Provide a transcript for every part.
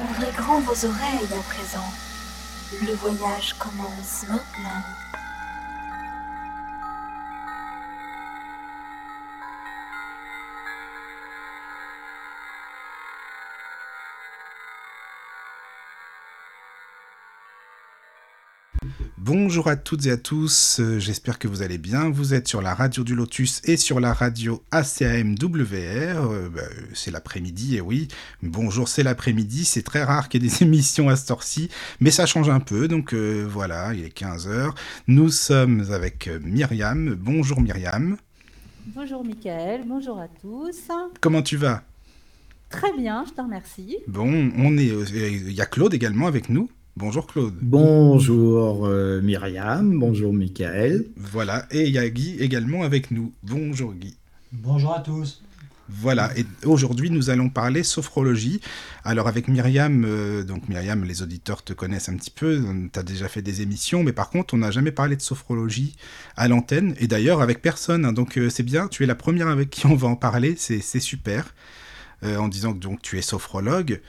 Ouvrez grand vos oreilles à présent. Le voyage commence maintenant. Bonjour à toutes et à tous, euh, j'espère que vous allez bien. Vous êtes sur la radio du Lotus et sur la radio ACAMWR. Euh, bah, c'est l'après-midi, et oui, bonjour, c'est l'après-midi. C'est très rare qu'il y ait des émissions à ce ci mais ça change un peu. Donc euh, voilà, il est 15h. Nous sommes avec Myriam. Bonjour Myriam. Bonjour Michael, bonjour à tous. Comment tu vas? Très bien, je te remercie. Bon, on est, il y a Claude également avec nous. Bonjour Claude. Bonjour euh, Myriam, bonjour Michael. Voilà, et il y a Guy également avec nous. Bonjour Guy. Bonjour à tous. Voilà, et aujourd'hui nous allons parler sophrologie. Alors avec Myriam, euh, donc Myriam, les auditeurs te connaissent un petit peu, tu as déjà fait des émissions, mais par contre on n'a jamais parlé de sophrologie à l'antenne, et d'ailleurs avec personne, hein. donc euh, c'est bien, tu es la première avec qui on va en parler, c'est super, en disant que donc tu es sophrologue.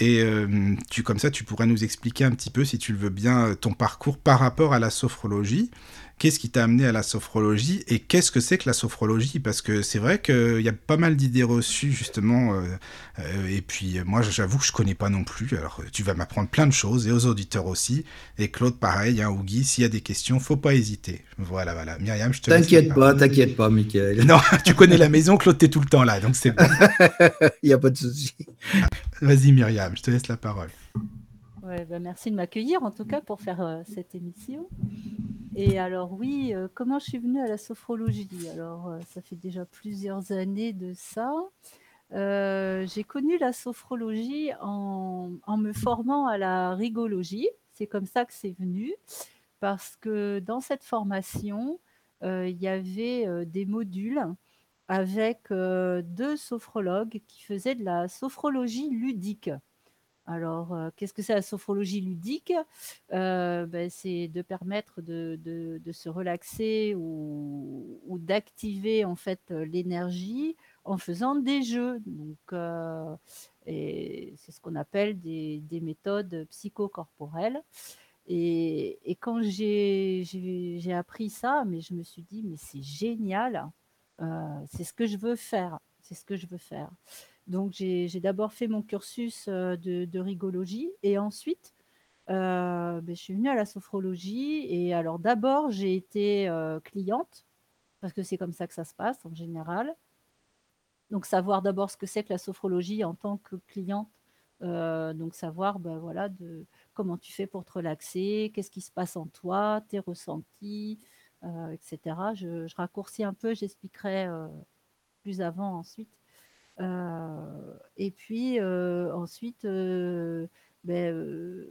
Et euh, tu, comme ça, tu pourrais nous expliquer un petit peu, si tu le veux bien, ton parcours par rapport à la sophrologie. Qu'est-ce qui t'a amené à la sophrologie et qu'est-ce que c'est que la sophrologie? Parce que c'est vrai qu'il y a pas mal d'idées reçues justement. Euh, euh, et puis moi, j'avoue que je connais pas non plus. Alors tu vas m'apprendre plein de choses et aux auditeurs aussi. Et Claude, pareil, hein, s'il y a des questions, faut pas hésiter. Voilà, voilà. Myriam, je te T'inquiète pas, t'inquiète pas, Michael. Non, tu connais la maison, Claude, t'es tout le temps là, donc c'est bon. Il n'y a pas de souci. Vas-y, Myriam, je te laisse la parole. Bah, merci de m'accueillir en tout cas pour faire euh, cette émission. Et alors oui, euh, comment je suis venue à la sophrologie? Alors euh, ça fait déjà plusieurs années de ça. j'ai connu la sophrologie en, me formant à la rigologie. C'est comme ça que c'est venu, parce que dans cette formation, il y avait des modules avec deux sophrologues qui faisaient de la sophrologie ludique. Alors, euh, qu'est-ce que c'est la sophrologie ludique euh, ben, C'est de permettre de, se relaxer ou, d'activer en fait l'énergie en faisant des jeux. Donc, euh, c'est ce qu'on appelle des, méthodes psychocorporelles. Et, et quand j'ai appris ça, mais je me suis dit, mais c'est génial, c'est ce que je veux faire, c'est ce que je veux faire. Donc j'ai d'abord fait mon cursus euh, de, rigologie et ensuite euh, ben, je suis venue à la sophrologie. Et alors d'abord j'ai été euh, cliente parce que c'est comme ça que ça se passe en général. Donc savoir d'abord ce que c'est que la sophrologie en tant que cliente. donc savoir ben, voilà, de, comment tu fais pour te relaxer, qu'est-ce qui se passe en toi, tes ressentis, etc. Je, je, raccourcis un peu, j'expliquerai plus avant ensuite. Euh, et puis euh, ensuite, euh, ben,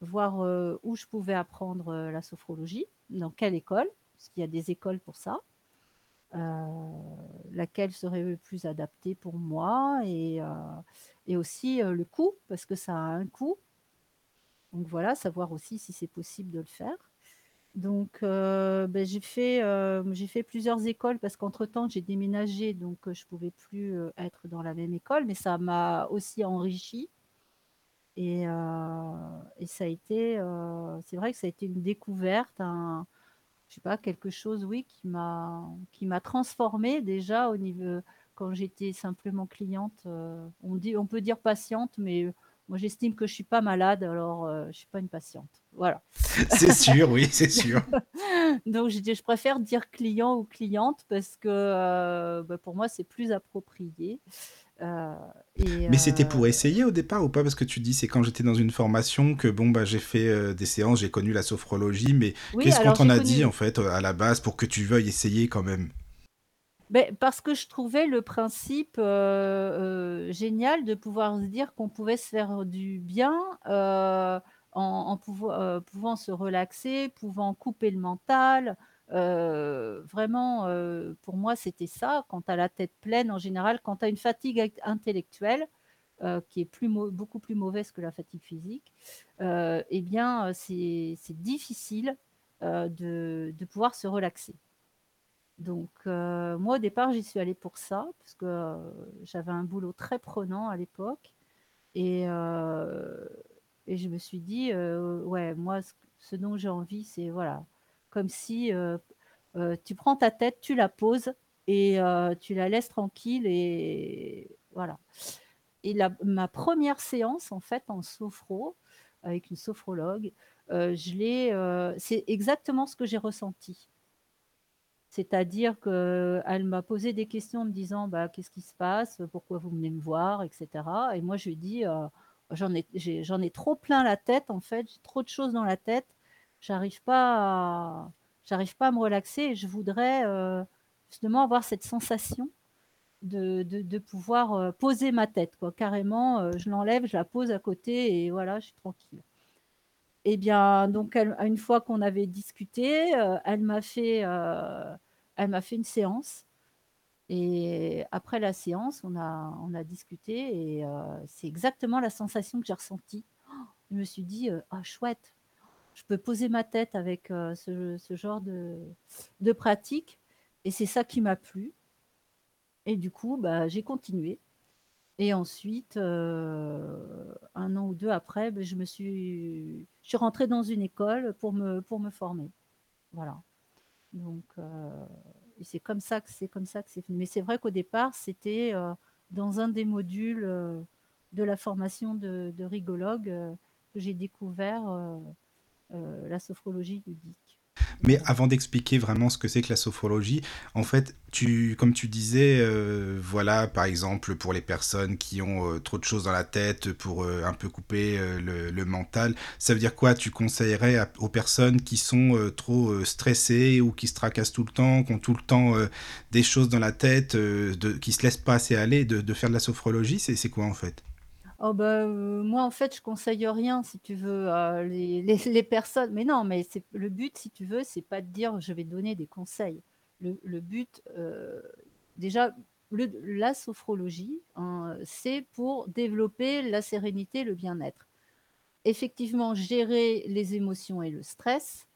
voir où je pouvais apprendre la sophrologie, dans quelle école, parce qu'il y a des écoles pour ça. laquelle serait le plus adaptée pour moi et, et aussi le coût, parce que ça a un coût. Donc voilà, savoir aussi si c'est possible de le faire. Donc, euh, ben, j'ai fait, euh, fait plusieurs écoles parce qu'entre-temps, j'ai déménagé, donc euh, je pouvais plus être dans la même école, mais ça m'a aussi enrichi. Et, et ça a été, c'est vrai que ça a été une découverte, je sais pas, quelque chose, oui, qui m'a, qui transformée déjà au niveau, quand j'étais simplement cliente. on dit, on peut dire patiente, mais moi, j'estime que je suis pas malade, alors je je suis pas une patiente. Voilà. c'est sûr, oui, c'est sûr. Donc, je, je, préfère dire client ou cliente parce que bah, pour moi, c'est plus approprié. Mais c'était pour essayer au départ ou pas? Parce que tu dis, c'est quand j'étais dans une formation que bon, bah, j'ai fait des séances, j'ai connu la sophrologie, mais qu'est-ce qu'on t'en a dit en fait à la base pour que tu veuilles essayer quand même? Ben, parce que je trouvais le principe euh, euh, génial de pouvoir se dire qu'on pouvait se faire du bien euh, en, pouvant se relaxer, pouvant couper le mental. vraiment, pour moi, c'était ça. Quand tu as la tête pleine, en général, quand tu as une fatigue intellectuelle, qui est beaucoup plus mauvaise que la fatigue physique, eh bien, c'est difficile de pouvoir se relaxer. Donc, euh, moi, au départ, j'y suis allée pour ça, parce que euh, j'avais un boulot très prenant à l'époque. Et, euh, et je me suis dit, ouais, moi, ce, dont j'ai envie, c'est voilà, comme si tu prends ta tête, tu la poses et tu la laisses tranquille et voilà. Et ma première séance, en fait, en sophro, avec une sophrologue, je l'ai, c'est exactement ce que j'ai ressenti. C'est-à-dire qu'elle m'a posé des questions en me disant bah, qu'est-ce qui se passe, pourquoi vous venez me voir, etc. Et moi, je lui ai dit euh, j'en ai, j'ai- j'en ai trop plein la tête, en fait, j'ai trop de choses dans la tête, j'arrive pas pas à me relaxer et je voudrais euh, justement avoir cette sensation de, de, pouvoir euh, poser ma tête, quoi. Carrément, je l'enlève, je la pose à côté et voilà, je suis tranquille. Eh bien, donc, une fois qu'on avait discuté, euh, elle m'a fait, euh, fait une séance. Et après la séance, on a, on a discuté et euh, c'est exactement la sensation que j'ai ressentie. Je me suis dit, ah chouette, je peux poser ma tête avec ce, ce genre de, de pratique. Et c'est ça qui m'a plu. Et du coup, bah, j'ai continué. Et ensuite, un an ou deux après, ben, je me suis, je suis rentrée dans une école pour me, pour me former. Voilà. Donc, euh, c'est comme ça que c'est comme ça que c'est. Mais c'est vrai qu'au départ, c'était euh, dans un des modules euh, de la formation de, rigologue que j'ai découvert la sophrologie ludique. Mais avant d'expliquer vraiment ce que c'est que la sophrologie, en fait, tu, comme tu disais, euh, voilà, par exemple, pour les personnes qui ont euh, trop de choses dans la tête, pour euh, un peu couper le, mental, ça veut dire quoi? Tu conseillerais aux personnes qui sont trop stressées ou qui se tracassent tout le temps, qui ont tout le temps des choses dans la tête, qui se laissent pas assez aller, de, de faire de la sophrologie? C'est quoi en fait? Oh bah, heu, moi, en fait, je conseille rien si tu veux, heu, les les personnes mais non, mais c'est le but, si tu veux, c'est pas de dire: «Je vais donner des conseils». Le le but, heu, déjà, la sophrologie, hein, c'est pour développer la sérénité, le bien-être. Effectivement, gérer les émotions et le stress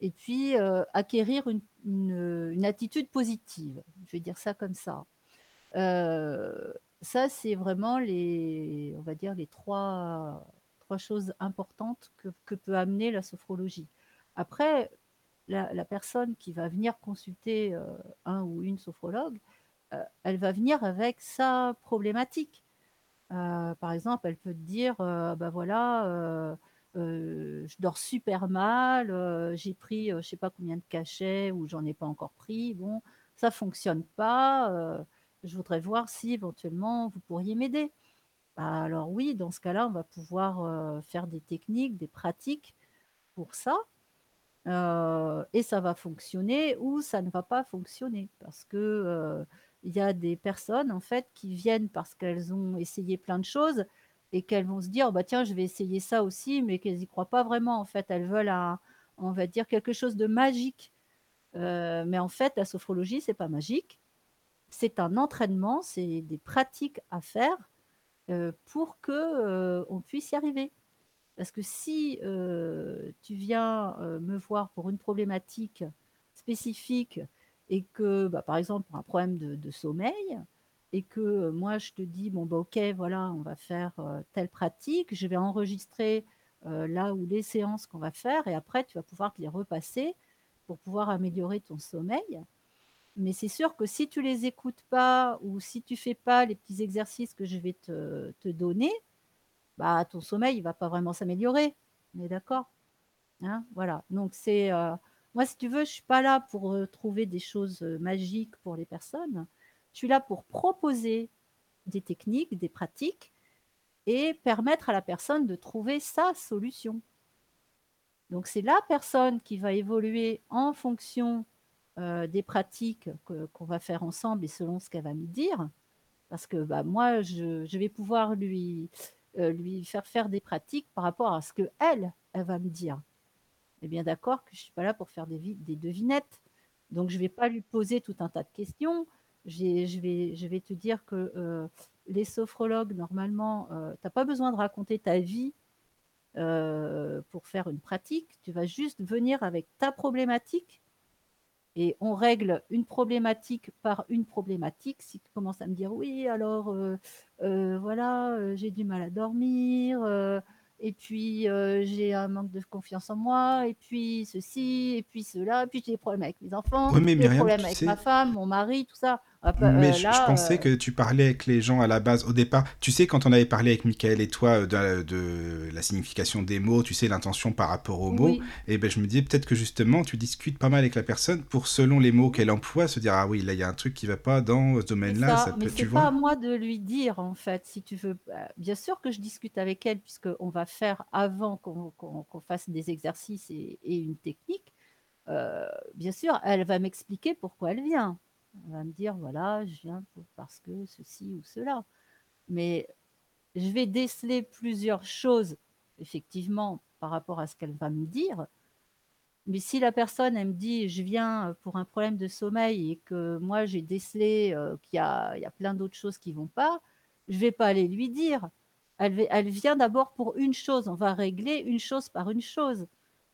et puis, heu, acquérir une une, attitude positive. Je vais dire ça comme ça. Ça, c'est vraiment les on va dire les 3 3 choses importantes que que peut amener la sophrologie. Après, la personne qui va venir consulter, heu, un ou une sophrologue, heu, elle va venir avec sa problématique. Heu, par exemple, elle peut dire, «Bah, voilà, je dors super mal, j'ai pris, heu, je sais pas combien de cachets ou j'en ai pas encore pris. Bon, ça fonctionne pas, je voudrais voir si éventuellement vous pourriez m'aider». Bah, alors oui, dans ce cas-là, on va pouvoir, faire des techniques, des pratiques pour ça, et ça va fonctionner ou ça ne va pas fonctionner. Parce que, il y a des personnes, en fait, qui viennent parce qu'elles ont essayé plein de choses et qu'elles vont se dire: «Bah, tiens, je vais essayer ça aussi», mais qu'elles y croient pas vraiment, en fait. Elles veulent dire quelque chose de magique, mais en fait, la sophrologie, c'est pas magique. C'est un entraînement, c'est des pratiques à faire, heu, pour que, heu, on puisse y arriver. Parce que si, heu, tu viens, me voir pour une problématique spécifique et que, bah, par exemple, pour un problème de sommeil et que, moi je te dis: «Bon, bah, OK, voilà, on va faire, telle pratique, je vais enregistrer, là où les séances qu'on va faire et après tu vas pouvoir te les repasser pour pouvoir améliorer ton sommeil». Mais c'est sûr que si tu les écoutes pas ou si tu fais pas les petits exercices que je vais te te donner, bah, ton sommeil, il va pas vraiment s'améliorer. On est d'accord? Hein? Voilà, donc c'est, heu, moi, si tu veux, je suis pas là pour, heu, trouver des choses, heu, magiques pour les personnes. Je suis là pour proposer des techniques, des pratiques et permettre à la personne de trouver sa solution. Donc c'est la personne qui va évoluer en fonction, heu, des pratiques que qu'on va faire ensemble et selon ce qu'elle va me dire. Parce que, bah, moi, je vais pouvoir lui, heu, lui faire faire des pratiques par rapport à ce qu'elle, elle va me dire. Es bien d'accord que je suis pas là pour faire des des devinettes. Donc je vais pas lui poser tout un tas de questions. Je vais je vais te dire que, heu, les sophrologues normalement, tu as pas besoin de raconter ta vie, pour faire une pratique. Tu vas juste venir avec ta problématique Et on règle une problématique par une problématique. Si tu commences à me dire oui, alors euh, euh, voilà, euh, j'ai du mal à dormir, et puis j'ai un manque de confiance en moi, et puis ceci, et puis cela, et puis j'ai des problèmes avec mes enfants, Oui, mais des Myriam, problèmes avec sais, ma femme, mon mari, tout ça. Bah, Mais euh, je, pensais euh, que tu parlais avec les gens à la base, au départ. Tu sais, quand on avait parlé avec Michael et toi euh, de, la- de la signification des mots, tu sais, l'intention par rapport aux mots, oui, et ben je me disais peut-être que justement, tu discutes pas mal avec la personne pour, selon les mots qu'elle emploie, se dire, ah oui, là, il y a un truc qui va pas dans ce domaine-là, ça. ça Mais peut, c'est pas à moi de lui dire, en fait, si tu veux. Euh, Bien sûr que je discute avec elle, puisqu'on va faire avant qu'on qu'on- qu'on fasse des exercices et, et une technique. euh, bien sûr, elle va m'expliquer pourquoi elle vient. Elle va me dire, voilà, je viens parce que ceci ou cela. Mais je vais déceler plusieurs choses, effectivement, par rapport à ce qu'elle va me dire. Mais si la personne, elle me dit, je viens pour un problème de sommeil et que moi, j'ai décelé euh, qu'il y y a plein d'autres choses qui vont pas, je vais pas aller lui dire. Elle, vient d'abord pour une chose. On va régler une chose par une chose.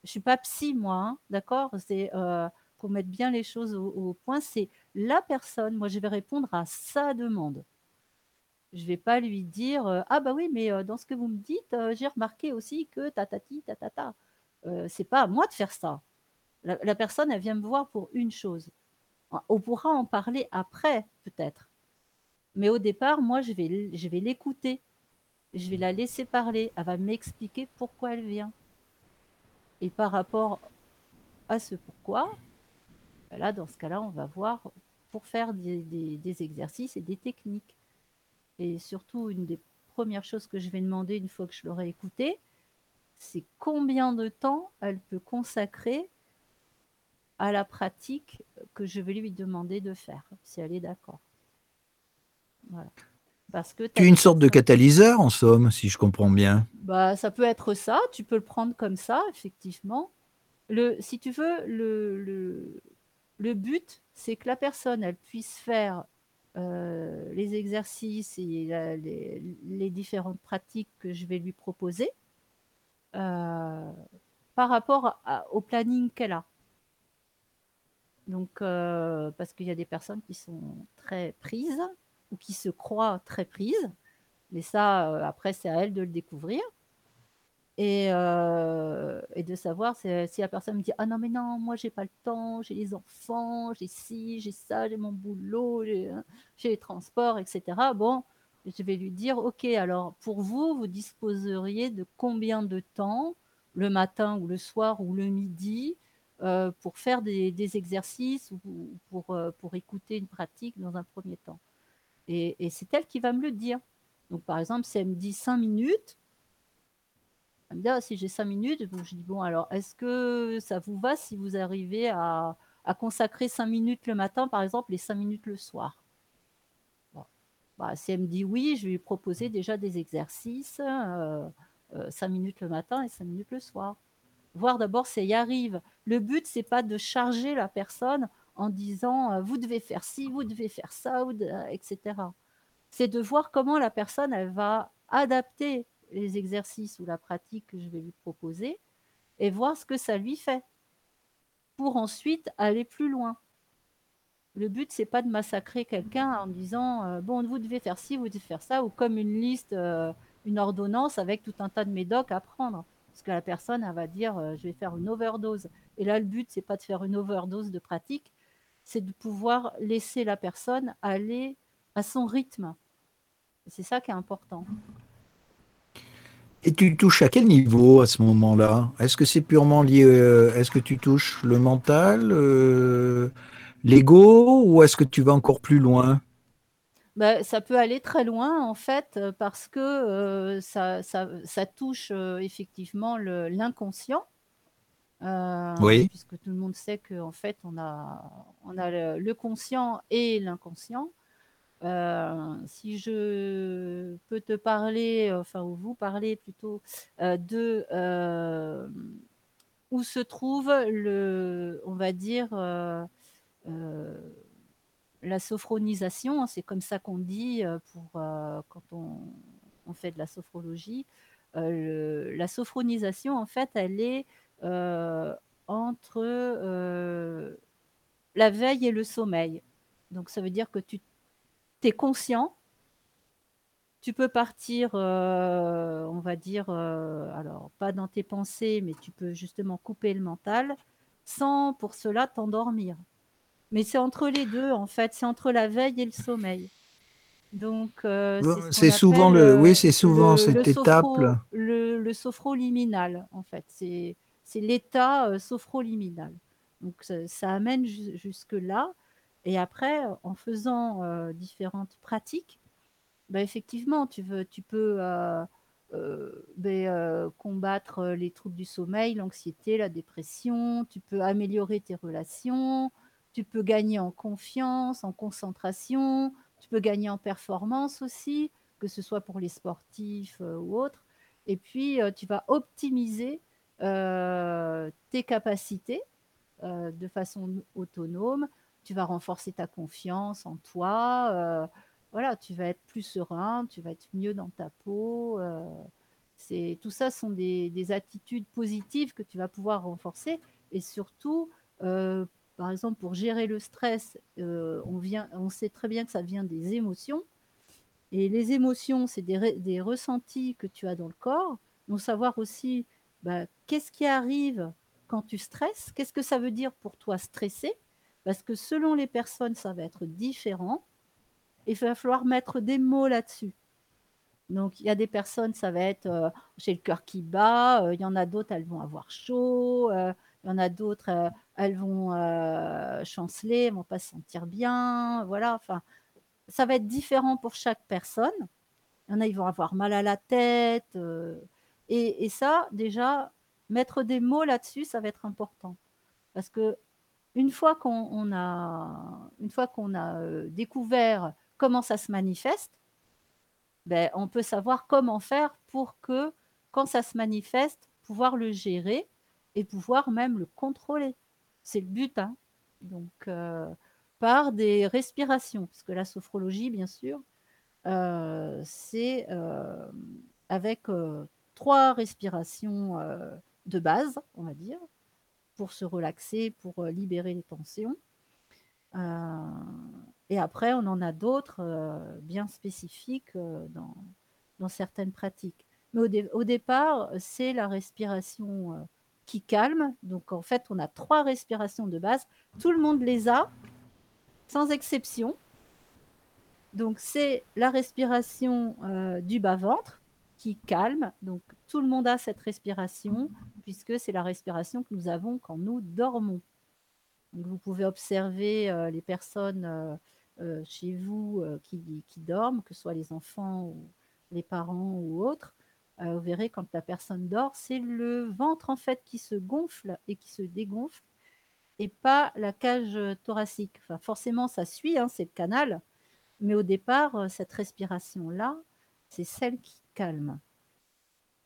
Je suis pas psy, moi, hein, d'accord? C'est euh, pour mettre bien les choses au, au point. C'est la personne. Moi, je vais répondre à sa demande. Je vais pas lui dire euh, ah bah oui, mais euh, dans ce que vous me dites, euh, j'ai remarqué aussi que tatati tatata. Euh, c'est pas à moi de faire ça. La, la personne, elle vient me voir pour une chose. On pourra en parler après, peut-être. Mais au départ, moi, je vais, je vais l'écouter. Je vais la laisser parler. Elle va m'expliquer pourquoi elle vient. Et par rapport à ce pourquoi, ben là, dans ce cas-là, on va voir pour faire des, des- des exercices et des techniques. Et surtout, une des premières choses que je vais demander une fois que je l'aurai écoutée, c'est combien de temps elle peut consacrer à la pratique que je vais lui demander de faire, si elle est d'accord. Voilà. Parce que Tu es une sorte de catalyseur, en somme, si je comprends bien. Bah, ça peut être ça, tu peux le prendre comme ça, effectivement. Le, si tu veux, le, le, le but, c'est que la personne, puisse faire euh, les exercices et les, différentes pratiques que je vais lui proposer euh, par rapport au planning qu'elle a. Donc, euh, parce qu'il y a des personnes qui sont très prises ou qui se croient très prises, mais ça, après, c'est à elle de le découvrir et, euh, et de savoir si, la personne me dit ah non mais non moi j'ai pas le temps j'ai les enfants j'ai ci j'ai ça j'ai mon boulot j'ai hein, les transports etc bon je vais lui dire ok alors pour vous vous disposeriez de combien de temps le matin ou le soir ou le midi euh, pour faire des, exercices ou ou pour, euh, pour écouter une pratique dans un premier temps? Et, et c'est elle qui va me le dire. Donc par exemple si elle me dit cinq minutes elle me dit, Ah, si j'ai cinq minutes, je dis, bon, alors, est-ce que ça vous va si vous arrivez à, consacrer cinq minutes le matin, par exemple, et cinq minutes le soir? Bah, Si elle me dit oui, je vais lui proposer déjà des exercices, euh, euh, cinq minutes le matin et cinq minutes le soir. Voir d'abord si elle y arrive. Le but, c'est pas de charger la personne en disant, euh, vous devez faire ci, vous devez faire ça, etc. C'est de voir comment la personne, va adapter les exercices ou la pratique que je vais lui proposer et voir ce que ça lui fait pour ensuite aller plus loin. Le but, c'est pas de massacrer quelqu'un en disant euh, bon, vous devez faire ci, vous devez faire ça, ou comme une liste, euh, une ordonnance avec tout un tas de médocs à prendre. Parce que la personne, elle va dire euh, je vais faire une overdose. Et là, le but, c'est pas de faire une overdose de pratique, c'est de pouvoir laisser la personne aller à son rythme. C'est ça qui est important. Et tu touches à quel niveau à ce moment-là? Est-ce que c'est purement lié euh, Est-ce que tu touches le mental, euh, l'ego, ou est-ce que tu vas encore plus loin? Bah, ça peut aller très loin en fait euh, parce que euh, ça, ça, ça touche effectivement le- l'inconscient. Oui. Puisque tout le monde sait qu'en fait on a, on a le, le conscient et l'inconscient. Euh, si je peux te parler, enfin ou vous parler plutôt euh, de euh, où se trouve le, on va dire, la sophronisation, hein, c'est comme ça qu'on dit pour, quand on, on fait de la sophrologie. La sophronisation, en fait, elle est entre la veille et le sommeil. Donc ça veut dire que tu es conscient. Tu peux partir, euh, on va dire, euh, alors pas dans tes pensées, mais tu peux justement couper le mental sans pour cela t'endormir. Mais c'est entre les deux, en fait, c'est entre la veille et le sommeil. Donc, euh, c'est souvent le, oui, c'est souvent cette étape. le, le sophroliminal, en fait, c'est l'état sophroliminal. Donc ça, amène jusque-là. Et après, en faisant différentes pratiques, bah, effectivement, tu, veux, tu peux combattre les troubles du sommeil, l'anxiété, la dépression, tu peux améliorer tes relations, tu peux gagner en confiance, en concentration, tu peux gagner en performance aussi, que ce soit pour les sportifs ou autres. Et puis, tu vas optimiser tes capacités de façon autonome. Tu vas renforcer ta confiance en toi. Euh, voilà, tu vas être plus serein, tu vas être mieux dans ta peau. Euh, c'est tout ça sont des, attitudes positives que tu vas pouvoir renforcer et surtout par exemple, pour gérer le stress, on, vient, on sait très bien que ça vient des émotions. Et les émotions, c'est des, ressentis que tu as dans le corps. Donc, savoir aussi bah, qu'est-ce qui arrive quand tu stresses, qu'est-ce que ça veut dire pour toi stresser? Parce que selon les personnes, ça va être différent. Il va falloir mettre des mots là-dessus. Donc, il y a des personnes, ça va être euh, j'ai le cœur qui bat. Euh, il y en a d'autres, elles vont avoir chaud. Euh, il y en a d'autres, elles vont chanceler, elles vont pas se sentir bien. Voilà. Enfin, ça va être différent pour chaque personne. Il y en a, ils vont avoir mal à la tête. Et, et, ça, déjà, mettre des mots là-dessus, ça va être important. Parce que une fois qu'on a, euh, découvert comment ça se manifeste, ben, on peut savoir comment faire pour que, quand ça se manifeste, pouvoir le gérer et pouvoir même le contrôler. C'est le but. Hein. Donc, euh, par des respirations, parce que la sophrologie, bien sûr, euh, c'est avec trois respirations de base, on va dire, pour se relaxer, pour euh, libérer les tensions. Euh, et après, on en a d'autres euh, bien spécifiques dans, dans, certaines pratiques. Mais au, départ, c'est la respiration qui calme. Donc en fait, on a trois respirations de base. Tout le monde les a, sans exception. Donc c'est la respiration du bas-ventre qui calme. Donc tout le monde a cette respiration puisque c'est la respiration que nous avons quand nous dormons. vous pouvez observer euh, les personnes euh, euh, chez vous qui, dorment, que ce soit les enfants ou les parents ou autres. vous verrez quand la personne dort, c'est le ventre en fait qui se gonfle et qui se dégonfle et pas la cage thoracique. Enfin, forcément, ça suit, hein, c'est le canal, mais au départ, cette respiration-là, c'est celle qui calme.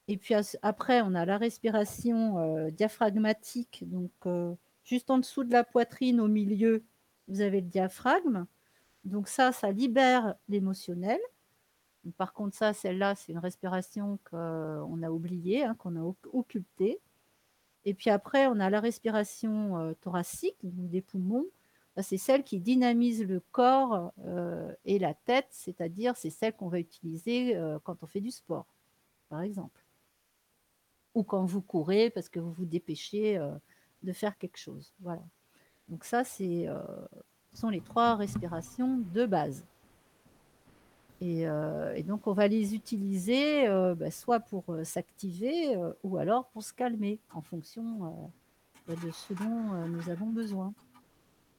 Et puis après, on a la respiration euh, diaphragmatique, donc euh, juste en dessous de la poitrine, au milieu, vous avez le diaphragme. Donc ça, ça libère l'émotionnel. Par contre, ça, celle-là, c'est une respiration qu'on a oubliée, hein, qu'on a occultée. Et puis après, on a la respiration euh, thoracique, donc des poumons. C'est celle qui dynamise le corps et la tête, c'est-à-dire c'est celle qu'on va utiliser quand on fait du sport, par exemple ou quand vous courez parce que vous vous dépêchez euh, de faire quelque chose. Voilà. Donc ça, euh, ce sont les trois respirations de base. Et, euh, donc, on va les utiliser bah, soit pour s'activer ou alors pour se calmer en fonction bah, de ce dont nous avons besoin.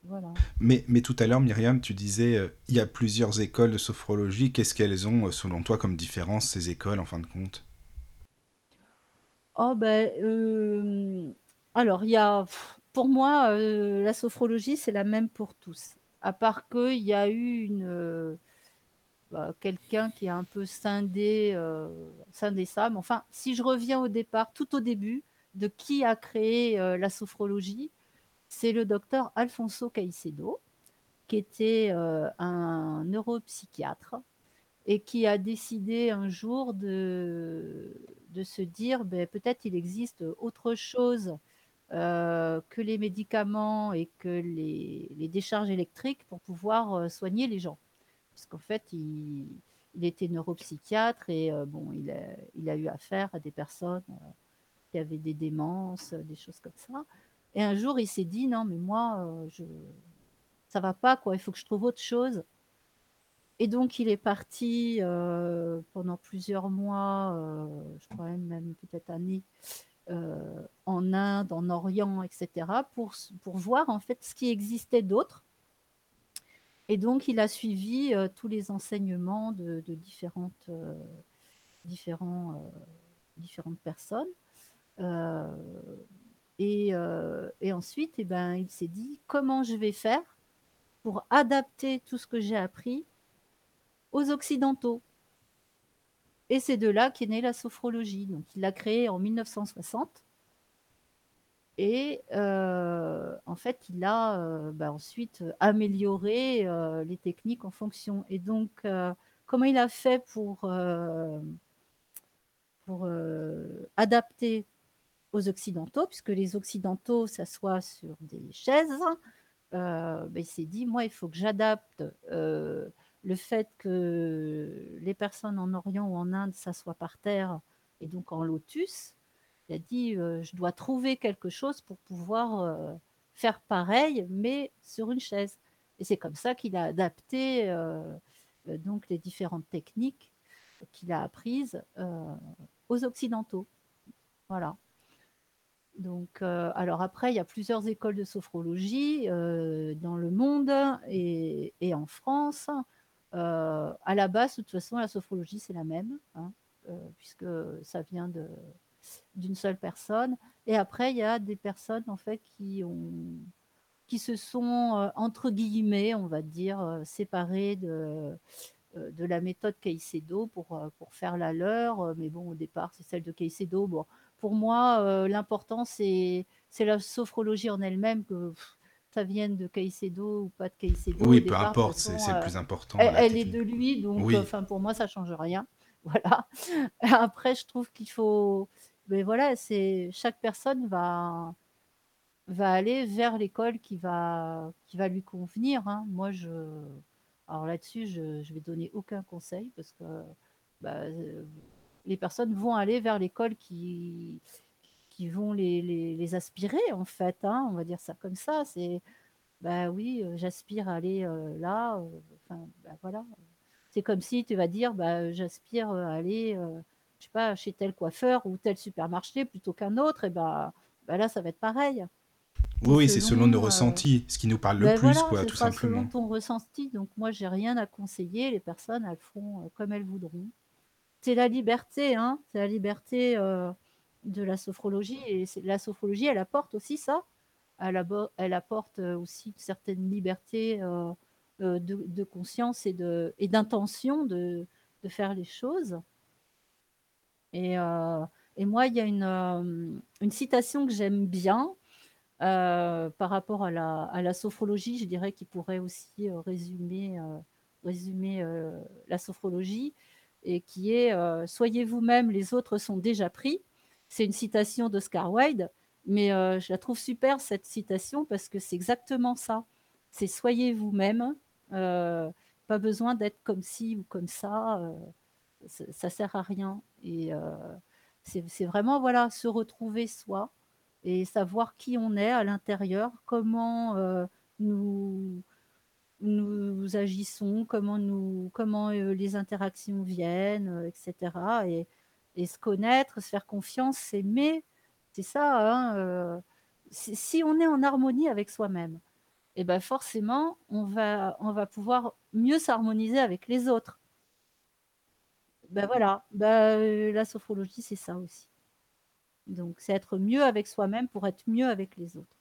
Voilà. Mais, mais tout à l'heure, Myriam, tu disais, il y a plusieurs écoles de sophrologie. Qu'est-ce qu'elles ont, selon toi, comme différence, ces écoles, en fin de compte? Oh ben, alors il y a pour moi, la sophrologie, c'est la même pour tous. À part qu'il y a eu une, bah, quelqu'un qui a un peu scindé, scindé ça. Mais enfin, si je reviens au départ, tout au début, de qui a créé, la sophrologie, c'est le docteur Alfonso Caicedo, qui était, un neuropsychiatre et qui a décidé un jour de, de se dire ben, peut-être il existe autre chose que les médicaments et que les, les décharges électriques pour pouvoir soigner les gens. Parce qu'en fait, il, il, était neuropsychiatre et bon, il a, il a, eu affaire à des personnes qui avaient des démences, des choses comme ça. Et un jour, il s'est dit non, mais moi, je, ça va pas, quoi. Il faut que je trouve autre chose. Et donc, il est parti euh, pendant plusieurs mois, euh, je crois même, peut-être années, euh, en Inde, en Orient, etc., pour, pour voir en fait ce qui existait d'autre. Et donc, il a suivi tous les enseignements de, différentes, différents, différentes personnes. Et, et, ensuite, eh ben, il s'est dit comment je vais faire pour adapter tout ce que j'ai appris aux Occidentaux? Et c'est de là qu'est née la sophrologie. Donc, il l'a créée en 1960. Et euh, en fait, il a euh, bah, ensuite amélioré euh, les techniques en fonction. Et donc, comment il a fait pour, pour adapter aux Occidentaux, puisque les Occidentaux s'assoient sur des chaises, bah, il s'est dit, moi, il faut que j'adapte le fait que les personnes en Orient ou en Inde s'assoient par terre et donc en lotus, il a dit euh, je dois trouver quelque chose pour pouvoir euh, faire pareil, mais sur une chaise. Et c'est comme ça qu'il a adapté euh, donc les différentes techniques qu'il a apprises aux occidentaux. Voilà. Donc, alors après, il y a plusieurs écoles de sophrologie dans le monde et, en France. Euh, à la base, de toute façon, la sophrologie, c'est la même, hein, euh, puisque ça vient d'une seule personne. Et après, il y a des personnes en fait qui ont qui se sont euh, entre guillemets, on va dire, séparées de de la méthode Caicedo pour, pour faire la leur. Mais bon, au départ, c'est celle de Caicedo. Bon, pour moi, l'important, c'est, la sophrologie en elle-même que ça vienne de Caicedo ou pas de Caicedo. Oui, peu importe, c'est le plus important. Elle, est de lui, donc enfin pour moi ça change rien. Voilà. Après, je trouve qu'il faut, mais voilà, c'est chaque personne va va aller vers l'école qui va qui va lui convenir. Hein. Moi, je alors là-dessus, je je vais donner aucun conseil parce que bah, les personnes vont aller vers l'école qui vont les, les, aspirer, en fait. Hein, on va dire ça comme ça. C'est, bah oui, euh, j'aspire à aller euh, là. Euh, enfin, bah, voilà. C'est comme si tu vas dire, bah, j'aspire à aller, je sais pas, chez tel coiffeur ou tel supermarché plutôt qu'un autre. Et bah, bah là, ça va être pareil. Oui, c'est selon nos ressentis, ce qui nous parle le ben plus, quoi, tout simplement. Selon ton ressenti. Donc moi, j'ai rien à conseiller. Les personnes, elles font comme elles voudront. C'est la liberté, hein. C'est la liberté de la sophrologie. Et la sophrologie, elle apporte aussi ça. Elle, apporte euh, aussi une certaine liberté euh, euh, de, conscience et d'intention de, faire les choses. Et, moi, il y a une, citation que j'aime bien par rapport à la, sophrologie, je dirais, qui pourrait aussi résumer la sophrologie, et qui est Soyez vous-même, les autres sont déjà pris. C'est une citation d'Oscar Wilde, mais euh, je la trouve super cette citation parce que c'est exactement ça. C'est soyez vous-même, euh, pas besoin d'être comme ci ou comme ça, euh, ça, ça, sert à rien. Et c'est vraiment voilà se retrouver soi et savoir qui on est à l'intérieur, comment nous nous agissons, comment nous comment les interactions viennent, etc. Et, se connaître, se faire confiance, s'aimer, c'est ça. Hein, euh, si on est en harmonie avec soi-même, eh ben forcément, on va, on va pouvoir mieux s'harmoniser avec les autres. Ben voilà, ben, la sophrologie, c'est ça aussi. Donc, c'est être mieux avec soi-même pour être mieux avec les autres.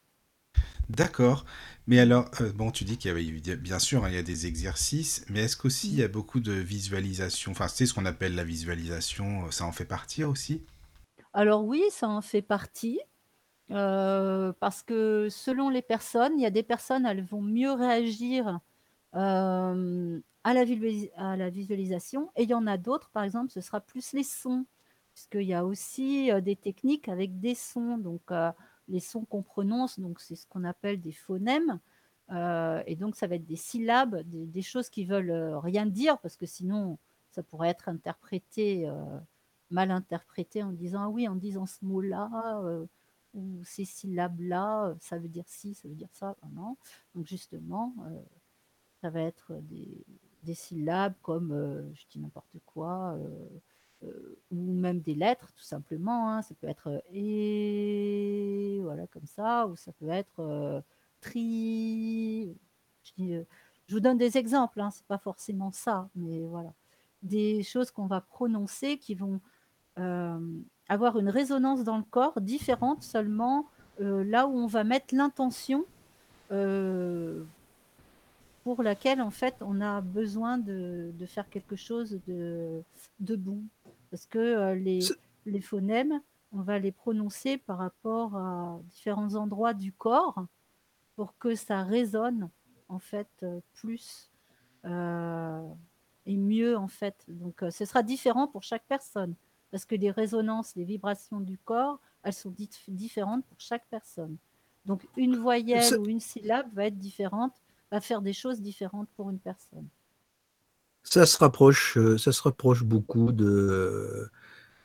D'accord. Mais alors, euh, bon, tu dis qu'il y a bien sûr, hein, il y a des exercices, mais est-ce qu'aussi il y a beaucoup de visualisation? Enfin, c'est ce qu'on appelle la visualisation, euh, ça en fait partie aussi? Alors oui, ça en fait partie. Euh, parce que selon les personnes, il y a des personnes, elles vont mieux réagir à, la à la visualisation, et il y en a d'autres, par exemple, ce sera plus les sons, puisqu'il y a aussi des techniques avec des sons. Donc, les sons qu'on prononce, donc c'est ce qu'on appelle des phonèmes. Euh, et donc, ça va être des syllabes, des, choses qui veulent euh, rien dire, parce que sinon, ça pourrait être interprété, euh, mal interprété en disant, ah oui, en disant ce mot-là, ou ces syllabes-là, ça veut dire ci, ça veut dire ça. non. Donc, justement, ça va être des, syllabes comme, je dis n'importe quoi, ou même des lettres, tout simplement. Hein. Ça peut être et, voilà, comme ça, ou ça peut être tri. Euh, je, vous donne des exemples, hein, c'est pas forcément ça, mais voilà. Des choses qu'on va prononcer qui vont euh, avoir une résonance dans le corps différente seulement euh, là où on va mettre l'intention pour laquelle en fait on a besoin de, faire quelque chose de, de bon. Parce que les, les phonèmes, on va les prononcer par rapport à différents endroits du corps pour que ça résonne en fait euh, plus euh, et mieux en fait. Donc euh, ce sera différent pour chaque personne parce que les résonances, les vibrations du corps, elles sont différentes pour chaque personne. Donc une voyelle ou une syllabe va être différente, va faire des choses différentes pour une personne. Ça se rapproche, ça se rapproche beaucoup de,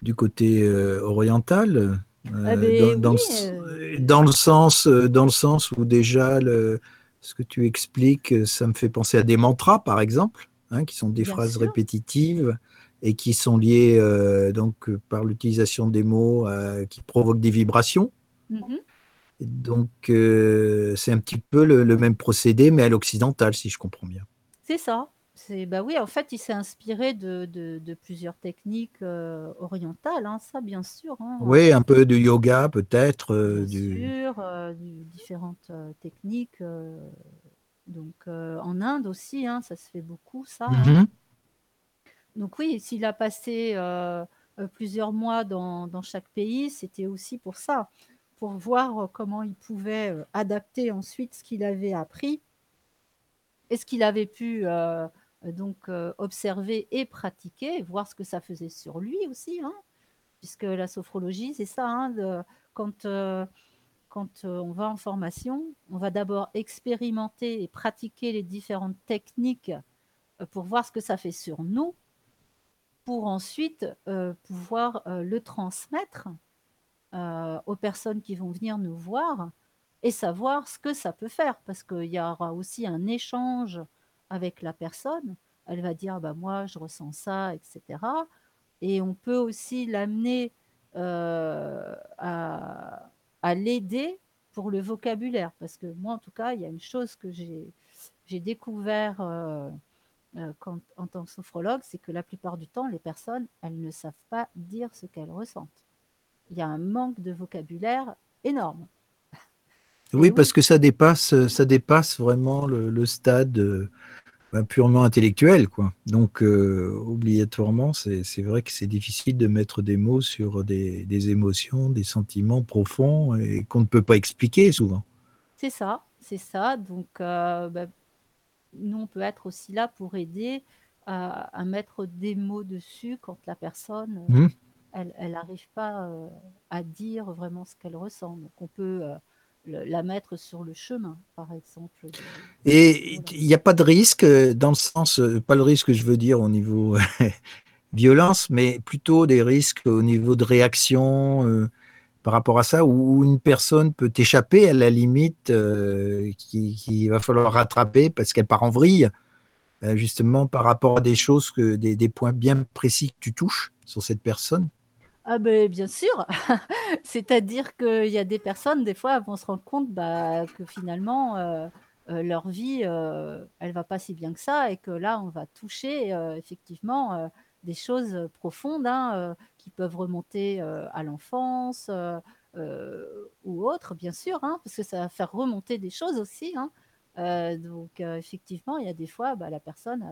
du côté oriental, ah euh, dans, euh. dans, le sens, euh, dans le sens où déjà le, ce que tu expliques, ça me fait penser à des mantras, par exemple, hein, qui sont des phrases répétitives et qui sont liées donc par l'utilisation des mots qui provoquent des vibrations. Mm-hmm. Donc c'est un petit peu le, le, même procédé, mais à l'occidental, si je comprends bien. C'est ça bah oui, en fait, il s'est inspiré de, de, plusieurs techniques euh, orientales, hein, ça bien sûr. Hein. Oui, un peu de yoga peut-être. Euh, bien du... sûr, euh, différentes techniques. donc en Inde aussi, hein, ça se fait beaucoup, ça. Mm-hmm. Donc oui, s'il a passé plusieurs mois dans, dans chaque pays, c'était aussi pour ça, pour voir comment il pouvait adapter ensuite ce qu'il avait appris et ce qu'il avait pu euh, donc euh, observer et pratiquer, voir ce que ça faisait sur lui aussi, hein, puisque la sophrologie, c'est ça, hein, quand, euh, quand on va en formation, on va d'abord expérimenter et pratiquer les différentes techniques pour voir ce que ça fait sur nous, pour ensuite pouvoir le transmettre aux personnes qui vont venir nous voir et savoir ce que ça peut faire, parce qu'il y aura aussi un échange avec la personne. Elle va dire, bah, moi, je ressens ça, etc. Et on peut aussi l'amener euh, à, l'aider pour le vocabulaire. Parce que moi, en tout cas, il y a une chose que j'ai, découvert euh, euh, en tant que sophrologue, c'est que la plupart du temps, les personnes, elles ne savent pas dire ce qu'elles ressentent. Il y a un manque de vocabulaire énorme. Oui, parce que ça dépasse, ça dépasse vraiment le, stade ben, purement intellectuel. Quoi. Donc, euh, obligatoirement, c'est vrai que c'est difficile de mettre des mots sur des, émotions, des sentiments profonds et qu'on ne peut pas expliquer souvent. C'est ça, c'est ça. Donc, euh, ben, nous, on peut être aussi là pour aider à, mettre des mots dessus quand la personne, mmh. elle n'arrive pas euh, à dire vraiment ce qu'elle ressent. Donc, on peut la mettre sur le chemin, par exemple. Et il n'y a pas de risque, euh, dans le sens, euh, pas le risque, je veux dire, au niveau violence, mais plutôt des risques au niveau de réaction euh, par rapport à ça, où une personne peut échapper à la limite qu'il va falloir rattraper parce qu'elle part en vrille, justement par rapport à des choses, que, des points bien précis que tu touches sur cette personne. Ah ben bien sûr, c'est-à-dire qu'il y a des personnes, des fois, vont se rendre compte bah, que finalement, euh, euh, leur vie, euh, elle va pas si bien que ça, et que là, on va toucher effectivement des choses profondes hein, qui peuvent remonter à l'enfance ou autre, bien sûr, hein, parce que ça va faire remonter des choses aussi. Hein. donc effectivement, il y a des fois, bah, la personne,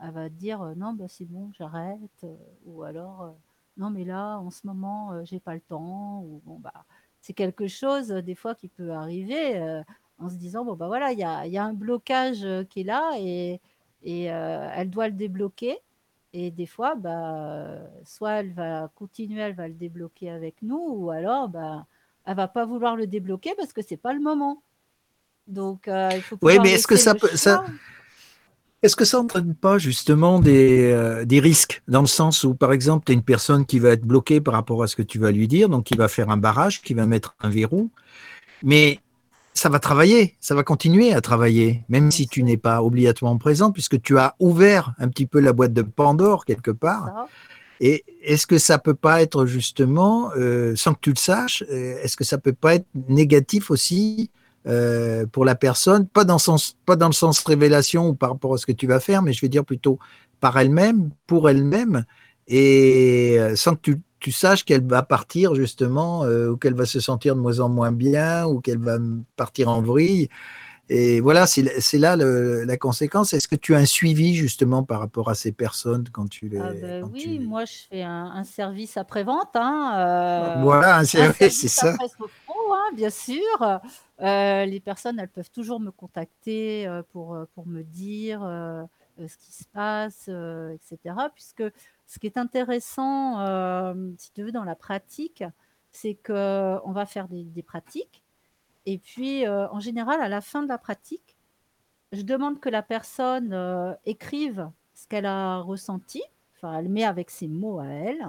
elle va dire non, bah, c'est bon, j'arrête, ou alors non mais là en ce moment euh, j'ai pas le temps ou bon bah c'est quelque chose euh, des fois qui peut arriver euh, en se disant bon bah voilà il y a, y a, un blocage qui est là et, et elle doit le débloquer et des fois bah soit elle va continuer elle va le débloquer avec nous ou alors bah elle va pas vouloir le débloquer parce que c'est pas le moment. Donc, euh, il faut Oui, pouvoir mais est-ce que laisser ça le peut. Ça... choix. Est-ce que ça n'entraîne pas justement des, euh, des risques dans le sens où, par exemple, tu as une personne qui va être bloquée par rapport à ce que tu vas lui dire, donc qui va faire un barrage, qui va mettre un verrou, mais ça va travailler, ça va continuer à travailler, même si tu n'es pas obligatoirement présent, puisque tu as ouvert un petit peu la boîte de Pandore quelque part. Et est-ce que ça peut pas être justement, euh, sans que tu le saches, euh, est-ce que ça peut pas être négatif aussi euh, pour la personne, pas dans, le sens, révélation ou par rapport à ce que tu vas faire, mais je vais dire plutôt par elle-même, pour elle-même, et euh, sans que tu, tu saches qu'elle va partir justement, euh, ou qu'elle va se sentir de moins en moins bien, ou qu'elle va partir en vrille. Et voilà, c'est là le- la conséquence. Est-ce que tu as un suivi justement par rapport à ces personnes quand tu les. Ah ben quand oui, tu- moi je fais un, un service après-vente. Hein, euh, Voilà, c'est un ça. hein, bien sûr. Euh, les personnes, elles peuvent toujours me contacter euh, pour, pour me dire euh, ce qui se passe, etc. Puisque ce qui est intéressant, si tu veux, dans la pratique, c'est qu'on va faire des, des pratiques. Et puis, euh, en général, à la fin de la pratique, je demande que la personne euh, écrive ce qu'elle a ressenti. Enfin, elle met avec ses mots à elle.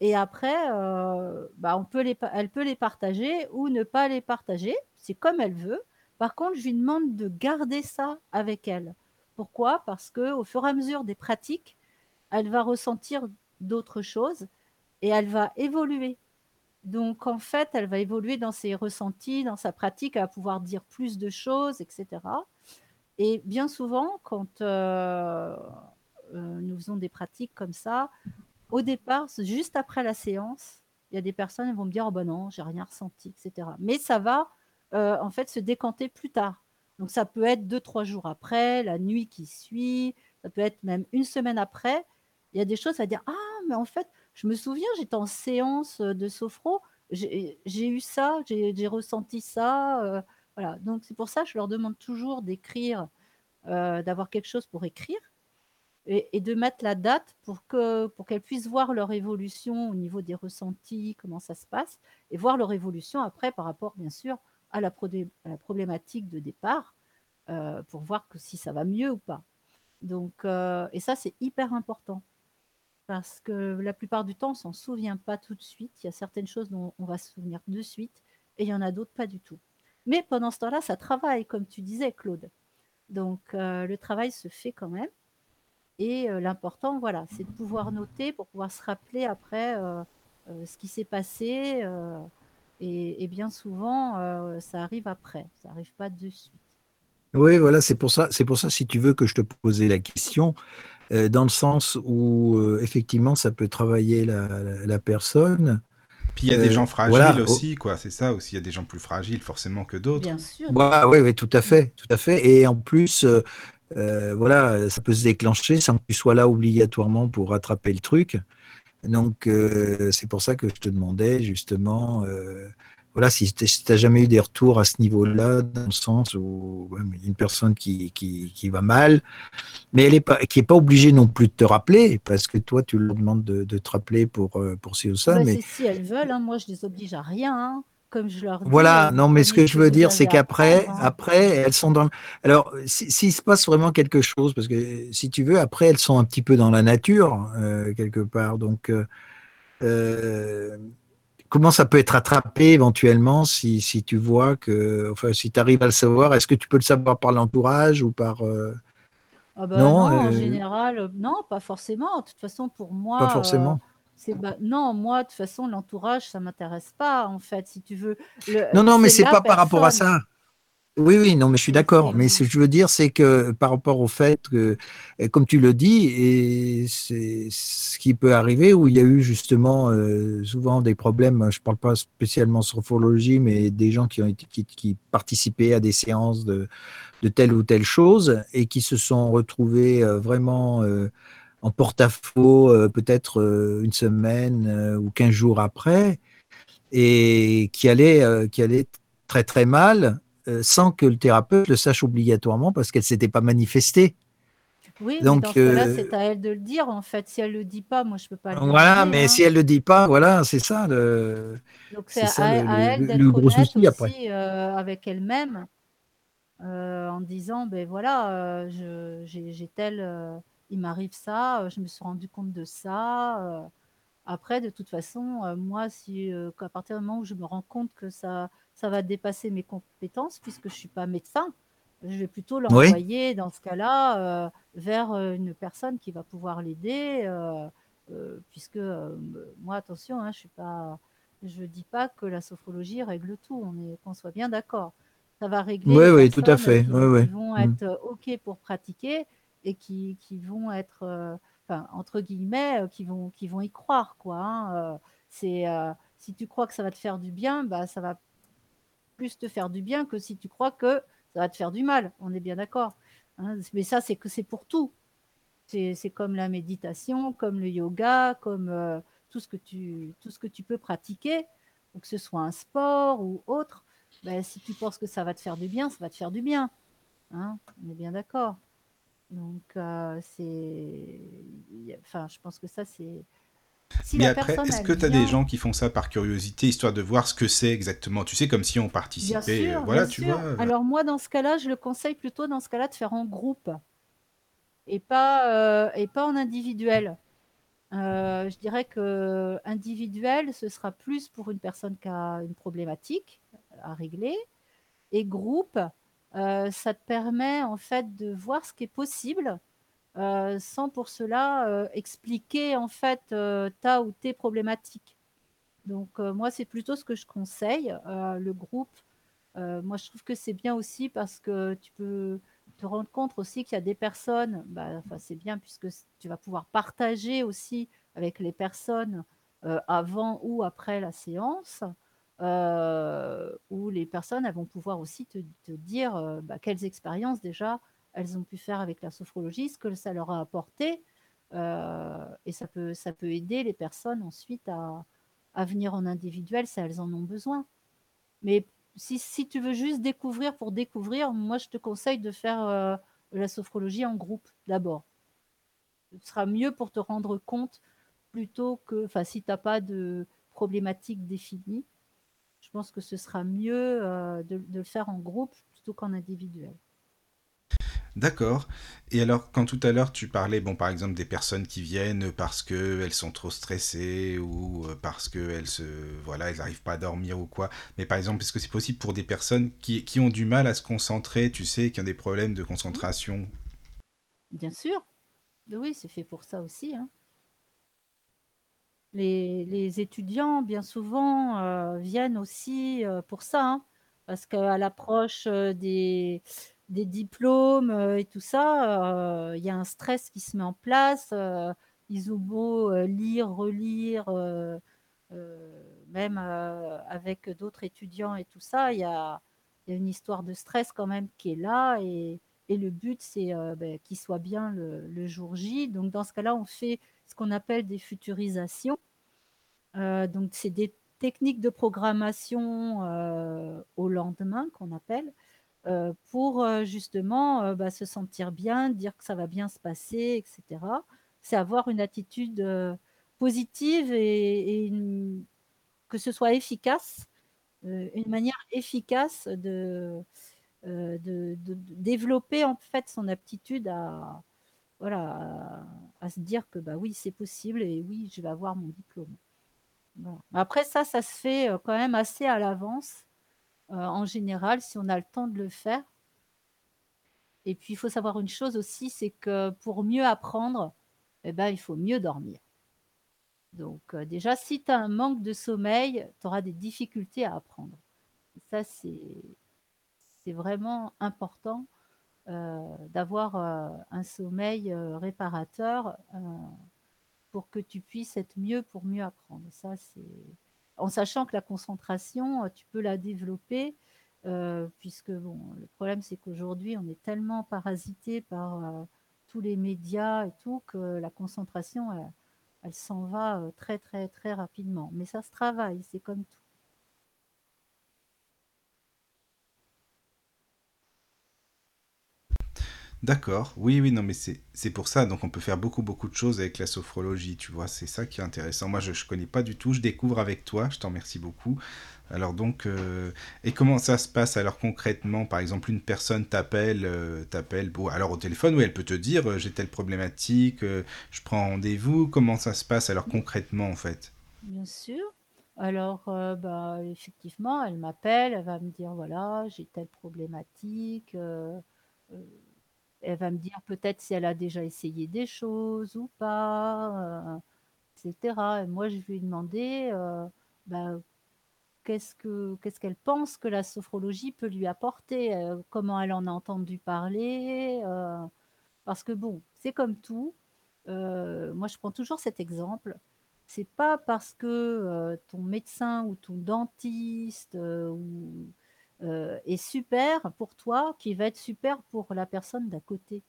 Et après, euh, bah, on peut les, elle peut les partager ou ne pas les partager. C'est comme elle veut. Par contre, je lui demande de garder ça avec elle. Pourquoi? Parce que au fur et à mesure des pratiques, elle va ressentir d'autres choses et elle va évoluer. Donc, en fait, elle va évoluer dans ses ressentis, dans sa pratique, elle va pouvoir dire plus de choses, etc. Et bien souvent, quand euh, euh, nous faisons des pratiques comme ça, au départ, juste après la séance, il y a des personnes qui vont me dire, oh ben non, j'ai rien ressenti, etc. Mais ça va euh, en fait se décanter plus tard. Donc ça peut être deux, trois jours après, la nuit qui suit, ça peut être même une semaine après. Il y a des choses à dire, ah, mais en fait, je me souviens, j'étais en séance de sophro, j'ai eu ça, j'ai ressenti ça. voilà. Donc c'est pour ça que je leur demande toujours d'écrire, d'avoir quelque chose pour écrire et, de mettre la date pour que qu'elles puissent voir leur évolution au niveau des ressentis, comment ça se passe, et voir leur évolution après par rapport, bien sûr, à la, problématique de départ, pour voir que si ça va mieux ou pas. Donc, et ça, c'est hyper important. Parce que la plupart du temps, on s'en souvient pas tout de suite. Il y a certaines choses dont on va se souvenir de suite, et il y en a d'autres pas du tout. Mais pendant ce temps-là, ça travaille, comme tu disais, Claude. Donc, euh, le travail se fait quand même. Et euh, l'important, voilà, c'est de pouvoir noter pour pouvoir se rappeler après euh, ce qui s'est passé. et, bien souvent, ça arrive après, ça arrive pas de suite. Oui, voilà, c'est pour ça, c'est pour ça, si tu veux, que je te posais la question, dans le sens où, euh, effectivement, ça peut travailler la, la- la personne. Puis il y a des Euh, gens fragiles voilà, aussi, quoi. C'est ça aussi. Il y a des gens plus fragiles, forcément, que d'autres. Bien sûr. Voilà, oui, oui, tout à fait, tout à fait. Et en plus, euh, euh, voilà, ça peut se déclencher sans que tu sois là obligatoirement pour rattraper le truc. Donc, euh, c'est pour ça que je te demandais justement, euh, voilà, si tu n'as jamais eu des retours à ce niveau-là, dans le sens où une personne qui, qui, qui va mal, mais elle est pas, qui n'est pas obligée non plus de te rappeler, parce que toi, tu leur demandes de, de te rappeler pour, euh, pour ci ou ça. Mais si elles veulent, hein, moi je les oblige à rien. hein. Comme je leur dis. Voilà, euh, non, mais ce que je veux dire, c'est qu'après, après, elles sont dans. Alors, si- s'il se passe vraiment quelque chose, parce que si tu veux, après, elles sont un petit peu dans la nature euh, quelque part. Donc, euh, comment ça peut être attrapé éventuellement si, si tu vois que, enfin, si tu arrives à le savoir, est-ce que tu peux le savoir par l'entourage ou par euh, Ah bah Non, non, en euh, général, euh, non, pas forcément. De toute façon, pour moi, pas euh, forcément c'est bah, non, moi, de toute façon, l'entourage, ça m'intéresse pas, en fait, si tu veux. Le- Non, non, mais c'est pas par rapport à ça. Oui, oui, non, mais je suis d'accord. Mais ce que je veux dire, c'est que par rapport au fait que, comme tu le dis, et c'est ce qui peut arriver où il y a eu justement euh, souvent des problèmes. Je parle pas spécialement sur morphologie, mais des gens qui ont été, qui, qui participaient à des séances de, de telle ou telle chose et qui se sont retrouvés euh, vraiment euh, en porte-à-faux, peut-être une semaine ou quinze jours après, et qui allaient, qui allaient très très mal euh, sans que le thérapeute le sache obligatoirement parce qu'elle s'était pas manifestée. Oui, Donc, dans ce cas-là, euh, c'est à elle de le dire, en fait. Si elle le dit pas, moi, je peux pas le voilà, mais hein. si elle le dit pas, voilà, c'est ça le, Donc c'est à, à le- elle le- d'être honnête souci après. aussi euh, avec elle-même euh, en disant, ben voilà, euh, j'ai, tel, euh, il m'arrive ça, je me suis rendu compte de ça. Après, de toute façon, moi, si qu'à partir du moment où je me rends compte que ça, ça va dépasser mes compétences, puisque je suis pas médecin, je vais plutôt Oui, l'envoyer dans ce cas-là euh, vers euh, une personne qui va pouvoir l'aider, euh, euh, puisque moi, attention, hein, je suis pas, je dis pas que la sophrologie règle tout. On est, qu'on soit bien d'accord. Ça va régler oui, les oui, tout à fait. qui, Oui, qui vont Mm. être ok pour pratiquer et qui, qui vont être, enfin, entre guillemets, qui vont, qui vont y croire, quoi. hein. C'est, si tu crois que ça va te faire du bien, bah, ça va plus te faire du bien que si tu crois que ça va te faire du mal. On est bien d'accord. hein. Mais ça, c'est que c'est pour tout. C'est comme la méditation, comme le yoga, comme euh, tout, ce que tu, tout ce que tu peux pratiquer, ou que ce soit un sport ou autre. Ben, si tu penses que ça va te faire du bien, ça va te faire du bien. hein. On est bien d'accord. Donc, euh, c'est. Enfin, je pense que ça, c'est. Si Mais après, est-ce que tu as des gens qui font ça par curiosité, histoire de voir ce que c'est exactement? Tu sais, comme si on participait. euh, sûr, voilà, bien tu sûr. vois. Alors, moi, dans ce cas-là, je le conseille plutôt dans ce cas-là de faire en groupe et pas, euh, et pas en individuel. Euh, je dirais que individuel, ce sera plus pour une personne qui a une problématique à régler. Et groupe, euh, ça te permet en fait de voir ce qui est possible euh, sans pour cela euh, expliquer en fait euh, ta ou tes problématiques. Donc moi, c'est plutôt ce que je conseille, le groupe. Moi, je trouve que c'est bien aussi parce que tu peux te rendre compte aussi qu'il y a des personnes, bah, c'est bien puisque tu vas pouvoir partager aussi avec les personnes avant ou après la séance, où les personnes elles vont pouvoir aussi te, te dire bah, quelles expériences déjà elles ont pu faire avec la sophrologie, ce que ça leur a apporté, euh, et ça peut, ça peut aider les personnes ensuite à, à venir en individuel si elles en ont besoin. Mais si, tu veux juste découvrir pour découvrir, moi je te conseille de faire euh, la sophrologie en groupe d'abord. Ce sera mieux pour te rendre compte plutôt que, enfin, si tu n'as pas de problématique définie, je pense que ce sera mieux euh, de le faire en groupe plutôt qu'en individuel. D'accord. Et alors, quand tout à l'heure tu parlais, bon, par exemple, des personnes qui viennent parce qu'elles sont trop stressées ou euh, parce qu'elles se, voilà, elles n'arrivent pas à dormir ou quoi. Mais par exemple, est-ce que c'est possible pour des personnes qui, ont du mal à se concentrer, tu sais, qui ont des problèmes de concentration? Bien sûr, oui, c'est fait pour ça aussi. hein. Les, étudiants, bien souvent, euh, viennent aussi euh, pour ça, hein, parce qu'à l'approche des, des diplômes euh, et tout ça, euh, il y a un stress qui se met en place. euh, ils ont beau lire, relire, même avec d'autres étudiants et tout ça, il y a, une histoire de stress quand même qui est là et, le but, c'est ben, qu'il soit bien le, jour J. Donc, dans ce cas-là, on fait ce qu'on appelle des futurisations. Donc, c'est des techniques de programmation au lendemain qu'on appelle euh, pour euh, justement euh, bah, se sentir bien, dire que ça va bien se passer, etc. C'est avoir une attitude positive et, que ce soit efficace, une manière efficace de, développer en fait son aptitude à, voilà, à, se dire que bah oui, c'est possible et oui, je vais avoir mon diplôme. Après ça, ça se fait quand même assez à l'avance, en général, si on a le temps de le faire. Et puis, il faut savoir une chose aussi, c'est que pour mieux apprendre, eh ben, il faut mieux dormir. Donc, euh, déjà, si tu as un manque de sommeil, tu auras des difficultés à apprendre. Ça, c'est vraiment important euh, d'avoir euh, un sommeil euh, réparateur euh, pour que tu puisses être mieux pour mieux apprendre. Ça, c'est en sachant que la concentration, euh, tu peux la développer, euh, puisque bon, le problème, c'est qu'aujourd'hui, on est tellement parasité par euh, tous les médias et tout que la concentration, elle, elle s'en va très, très, très rapidement. Mais ça se travaille, c'est comme tout. D'accord, oui, oui, non, mais c'est pour ça, donc on peut faire beaucoup, beaucoup de choses avec la sophrologie, tu vois, c'est ça qui est intéressant. Moi, je ne connais pas du tout, je découvre avec toi, je t'en remercie beaucoup. Alors donc, euh, et comment ça se passe? Alors concrètement? Par exemple, une personne t'appelle, euh, t'appelle, bon, alors au téléphone, oui, elle peut te dire, euh, j'ai telle problématique, je prends rendez-vous. Comment ça se passe alors concrètement en fait? Bien sûr. Alors, bah, effectivement, elle m'appelle, elle va me dire, voilà, j'ai telle problématique. Elle va me dire peut-être si elle a déjà essayé des choses ou pas, euh, etc. Et moi, je vais lui demander, euh, bah, qu'est-ce que qu'est-ce qu'elle pense que la sophrologie peut lui apporter, euh, comment elle en a entendu parler. parce que bon, c'est comme tout. moi, je prends toujours cet exemple. C'est pas parce que ton médecin ou ton dentiste ou, euh, est super pour toi qu'il va être super pour la personne d'à côté.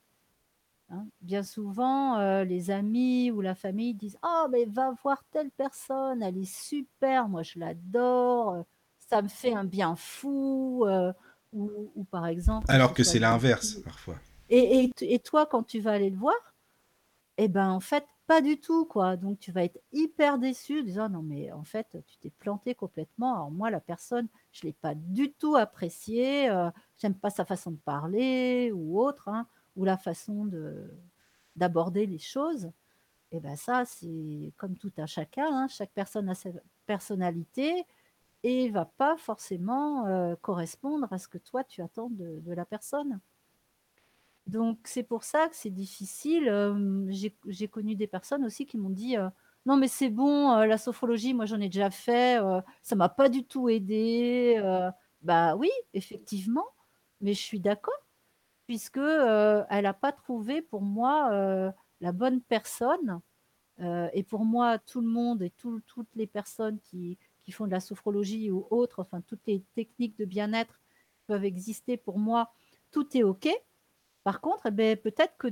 hein. Bien souvent, euh, les amis ou la famille disent Oh, mais va voir telle personne, elle est super, moi je l'adore, ça me fait un bien fou. euh, ou, ou par exemple, Alors que c'est l'inverse parfois. Et, et, et toi, quand tu vas aller le voir, eh ben, en fait, pas du tout, quoi. Donc, tu vas être hyper déçu, disant non, mais en fait, tu t'es planté complètement. Alors, moi, la personne, je ne l'ai pas du tout appréciée. Euh, j'aime pas sa façon de parler ou autre, hein, ou la façon de d'aborder les choses. Et ben ça, c'est comme tout à chacun. hein, chaque personne a sa personnalité et va pas forcément euh, correspondre à ce que toi tu attends de la personne. Donc c'est pour ça que c'est difficile. J'ai connu des personnes aussi qui m'ont dit non mais c'est bon, la sophrologie, moi j'en ai déjà fait, euh, ça m'a pas du tout aidé. Euh, bah oui, effectivement, mais je suis d'accord puisque elle n'a pas trouvé pour moi la bonne personne. Et pour moi, tout le monde et tout- toutes les personnes qui, qui font de la sophrologie ou autres, enfin toutes les techniques de bien-être peuvent exister pour moi, tout est OK. Par contre, eh ben, peut-être que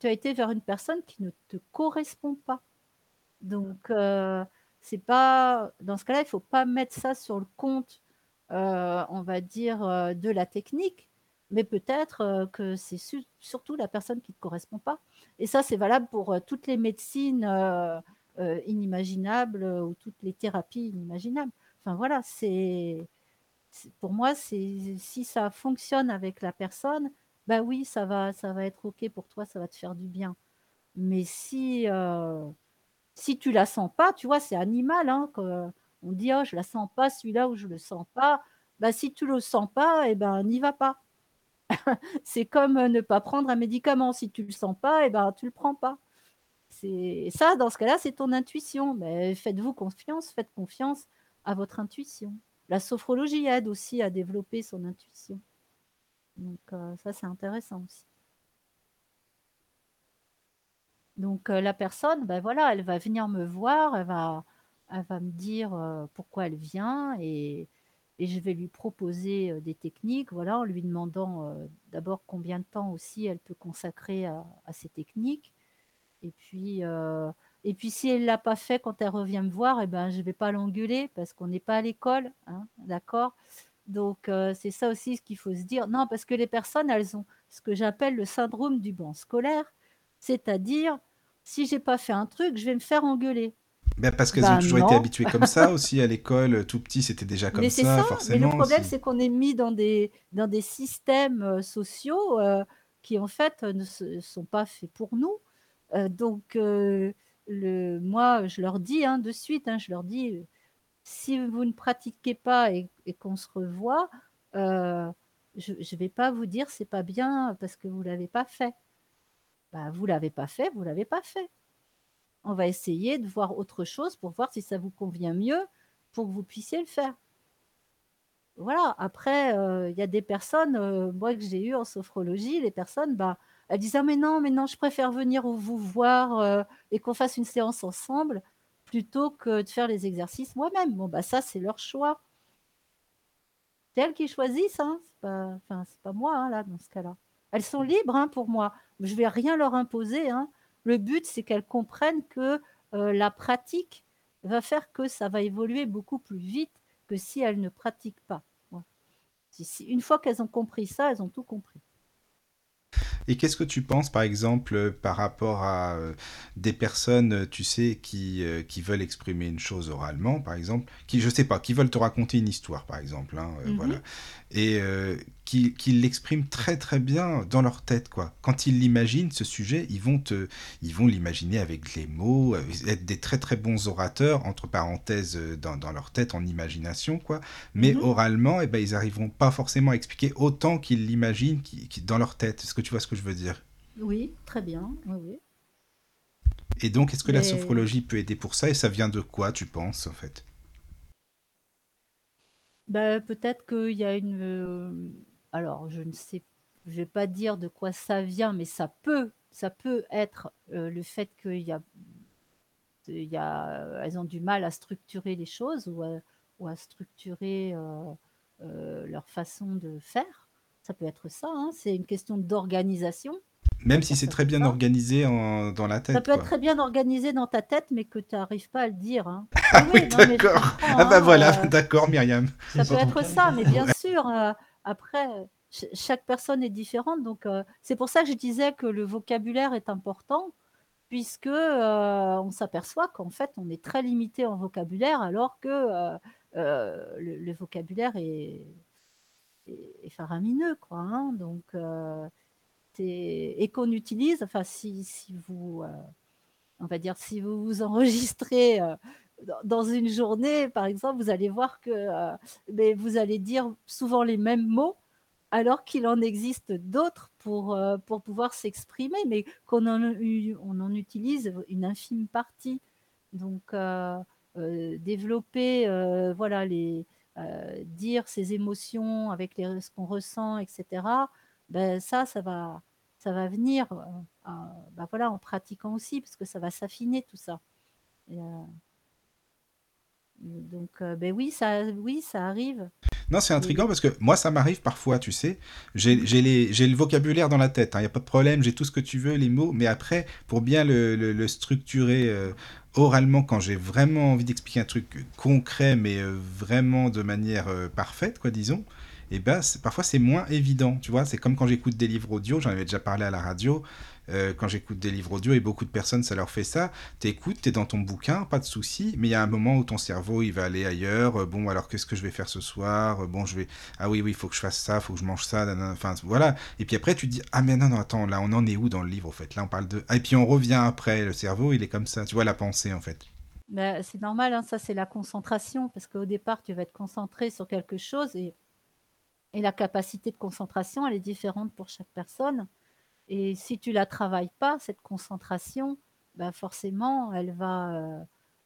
tu as été vers une personne qui ne te correspond pas. Donc, euh, c'est pas dans ce cas-là, il faut pas mettre ça sur le compte, euh, on va dire, euh, de la technique, mais peut-être que c'est su- surtout la personne qui te correspond pas. Et ça, c'est valable pour toutes les médecines inimaginables ou toutes les thérapies inimaginables. Enfin voilà, c'est c'est- pour moi, c'est si ça fonctionne avec la personne, bah oui, ça va, ça va être OK pour toi, ça va te faire du bien. Mais si, euh, si tu la sens pas, tu vois, c'est animal, hein, on dit, oh, je la sens pas, celui-là, ou je le sens pas. Bah, si tu le sens pas, eh ben, n'y va pas. C'est comme ne pas prendre un médicament. Si tu le sens pas, eh ben, tu le prends pas. C'est ça, dans ce cas-là, c'est ton intuition. Mais faites-vous confiance, faites confiance à votre intuition. La sophrologie aide aussi à développer son intuition. Donc euh, ça, c'est intéressant aussi. Donc euh, la personne, ben voilà, elle va venir me voir, elle va, elle va me dire euh, pourquoi elle vient et, et je vais lui proposer des techniques, voilà, en lui demandant d'abord combien de temps aussi elle peut consacrer à, ces techniques. Et puis, et puis si elle ne l'a pas fait quand elle revient me voir, eh ben, je ne vais pas l'engueuler parce qu'on n'est pas à l'école, hein, d'accord? Donc euh, c'est ça aussi ce qu'il faut se dire. Non, parce que les personnes, elles ont ce que j'appelle le syndrome du banc scolaire, c'est-à-dire si j'ai pas fait un truc, je vais me faire engueuler. Ben, parce qu'elles ont Ben toujours été habituées comme ça aussi à l'école, tout petit, c'était déjà comme Mais c'est ça, ça, mais le forcément problème, c'est qu'on est mis dans des, dans des systèmes euh, sociaux euh, qui, en fait, euh, ne sont pas faits pour nous. Euh, donc, euh, le, moi, je leur dis hein, de suite, hein, je leur dis, euh, si vous ne pratiquez pas et, qu'on se revoit, euh, je ne vais pas vous dire c'est pas bien parce que vous l'avez pas fait. Bah, vous l'avez pas fait, vous l'avez pas fait. On va essayer de voir autre chose pour voir si ça vous convient mieux pour que vous puissiez le faire. Voilà, après, euh, il y a des personnes, euh, moi que j'ai eu en sophrologie, les personnes, bah, elles disent, ah mais non, mais non, je préfère venir vous voir et qu'on fasse une séance ensemble plutôt que de faire les exercices moi-même. Bon, bah ça, c'est leur choix. C'est elles qui choisissent, hein. C'est pas, enfin, c'est pas moi, hein, là, dans ce cas-là. Elles sont libres, hein, pour moi. Je vais rien leur imposer, hein. Le but, c'est qu'elles comprennent que euh, la pratique va faire que ça va évoluer beaucoup plus vite que si elles ne pratiquent pas. Voilà. Si- si- une fois qu'elles ont compris ça, elles ont tout compris. Et qu'est-ce que tu penses, par exemple, euh, par rapport à euh, des personnes, euh, tu sais, qui, qui veulent exprimer une chose oralement, par exemple, qui, je sais pas, qui veulent te raconter une histoire, par exemple, hein, Mhm. voilà, et qui, qui l'expriment très très bien dans leur tête, quoi. Quand ils l'imaginent, ce sujet, ils vont te, ils vont l'imaginer avec les mots, être des très très bons orateurs, entre parenthèses, dans, dans leur tête, en imagination, quoi. Mais Mhm. oralement, eh ben, ils arriveront pas forcément à expliquer autant qu'ils l'imaginent qui- qui- dans leur tête. Est-ce que tu vois ce que je veux dire? Oui, très bien. Oui, oui. Et donc, est-ce que la sophrologie peut aider pour ça? Et ça vient de quoi, tu penses, en fait? Bah, peut-être qu'il y a une. euh, Alors, je ne sais, je vais pas dire de quoi ça vient, mais ça peut, ça peut être euh, le fait qu'il y a, il y a, elles ont du mal à structurer les choses ou à, structurer euh, euh, leur façon de faire. Ça peut être ça. hein. C'est une question d'organisation. Même si c'est très bien organisé en- dans la tête, Ça peut quoi. être très bien organisé dans ta tête, mais que tu n'arrives pas à le dire. hein. Ah Oui, d'accord. Ah bah hein, voilà, euh, d'accord, Myriam. Ça peut être ça, mais bien sûr, euh, après, ch- chaque personne est différente. Donc, euh, c'est pour ça que je disais que le vocabulaire est important, puisque on s'aperçoit qu'en fait, on est très limité en vocabulaire, alors que le, le vocabulaire est, est- est faramineux, quoi. hein. donc, et qu'on utilise, enfin, si, si vous, euh, on va dire, si vous vous enregistrez euh, dans- une journée, par exemple, vous allez voir que euh, mais vous allez dire souvent les mêmes mots, alors qu'il en existe d'autres pour, pour pouvoir s'exprimer, mais qu'on en, on en utilise une infime partie. Donc, développer, voilà, les, dire ses émotions avec les, ce qu'on ressent, etc., ben, ça, ça va, ça va venir euh, ben voilà, en pratiquant aussi, parce que ça va s'affiner tout ça. Et, euh, donc, euh, ben oui, ça, oui, ça arrive. Non, c'est intriguant parce que moi, ça m'arrive parfois, tu sais. J'ai le vocabulaire dans la tête, il n'y a pas de problème, j'ai tout ce que tu veux, les mots, mais après, pour bien le, le- le structurer euh, oralement, quand j'ai vraiment envie d'expliquer un truc concret, mais euh, vraiment de manière parfaite, quoi, disons, et ben, c'est- parfois c'est moins évident, tu vois. C'est comme quand j'écoute des livres audio, j'en avais déjà parlé à la radio. euh, quand j'écoute des livres audio, et beaucoup de personnes, ça leur fait ça. T'écoutes, t'es dans ton bouquin, pas de souci, mais il y a un moment où ton cerveau, il va aller ailleurs. Euh, Bon, alors qu'est-ce que je vais faire ce soir Euh, Bon, je vais. Ah oui, oui, il faut que je fasse ça, il faut que je mange ça. nanana. Enfin, voilà. Et puis après, tu te dis, ah mais non, non, attends, là, on en est où dans le livre, en fait? Là, on parle de. Ah, et puis on revient après. Le cerveau, il est comme ça. Tu vois, la pensée, en fait. Ben, c'est normal, hein, ça c'est la concentration, parce qu'au départ, tu vas être concentré sur quelque chose et, et la capacité de concentration, elle est différente pour chaque personne. Et si tu la travailles pas, cette concentration, ben forcément, elle va, euh,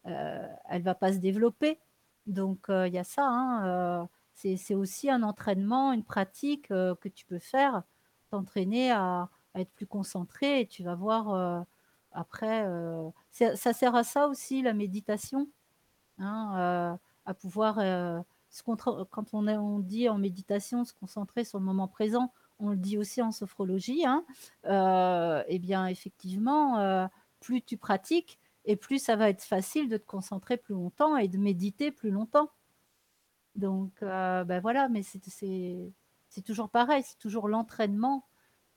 euh, elle va pas se développer. Donc euh, il y a ça, hein, c'est aussi un entraînement, une pratique que tu peux faire, t'entraîner à, être plus concentré et tu vas voir après. ça sert à ça aussi la méditation, hein, à pouvoir contra- quand on, dit en méditation se concentrer sur le moment présent, on le dit aussi en sophrologie, hein, euh, eh bien effectivement, euh, plus tu pratiques et plus ça va être facile de te concentrer plus longtemps et de méditer plus longtemps. Donc euh, ben voilà, mais c'est toujours pareil, c'est toujours l'entraînement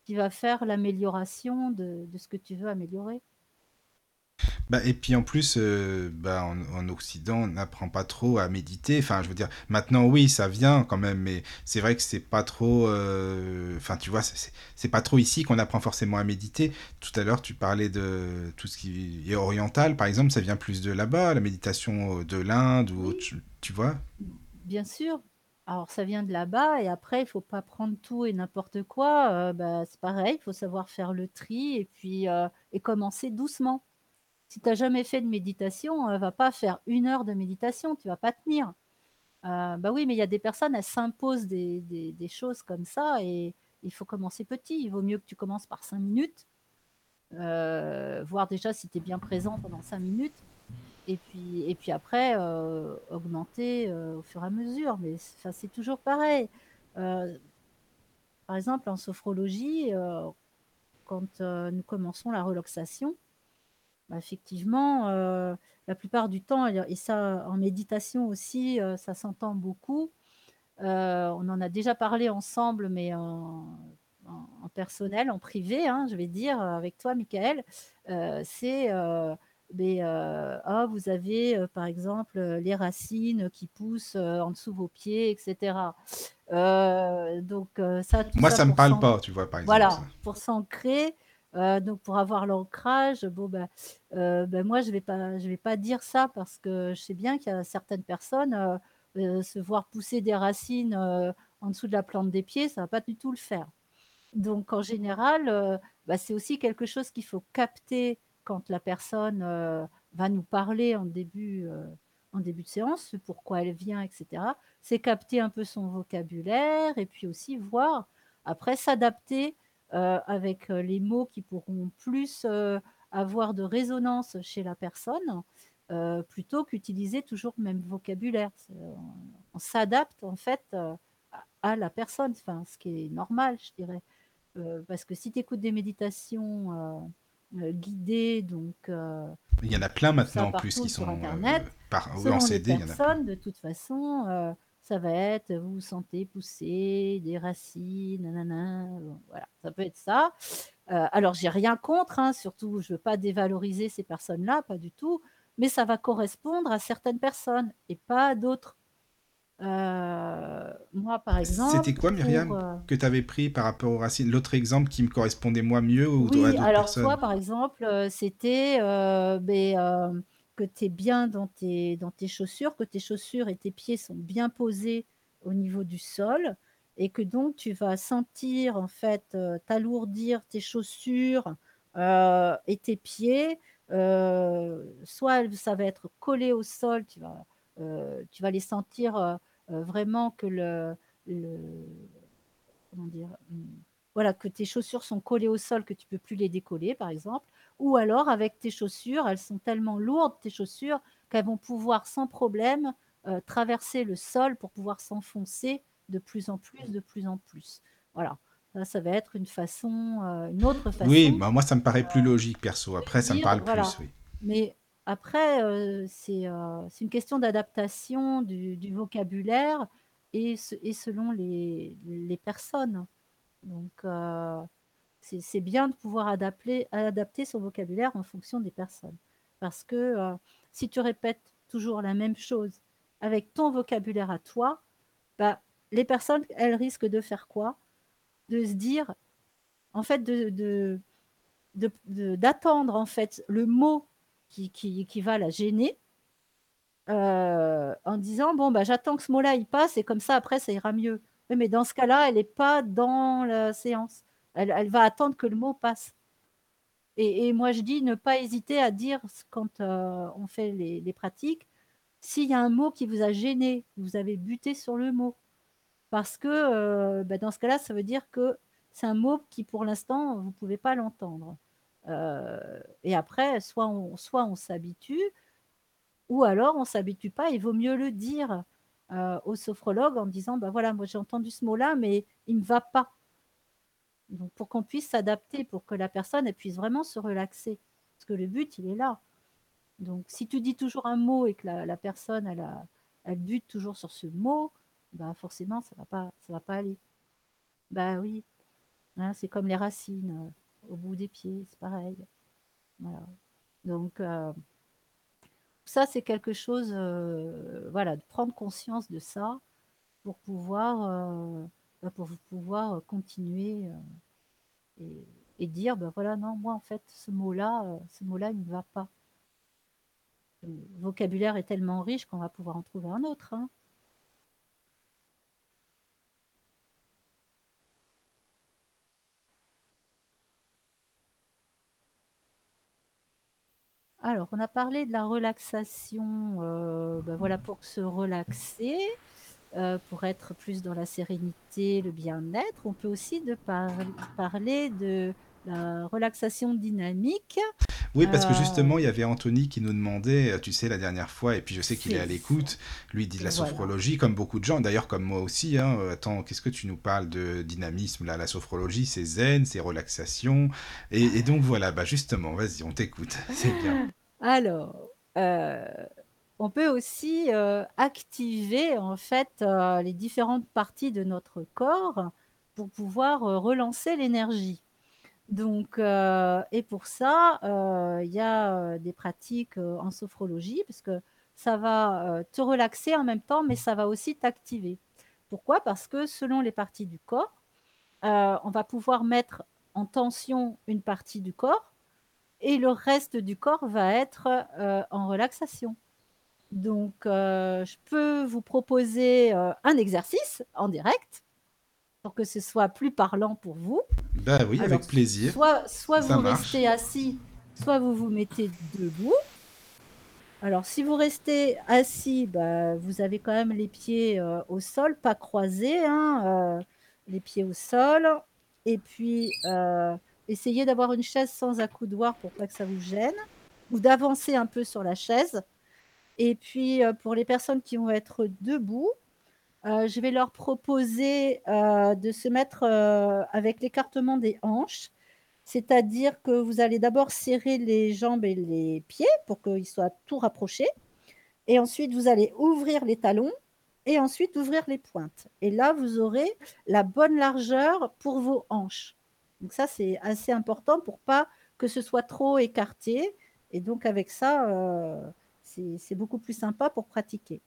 qui va faire l'amélioration de ce que tu veux améliorer. Bah, et puis en plus, euh, bah, en, en Occident, on n'apprend pas trop à méditer. Enfin, je veux dire, maintenant, oui, ça vient quand même, mais c'est vrai que c'est pas trop. euh, Enfin, tu vois, c'est- pas trop ici qu'on apprend forcément à méditer. Tout à l'heure, tu parlais de tout ce qui est oriental, par exemple, ça vient plus de là-bas, la méditation euh, de l'Inde ou Oui. autre- tu vois. Bien sûr. Alors ça vient de là-bas et après il faut pas prendre tout et n'importe quoi. euh, bah, c'est pareil, il faut savoir faire le tri et puis euh, et commencer doucement. Si tu n'as jamais fait de méditation, euh, va pas faire une heure de méditation, tu vas pas tenir. Euh, bah oui, mais il y a des personnes, elles s'imposent des, choses comme ça et il faut commencer petit. Il vaut mieux que tu commences par cinq minutes, euh, voir déjà si tu es bien présent pendant cinq minutes et puis, et puis après, euh, augmenter au fur et à mesure. Mais c'est- toujours pareil. Par exemple, en sophrologie, quand nous commençons la relaxation, bah, effectivement, euh, la plupart du temps, et et ça en méditation aussi, euh, ça s'entend beaucoup. Euh, on en a déjà parlé ensemble, mais en, en- en personnel, en privé, hein, je vais dire avec toi, Michael, c'est ah, vous avez par exemple les racines qui poussent en dessous vos pieds, etc. donc ça, tout Moi, ça ça me pour parle s'an- pas, tu vois, par exemple. voilà, pour s'ancrer, euh, donc pour avoir l'ancrage, bon ben, moi je vais pas, je vais pas dire ça parce que je sais bien qu'il y a certaines personnes euh, se voir pousser des racines en dessous de la plante des pieds, ça va pas du tout le faire. Donc en général, bah, c'est aussi quelque chose qu'il faut capter quand la personne va nous parler en début, en début de séance, ce pourquoi elle vient, etc. C'est capter un peu son vocabulaire et puis aussi voir, après s'adapter avec euh, les mots qui pourront plus euh, avoir de résonance chez la personne, euh, plutôt qu'utiliser toujours le même vocabulaire. On, on s'adapte en fait euh, à la personne, enfin, ce qui est normal, je dirais. Euh, parce que si tu écoutes des méditations euh, euh, guidées, donc euh, Il y en a plein maintenant en plus qui sont euh, Internet, par... en CD, il y en a personnes, de toute façon, euh, ça va être vous vous sentez pousser des racines, nanana, bon, voilà, ça peut être ça. Euh, alors, j'ai rien contre, hein, surtout, je veux pas dévaloriser ces personnes-là, pas du tout, mais ça va correspondre à certaines personnes et pas à d'autres. Euh, moi, par exemple, C'était quoi, pour, Myriam, euh, que tu avais pris par rapport aux racines? L'autre exemple qui me correspondait moi mieux ou à Oui, alors toi, par exemple, c'était ben, que tu es bien dans tes, dans tes chaussures, que tes chaussures et tes pieds sont bien posés au niveau du sol et que donc tu vas sentir en fait euh, t'alourdir tes chaussures euh, et tes pieds. euh, soit ça va être collé au sol, tu vas, tu vas les sentir vraiment que le, le, comment dire, hum, voilà, que tes chaussures sont collées au sol que tu peux plus les décoller, par exemple, ou alors avec tes chaussures, elles sont tellement lourdes, tes chaussures, qu'elles vont pouvoir sans problème euh, traverser le sol pour pouvoir s'enfoncer de plus en plus, de plus en plus. Voilà, ça, ça va être une façon, euh, une autre Oui, façon bah moi ça me paraît plus logique perso. Après, ça me parle voilà. plus, oui. Mais après, euh, c'est euh, une question d'adaptation du, du vocabulaire et, se- et selon les, les personnes. Donc, c'est bien de pouvoir adapter, son vocabulaire en fonction des personnes. Parce que euh, si tu répètes toujours la même chose avec ton vocabulaire à toi, bah, les personnes, elles risquent de faire quoi? De se dire, en fait, de, d'attendre en fait le mot qui, qui, va la gêner euh, en disant bon bah j'attends que ce mot-là il passe et comme ça après ça ira mieux. Mais dans ce cas-là, elle n'est pas dans la séance. Elle, va attendre que le mot passe. Et, moi je dis ne pas hésiter à dire quand euh, on fait les, pratiques, s'il y a un mot qui vous a gêné, vous avez buté sur le mot. Parce que euh, bah, dans ce cas-là, ça veut dire que c'est un mot qui pour l'instant vous ne pouvez pas l'entendre. Euh, et après, soit on, s'habitue, ou alors on s'habitue pas. Il vaut mieux le dire au sophrologue en disant bah voilà, moi j'ai entendu ce mot-là, mais il me va pas. Donc pour qu'on puisse s'adapter, pour que la personne elle puisse vraiment se relaxer, parce que le but il est là. Donc si tu dis toujours un mot et que la, personne elle, bute toujours sur ce mot, bah forcément ça va va pas aller. Bah oui, Hein, c'est comme les racines euh, au bout des pieds, c'est pareil. Voilà. Donc, euh, ça, c'est quelque chose, euh, voilà, de prendre conscience de ça pour pouvoir, bah, pour pouvoir continuer euh, et, dire, ben voilà, non, moi, en fait, ce mot-là, euh, ce mot-là, il ne va pas. Le vocabulaire est tellement riche qu'on va pouvoir en trouver un autre. hein. Alors, on a parlé de la relaxation, euh, ben voilà, pour se relaxer, euh, pour être plus dans la sérénité, le bien-être. On peut aussi de par- parler de la relaxation dynamique. Oui, parce que Euh, justement, il y avait Anthony qui nous demandait, euh, tu sais, la dernière fois, et puis je sais qu'il est à l'écoute, lui il dit de la Voilà. sophrologie, comme beaucoup de gens, d'ailleurs comme moi aussi. Hein. Attends, qu'est-ce que tu nous parles de dynamisme là La sophrologie, c'est zen, c'est relaxation. Et, et donc voilà, bah justement, vas-y, on t'écoute, c'est bien. Alors, euh, on peut aussi euh, activer en fait euh, les différentes parties de notre corps pour pouvoir relancer l'énergie. Donc, et pour ça, il y a des pratiques en sophrologie, parce que ça va te relaxer en même temps, mais ça va aussi t'activer. Pourquoi? Parce que selon les parties du corps, on va pouvoir mettre en tension une partie du corps et le reste du corps va être en relaxation. Donc, je peux vous proposer un exercice en direct pour que ce soit plus parlant pour vous. Ben oui, avec plaisir. Soit, soit vous restez assis, soit vous vous mettez debout. Alors, si vous restez assis, bah, vous avez quand même les pieds euh, au sol, pas croisés, hein, euh, les pieds au sol. Et puis, euh, essayez d'avoir une chaise sans accoudoir pour pas que ça vous gêne, ou d'avancer un peu sur la chaise. Et puis, pour les personnes qui vont être debout, euh, je vais leur proposer euh, de se mettre euh, avec l'écartement des hanches, c'est-à-dire que vous allez d'abord serrer les jambes et les pieds pour qu'ils soient tout rapprochés, et ensuite vous allez ouvrir les talons et ensuite ouvrir les pointes. Et là, vous aurez la bonne largeur pour vos hanches. Donc ça, c'est assez important pour pas que ce soit trop écarté. Et donc avec ça, c'est beaucoup plus sympa pour pratiquer.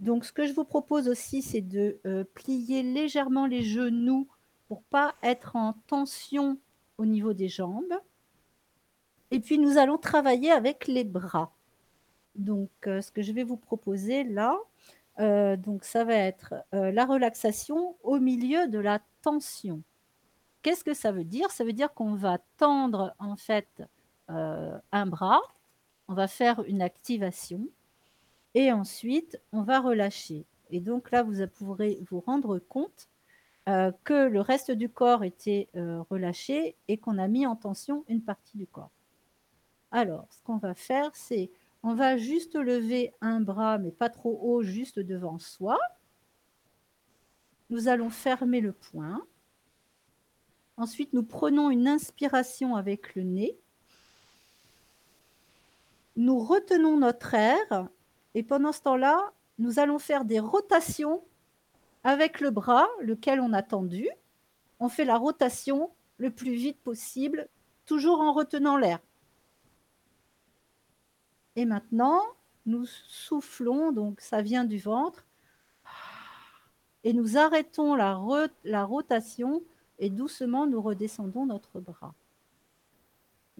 Donc, ce que je vous propose aussi, c'est de euh, plier légèrement les genoux pour pas être en tension au niveau des jambes. Et puis, nous allons travailler avec les bras. Donc, euh, ce que je vais vous proposer là, euh, donc ça va être la relaxation au milieu de la tension. Qu'est-ce que ça veut dire? Ça veut dire qu'on va tendre en fait un bras, on va faire une activation et ensuite, on va relâcher. Et donc là, vous pourrez vous rendre compte euh, que le reste du corps était euh, relâché et qu'on a mis en tension une partie du corps. Alors, ce qu'on va faire, c'est on va juste lever un bras, mais pas trop haut, juste devant soi. Nous allons fermer le poing. Ensuite, nous prenons une inspiration avec le nez. Nous retenons notre air et pendant ce temps-là, nous allons faire des rotations avec le bras, lequel on a tendu. On fait la rotation le plus vite possible, toujours en retenant l'air. Et maintenant, nous soufflons, donc ça vient du ventre, et nous arrêtons la, rotation et doucement nous redescendons notre bras.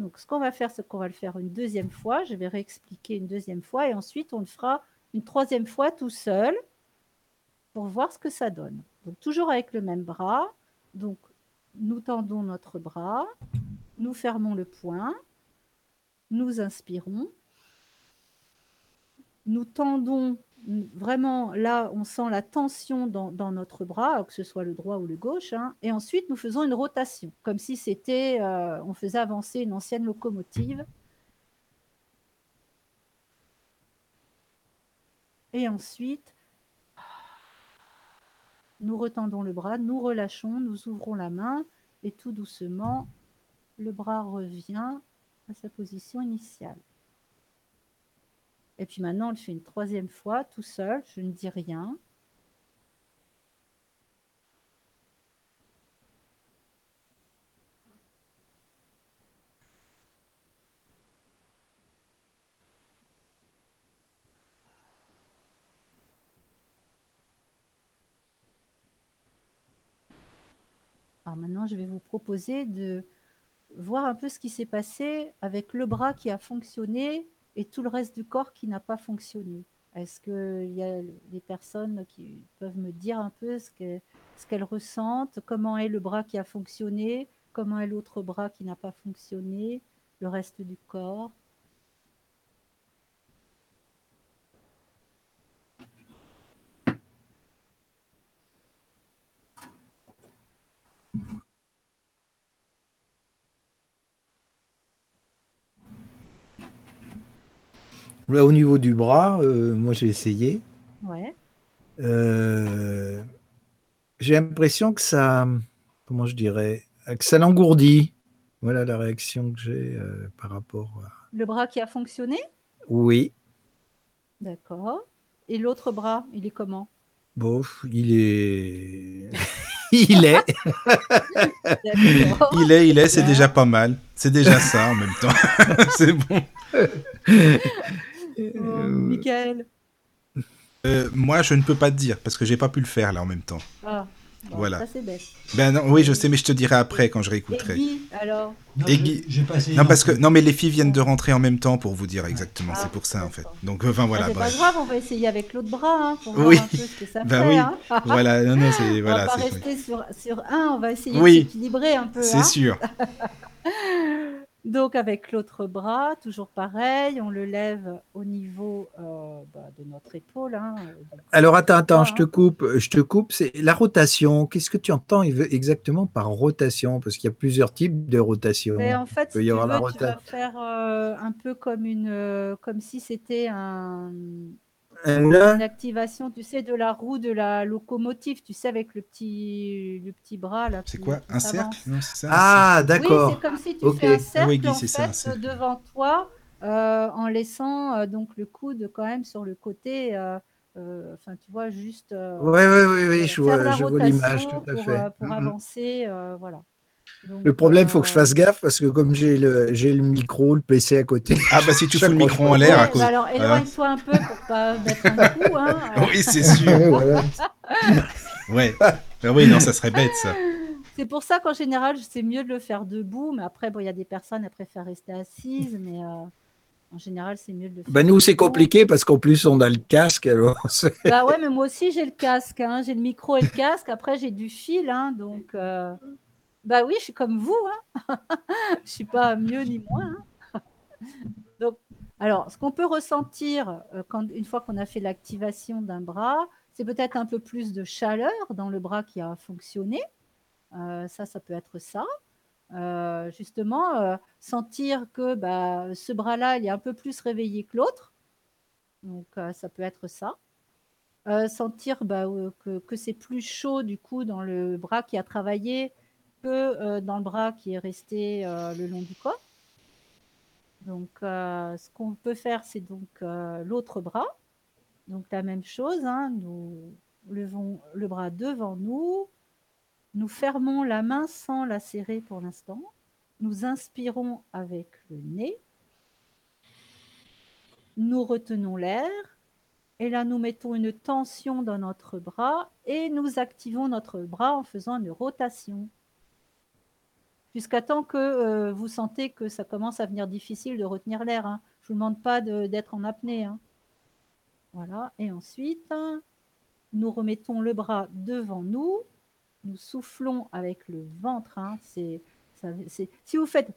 Donc, ce qu'on va faire, c'est qu'on va le faire une deuxième fois. Je vais réexpliquer une deuxième fois et ensuite, on le fera une troisième fois tout seul pour voir ce que ça donne. Donc, toujours avec le même bras. Donc, nous tendons notre bras, nous fermons le poing, nous inspirons, nous tendons vraiment là, on sent la tension dans, notre bras, que ce soit le droit ou le gauche. Hein. et ensuite, nous faisons une rotation, comme si c'était, euh, on faisait avancer une ancienne locomotive. Et ensuite, nous retendons le bras, nous relâchons, nous ouvrons la main et tout doucement, le bras revient à sa position initiale. Et puis maintenant, on le fait une troisième fois, tout seul, je ne dis rien. Alors maintenant, je vais vous proposer de voir un peu ce qui s'est passé avec le bras qui a fonctionné et tout le reste du corps qui n'a pas fonctionné. Est-ce qu'il y a des personnes qui peuvent me dire un peu ce qu'elles ressentent, comment est le bras qui a fonctionné, comment est l'autre bras qui n'a pas fonctionné, le reste du corps? Au niveau du bras, euh, moi j'ai essayé. Ouais. Euh, j'ai l'impression que ça, comment je dirais, que ça l'engourdit. Voilà la réaction que j'ai euh, par rapport à... Le bras qui a fonctionné? Oui. D'accord. Et l'autre bras, il est comment? Bof, il est... il est. Il est, il est, c'est déjà pas mal. C'est déjà ça en même temps. c'est bon. Bon, Michael. Euh, moi, je ne peux pas te dire parce que j'ai pas pu le faire là en même temps. Ah, bon, Voilà. Ça, c'est bête. Ben non, oui, je sais, mais je te dirai après quand je Et réécouterai. Guy, alors Non, Et Guy- j'ai pas essayé Non, parce que non, mais les filles viennent de rentrer en même temps pour vous dire exactement. Ah, c'est pour ça en fait. Donc, enfin Ah, voilà, C'est pas grave, on va essayer avec l'autre bras hein, pour Oui. voir un peu ce que ça Ben fait. oui. hein. Voilà, non, non, c'est on voilà, va pas rester sur, sur un, on va essayer Oui. de s'équilibrer un peu. c'est hein. sûr. Donc avec l'autre bras, toujours pareil, on le lève au niveau euh, bah, de notre épaule. hein, euh, Alors attends, attends, je te coupe, je te coupe. C'est la rotation. Qu'est-ce que tu entends exactement par rotation? Parce qu'il y a plusieurs types de rotation. Mais en fait, peut si y tu avoir la veux, tu vas rota- faire euh, un peu comme une, euh, comme si c'était un, Un une nœud activation, tu sais, de la roue de la locomotive, tu sais, avec le petit, le petit bras là. C'est quoi Un cercle? Non, c'est ça. un Ah, Oui, d'accord. c'est comme si tu fais un cercle oui, Guy, en c'est ça, un fait cercle. devant toi, euh, en laissant euh, donc le coude quand même sur le côté. euh, euh, Enfin, tu vois, juste. euh, Oui, oui, oui, oui, je vois, la je vois l'image, tout à pour, fait. euh, pour Mhm. avancer, euh, voilà. Le problème, il faut que je euh, fasse gaffe parce que comme j'ai le, j'ai le micro, le PC à côté. Ah bah si tu fous le micro en l'air à cause. bah alors éloigne-toi un peu pour pas mettre un coup. Hein. Oui, c'est sûr. Voilà. Ouais. Ben oui, non, ça serait bête ça. C'est pour ça qu'en général, c'est mieux de le faire debout, mais après, bon, il y a des personnes qui préfèrent rester assises, mais euh, en général, c'est mieux de le faire. Bah, nous, c'est compliqué parce qu'en plus, on a le casque. Alors, Bah ouais, mais moi aussi j'ai le casque, hein. j'ai le micro et le casque. Après j'ai du fil, hein, donc euh, bah oui, je suis comme vous, hein. je suis pas mieux ni moins. hein. donc, alors, ce qu'on peut ressentir euh, quand une fois qu'on a fait l'activation d'un bras, c'est peut-être un peu plus de chaleur dans le bras qui a fonctionné. Euh, ça, ça peut être ça. Euh, justement, sentir que bah, ce bras-là, il est un peu plus réveillé que l'autre. Donc, ça peut être ça. Sentir bah, que, que c'est plus chaud du coup dans le bras qui a travaillé euh, dans le bras qui est resté euh, le long du corps. Donc, euh, ce qu'on peut faire, c'est donc l'autre bras. Donc, la même chose, hein, nous levons le bras devant nous, nous fermons la main sans la serrer pour l'instant, nous inspirons avec le nez, nous retenons l'air, et là, nous mettons une tension dans notre bras et nous activons notre bras en faisant une rotation. Jusqu'à temps que euh, vous sentez que ça commence à venir difficile de retenir l'air. hein. Je ne vous demande pas d'être en apnée. hein. Voilà. Et ensuite, nous remettons le bras devant nous. Nous soufflons avec le ventre. hein. Si vous faites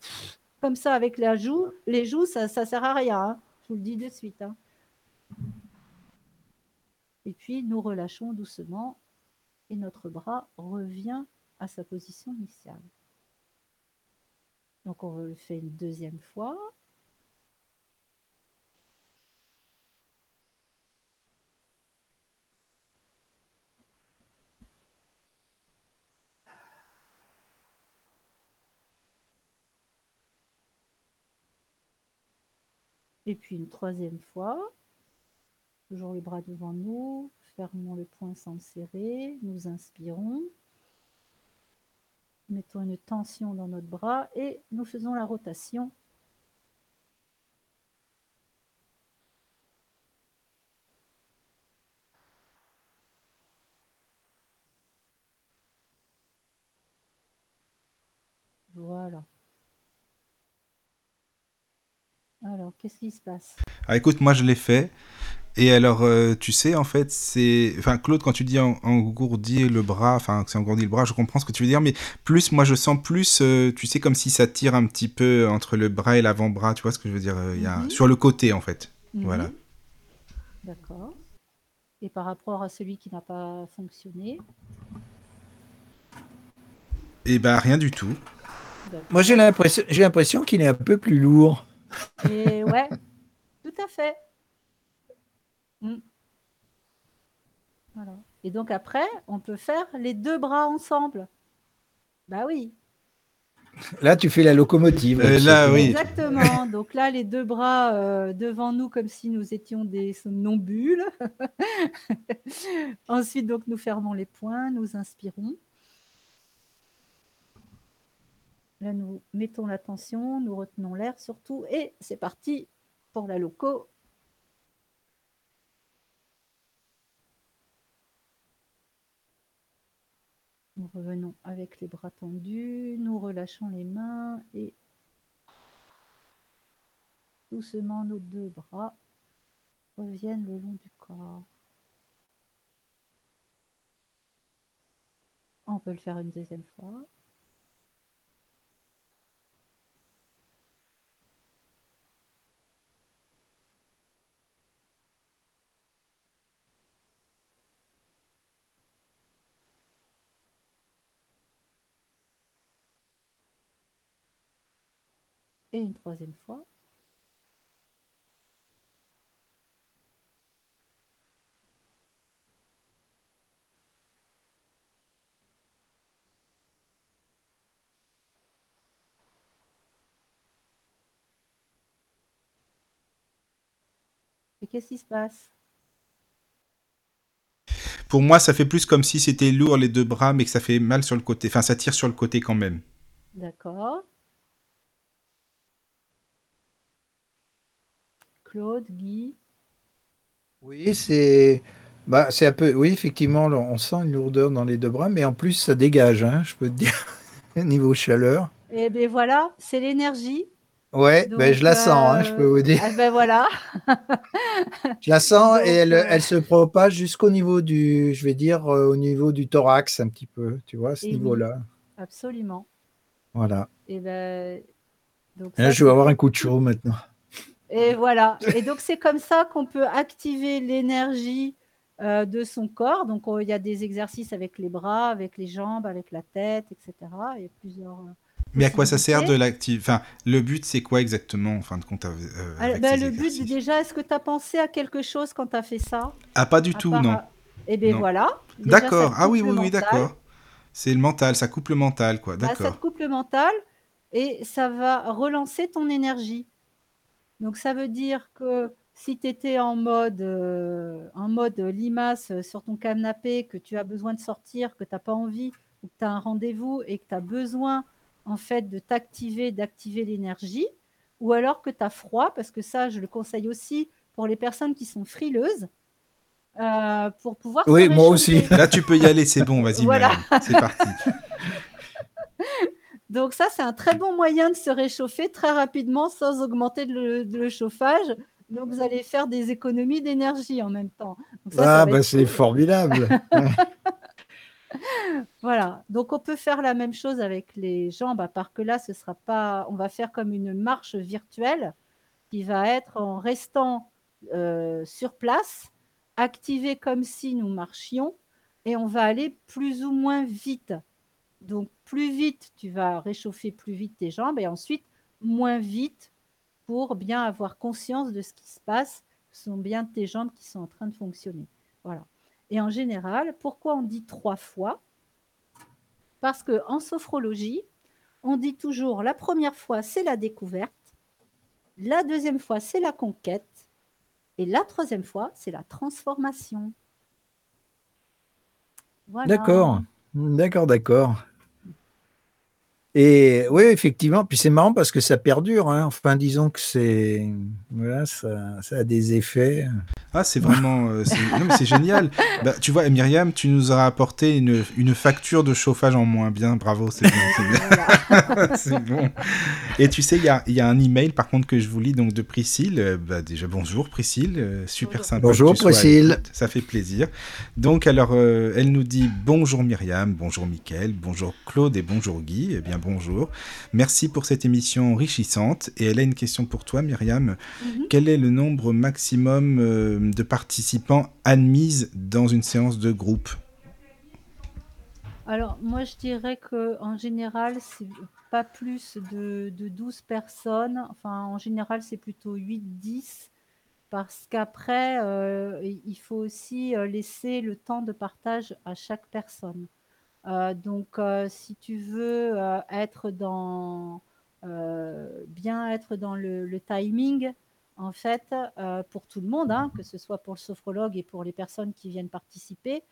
comme ça avec la joue, les joues, ça ne sert à rien. Je vous le dis de suite. Et puis nous relâchons doucement et notre bras revient à sa position initiale. Donc on le fait une deuxième fois. Et puis une troisième fois. Toujours les bras devant nous, fermons le poing sans le serrer, nous inspirons, mettons une tension dans notre bras et nous faisons la rotation. Voilà. Alors, qu'est-ce qui se passe? Ah, écoute, moi je l'ai fait. Et alors, euh, tu sais, en fait, c'est. Enfin, Claude, quand tu dis en- engourdir le bras, enfin, que c'est engourdir le bras, je comprends ce que tu veux dire, mais plus, moi je sens plus, euh, tu sais, comme si ça tire un petit peu entre le bras et l'avant-bras, tu vois ce que je veux dire euh, il y a... Mhm. Sur le côté, en fait. Voilà. Mhm. D'accord. Et par rapport à celui qui n'a pas fonctionné? Et bah, rien du tout. Moi, j'ai l'impression, j'ai l'impression qu'il est un peu plus lourd. Et ouais, tout à fait. Mm. Voilà. Et donc après, on peut faire les deux bras ensemble. Bah oui, Là, tu fais la locomotive. Euh, là, oui. exactement. Donc là, les deux bras euh, devant nous comme si nous étions des somnambules. Ensuite, donc nous fermons les poings, nous inspirons. Là, nous mettons la tension, nous retenons l'air surtout, et c'est parti pour la loco. Nous revenons avec les bras tendus, nous relâchons les mains et doucement nos deux bras reviennent le long du corps. On peut le faire une deuxième fois. Et une troisième fois. Et qu'est-ce qui se passe? Pour moi, ça fait plus comme si c'était lourd les deux bras, mais que ça fait mal sur le côté. Enfin, ça tire sur le côté quand même. D'accord. Claude, Guy. Oui, c'est bah, c'est un peu. Oui, effectivement, on sent une lourdeur dans les deux bras, mais en plus, ça dégage, hein, je peux te dire, niveau chaleur. Et bien voilà, c'est l'énergie. Ouais, ben, je la sens, hein, je peux euh, vous dire. ah ben voilà. Je la sens et elle, euh, elle se propage jusqu'au niveau du, je vais dire, euh, au niveau du thorax un petit peu, tu vois, à ce oui. niveau-là. Absolument. Voilà. Et ben donc là, ça, je vais avoir un coup de chaud maintenant. Et voilà. Et donc, c'est comme ça qu'on peut activer l'énergie euh, de son corps. Donc, on- il y a des exercices avec les bras, avec les jambes, avec la tête, etc. Il y a plusieurs. euh, Mais à quoi ça sert de possibilités. l'active Enfin, le but, c'est quoi exactement, en fin de compte, euh, Alors, ben, le but, déjà, est-ce que tu as pensé à quelque chose quand tu as fait ça? Ah, pas du tout, part, non. euh, Eh bien, voilà. Ça D'accord. Ah oui, oui, oui, d'accord. C'est le mental, ça coupe le mental, quoi. Bah, ça D'accord. te coupe le mental et ça va relancer ton énergie. Donc ça veut dire que si tu étais en mode, euh, en mode limace euh, sur ton canapé, que tu as besoin de sortir, que tu n'as pas envie, ou que tu as un rendez-vous et que tu as besoin en fait de t'activer, d'activer l'énergie, ou alors que tu as froid, parce que ça, je le conseille aussi pour les personnes qui sont frileuses, euh, pour pouvoir Oui, moi aussi. Là, tu peux y aller, c'est bon, vas-y, Voilà. C'est parti. Donc ça, c'est un très bon moyen de se réchauffer très rapidement sans augmenter le, le chauffage. Donc vous allez faire des économies d'énergie en même temps. Donc ça, ça Ah, va bah, c'est cool. formidable. Voilà. Donc on peut faire la même chose avec les jambes, à part que là, ce sera pas. On va faire comme une marche virtuelle qui va être en restant euh, sur place, activée comme si nous marchions, et on va aller plus ou moins vite. Donc plus vite, tu vas réchauffer plus vite tes jambes, et ensuite moins vite pour bien avoir conscience de ce qui se passe. Ce sont bien tes jambes qui sont en train de fonctionner. Voilà. Et en général, pourquoi on dit trois fois? Parce que en sophrologie, on dit toujours la première fois, c'est la découverte, la deuxième fois, c'est la conquête, et la troisième fois, c'est la transformation. D'accord. D'accord, d'accord. Et oui, effectivement, puis c'est marrant parce que ça perdure. hein. Enfin, disons que c'est. Voilà, ça, ça a des effets. Ah, c'est vraiment. euh, c'est- non, mais c'est génial. Bah, tu vois, Myriam, tu nous auras apporté une, une facture de chauffage en moins. Bien, bravo, c'est bon. c'est bon. Et tu sais, il y a, il y a un email, par contre, que je vous lis donc de Priscille. Euh, bah, déjà, bonjour Priscille. Euh, super Bonjour. sympa. Bonjour, Priscille. Ça fait plaisir. Donc, alors, euh, elle nous dit bonjour Myriam, bonjour Mickaël, bonjour Claude et bonjour Guy. Eh bien, bonjour. Merci pour cette émission enrichissante. Et elle a une question pour toi, Myriam. Mhm. Quel est le nombre maximum euh, de participants admises dans une séance de groupe Alors, moi, je dirais que en général, c'est pas plus de, de 12 personnes. Enfin, en général, c'est plutôt 8-10. Parce qu'après, euh, il faut aussi euh, laisser le temps de partage à chaque personne. Euh, donc, si tu veux être dans, bien être dans le timing, en fait, euh, pour tout le monde, hein, que ce soit pour le sophrologue et pour les personnes qui viennent participer,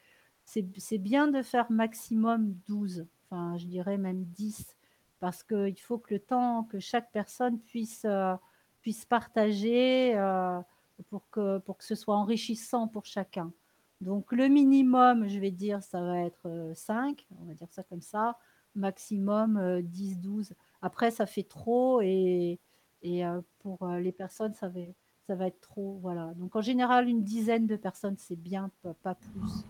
c'est bien de faire maximum 12, enfin je dirais même 10, parce qu'il faut que le temps que chaque personne puisse, puisse partager pour, que, pour que ce soit enrichissant pour chacun. Donc le minimum, je vais dire, ça va être 5, on va dire ça comme ça, maximum 10, 12. Après, ça fait trop et, et pour les personnes, ça va, ça va être trop. Voilà. Donc en général, une dizaine de personnes, c'est bien, pas, plus.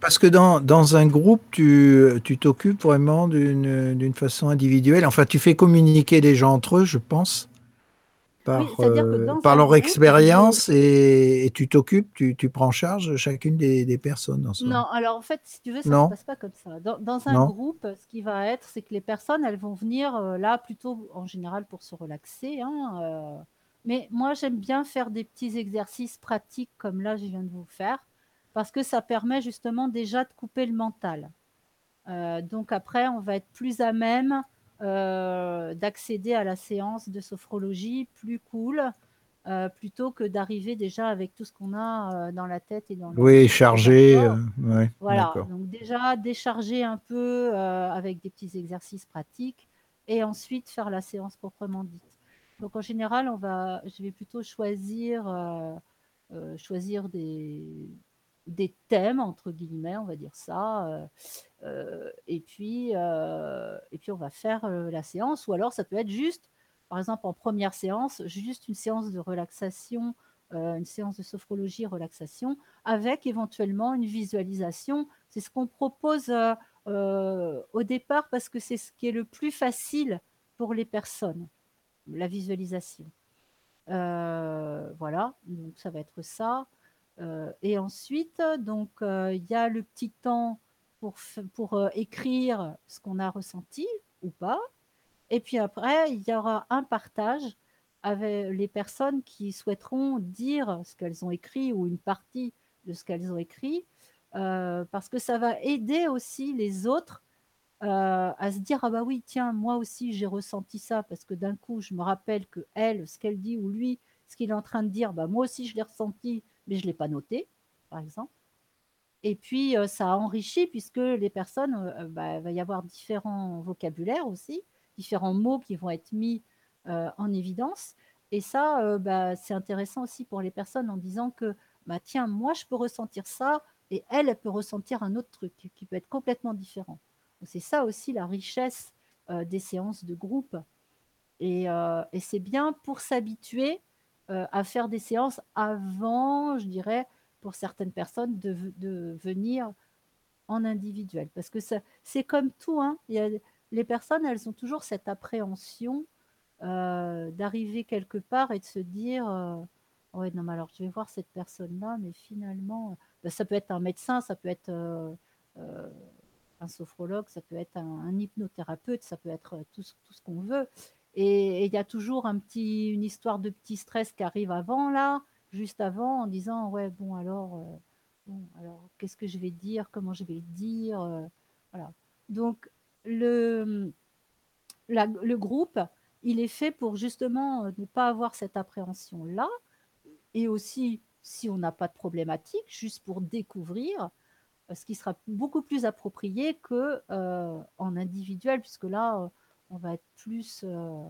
Parce que dans, dans un groupe, tu t'occupes vraiment d'une façon individuelle. Enfin, tu fais communiquer les gens entre eux, je pense par, euh, par leur expérience et, tu t'occupes, tu, tu, prends en charge chacune des, des personnes. non, alors en fait, si tu veux, ça ne se passe pas comme ça. Dans, dans un groupe, ce qui va être, c'est que les personnes, elles vont venir euh, là plutôt en général pour se relaxer. Hein, euh. mais moi, j'aime bien faire des petits exercices pratiques comme là, je viens de vous faire, parce que ça permet justement déjà de couper le mental. donc après, on va être plus à même euh, d'accéder à la séance de sophrologie plus cool, euh, plutôt que d'arriver déjà avec tout ce qu'on a euh, dans la tête et dans le Oui, chargé. voilà, donc déjà décharger un peu avec des petits exercices pratiques et ensuite faire la séance proprement dite. Donc en général, on va, je vais plutôt choisir, choisir des, des thèmes, entre guillemets, on va dire ça. Euh, euh, et, puis, euh, et puis, on va faire la séance. Ou alors, ça peut être juste, par exemple, en première séance, juste une séance de relaxation, une séance de sophrologie relaxation, avec éventuellement une visualisation. C'est ce qu'on propose au départ parce que c'est ce qui est le plus facile pour les personnes, la visualisation. voilà, donc ça va être ça. Euh, et ensuite, donc, euh, il y a le petit temps pour, pour euh, écrire ce qu'on a ressenti ou pas. Et puis après, il y aura un partage avec les personnes qui souhaiteront dire ce qu'elles ont écrit ou une partie de ce qu'elles ont écrit, parce que ça va aider aussi les autres à se dire ah bah oui tiens moi aussi j'ai ressenti ça parce que d'un coup je me rappelle que elle ce qu'elle dit ou lui ce qu'il est en train de dire bah moi aussi je l'ai ressenti mais je ne l'ai pas noté, par exemple. Et puis, euh, ça a enrichi puisque les personnes, euh, bah, il va y avoir différents vocabulaires aussi, différents mots qui vont être mis euh, en évidence. Et ça, bah, c'est intéressant aussi pour les personnes en disant que, bah, tiens, moi, je peux ressentir ça et elle, elle peut ressentir un autre truc qui peut être complètement différent. C'est ça aussi la richesse des séances de groupe. Et c'est bien pour s'habituer euh, à faire des séances avant, je dirais, pour certaines personnes, de, venir en individuel. Parce que c'est comme tout, hein. Les personnes, elles ont toujours cette appréhension euh, d'arriver quelque part et de se dire euh, Ouais, non, mais alors je vais voir cette personne-là, mais finalement, bah, ça peut être un médecin, ça peut être un sophrologue, ça peut être un, hypnothérapeute, ça peut être tout ce qu'on veut. Et il y a toujours une histoire de petit stress qui arrive avant, là, juste avant, en disant Ouais, bon, alors, euh, qu'est-ce que je vais dire? Comment je vais dire? Euh, Voilà. Donc, le, le groupe, il est fait pour justement ne pas avoir cette appréhension-là. Et aussi, si on n'a pas de problématique, juste pour découvrir, euh, ce qui sera beaucoup plus approprié que en individuel, puisque là, on va être plus, euh,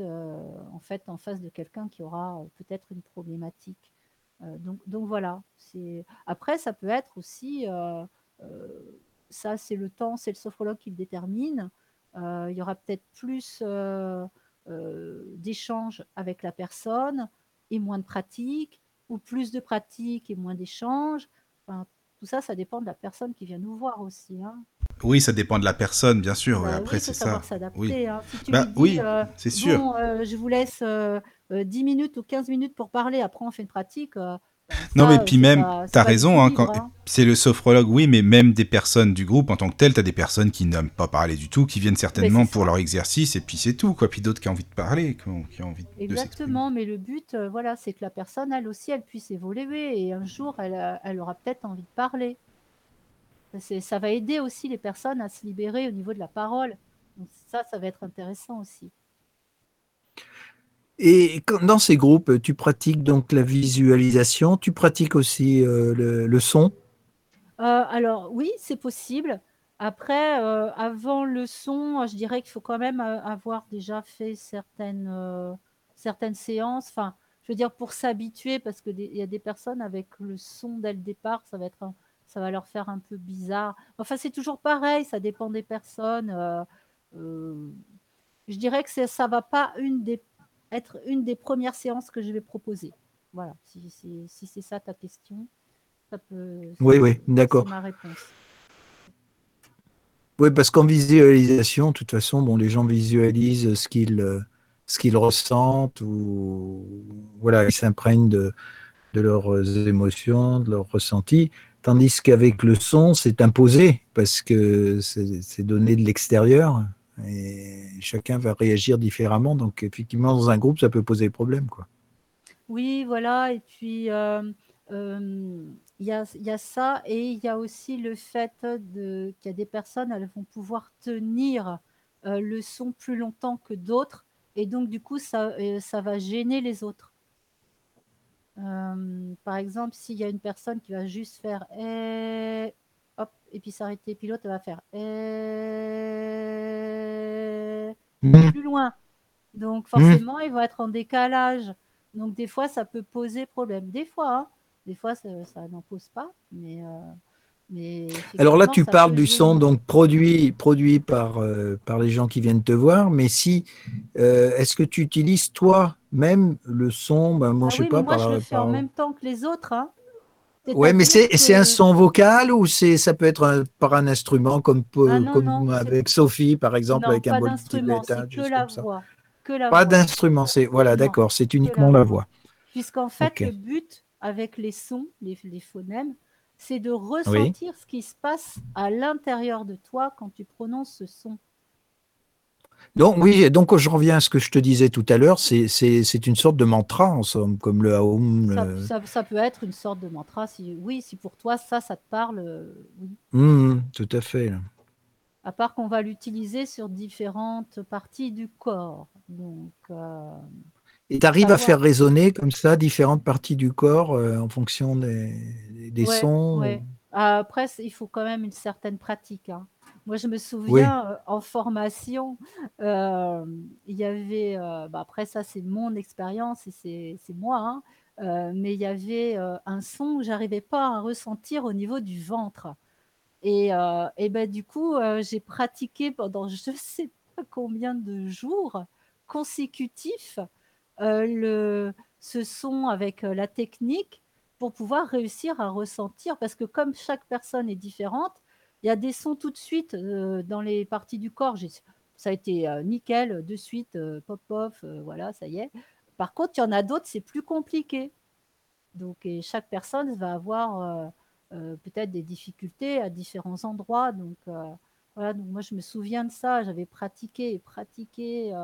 euh, en fait en face de quelqu'un qui aura euh, peut-être une problématique. donc, voilà. Après, ça peut être aussi, ça c'est le temps, c'est le sophrologue qui le détermine. il y aura peut-être plus d'échanges avec la personne et moins de pratique, ou plus de pratique et moins d'échanges. tout ça, ça dépend de la personne qui vient nous voir aussi. Hein. Oui, ça dépend de la personne, bien sûr. Bah après, c'est ça. Oui, hein. si bah, oui euh, c'est sûr. Bon, euh, je vous laisse 10 euh, minutes ou 15 minutes pour parler, après on fait une pratique. non, mais puis même, tu as raison, hein, quand... Hein. c'est le sophrologue, oui, mais même des personnes du groupe en tant que tel, tu as des personnes qui n'aiment pas parler du tout, qui viennent certainement pour leur exercice, et puis c'est tout, quoi. Puis d'autres qui ont envie de parler, qui ont, qui ont envie Exactement, mais le but, voilà, c'est que la personne, elle aussi, elle puisse évoluer, et un jour, elle, elle aura peut-être envie de parler ça va aider aussi les personnes à se libérer au niveau de la parole. Donc ça, ça va être intéressant aussi. Et dans ces groupes, tu pratiques donc la visualisation, tu pratiques aussi euh, le, son? Euh, Alors oui, c'est possible. Après, euh, avant le son, je dirais qu'il faut quand même avoir déjà fait certaines, certaines séances. Enfin, je veux dire, pour s'habituer, parce qu'il y a des personnes avec le son dès le départ, ça va, être ça va leur faire un peu bizarre. Enfin, c'est toujours pareil, ça dépend des personnes. je dirais que ça va pas une des, être une des premières séances que je vais proposer. Voilà, si, si c'est ça ta question, ça peut. Oui, oui, d'accord. ma réponse. Oui, parce qu'en visualisation, de toute façon, bon, les gens visualisent ce qu'ils euh, ce qu'ils ressentent ou voilà, ils s'imprègnent de, de leurs émotions, de leurs ressentis. Tandis qu'avec le son, c'est imposé parce que c'est donné de l'extérieur et chacun va réagir différemment. Donc, effectivement, dans un groupe, ça peut poser problème. Quoi. Oui, voilà. Et puis, euh, euh, il y a, ça et il y a aussi le fait qu'il y a des personnes, elles vont pouvoir tenir euh, le son plus longtemps que d'autres et donc du coup, ça va gêner les autres. Euh, par exemple, s'il y a une personne qui va juste faire et, hop, et puis s'arrêter, puis l'autre va faire et, mmh. plus loin. Donc mmh. forcément, ils vont être en décalage. Donc des fois, ça peut poser problème. Des fois, hein, des fois, ça, n'en pose pas, mais. Euh, mais Alors là, tu parles du son donc produit, produit par, euh, par les gens qui viennent te voir, mais si euh, est-ce que tu utilises toi-même le son? Ben, Moi, ah je sais oui, pas. Moi, je le fais en même temps que les autres. Hein. Ouais, mais c'est un son vocal ou c'est ça peut être par un instrument comme, ah comme avec Sophie par exemple avec un bol de que la voix. Que la pas d'instrument, c'est voilà, d'accord, c'est uniquement la, voix. Puisqu'en fait, le but avec les sons, les, phonèmes, c'est de ressentir ce qui se passe à l'intérieur de toi quand tu prononces ce son. Donc oui, donc je reviens à ce que je te disais tout à l'heure, c'est une sorte de mantra en somme, comme le Aum. Ça, peut être une sorte de mantra, si, oui, si pour toi ça, ça te parle, euh, oui. Mmh, tout à fait. À part qu'on va l'utiliser sur différentes parties du corps. Donc, euh, et tu arrives à faire résonner comme ça différentes parties du corps euh, en fonction des, des sons Après, il faut quand même une certaine pratique. Hein. Moi, je me souviens euh, en formation, euh, il y avait, bah, après ça, c'est mon expérience et c'est moi, hein, mais il y avait un son où j'arrivais pas à ressentir au niveau du ventre. Et, et ben, du coup, j'ai pratiqué pendant je sais pas combien de jours consécutifs euh, le, ce son avec euh, la technique pour pouvoir réussir à ressentir, parce que comme chaque personne est différente, il y a des sons tout de suite euh, dans les parties du corps. Ça a été nickel, de suite, pop-off, voilà, ça y est. Par contre, il y en a d'autres, c'est plus compliqué. Donc, et chaque personne va avoir peut-être des difficultés à différents endroits. Donc, voilà, donc moi, je me souviens de ça. J'avais pratiqué et pratiqué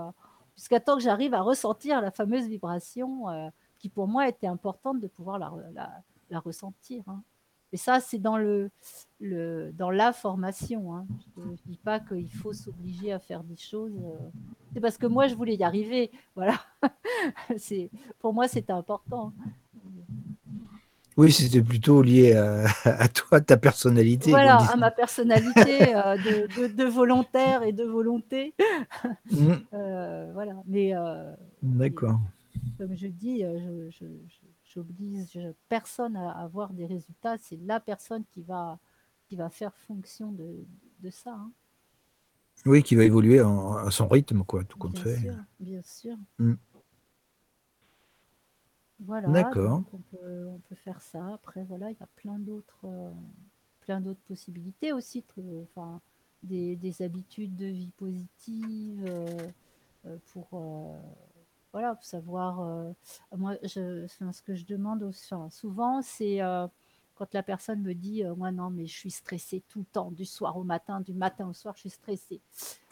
jusqu'à temps que j'arrive à ressentir la fameuse vibration euh, qui pour moi était importante de pouvoir la, ressentir. Hein. Et ça, c'est dans, la formation. Hein. Je ne dis pas qu'il faut s'obliger à faire des choses. Euh, c'est parce que moi, je voulais y arriver. Voilà. pour moi, c'était important. Oui, c'était plutôt lié à, toi, ta personnalité. Voilà, à ma personnalité euh, de, volontaire et de volonté. Mm. Euh, voilà, mais. Euh, D'accord. Comme je dis, je, j'oblige personne à avoir des résultats. C'est la personne qui va, qui va faire fonction de, ça. Hein. Oui, qui va évoluer à son rythme, quoi, tout compte fait. Sûr, bien sûr. Mm. Voilà, D'accord. On peut, on peut, faire ça. Après, voilà, il y a plein d'autres, euh, plein d'autres possibilités aussi, enfin, des, des, habitudes de vie positive euh, euh, pour, voilà, pour savoir. moi, je, ce que je demande souvent, c'est quand la personne me dit, moi non, mais je suis stressée tout le temps, du soir au matin, du matin au soir, je suis stressée.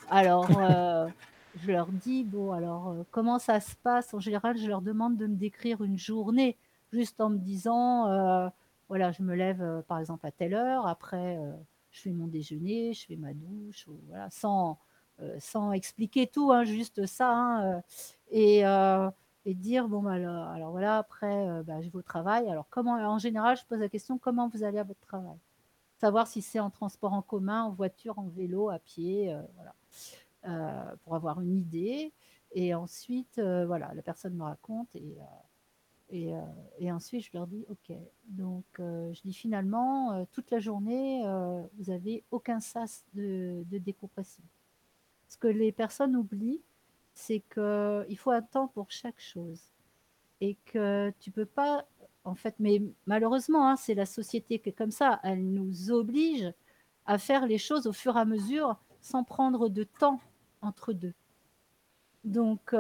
Alors je leur dis, bon, alors, euh, comment ça se passe? En général, je leur demande de me décrire une journée, juste en me disant, euh, voilà, je me lève, euh, par exemple, à telle heure, après, je fais mon déjeuner, je fais ma douche, voilà, sans, sans expliquer tout, hein, juste ça, hein, et, et, dire, bon, bah, alors, voilà, après, je vais au travail. Alors, comment, en général, je pose la question, comment vous allez à votre travail? Savoir si c'est en transport en commun, en voiture, en vélo, à pied, voilà, pour avoir une idée. Et ensuite, voilà, la personne me raconte et euh, et, ensuite, je leur dis, OK. Donc, euh, je dis finalement, euh, toute la journée, vous n'avez aucun sas de, de, décompression. Ce que les personnes oublient, c'est qu'il faut un temps pour chaque chose. Et que tu peux pas, en fait, mais malheureusement, hein, c'est la société qui est comme ça. Elle nous oblige à faire les choses au fur et à mesure sans prendre de temps entre deux. Donc,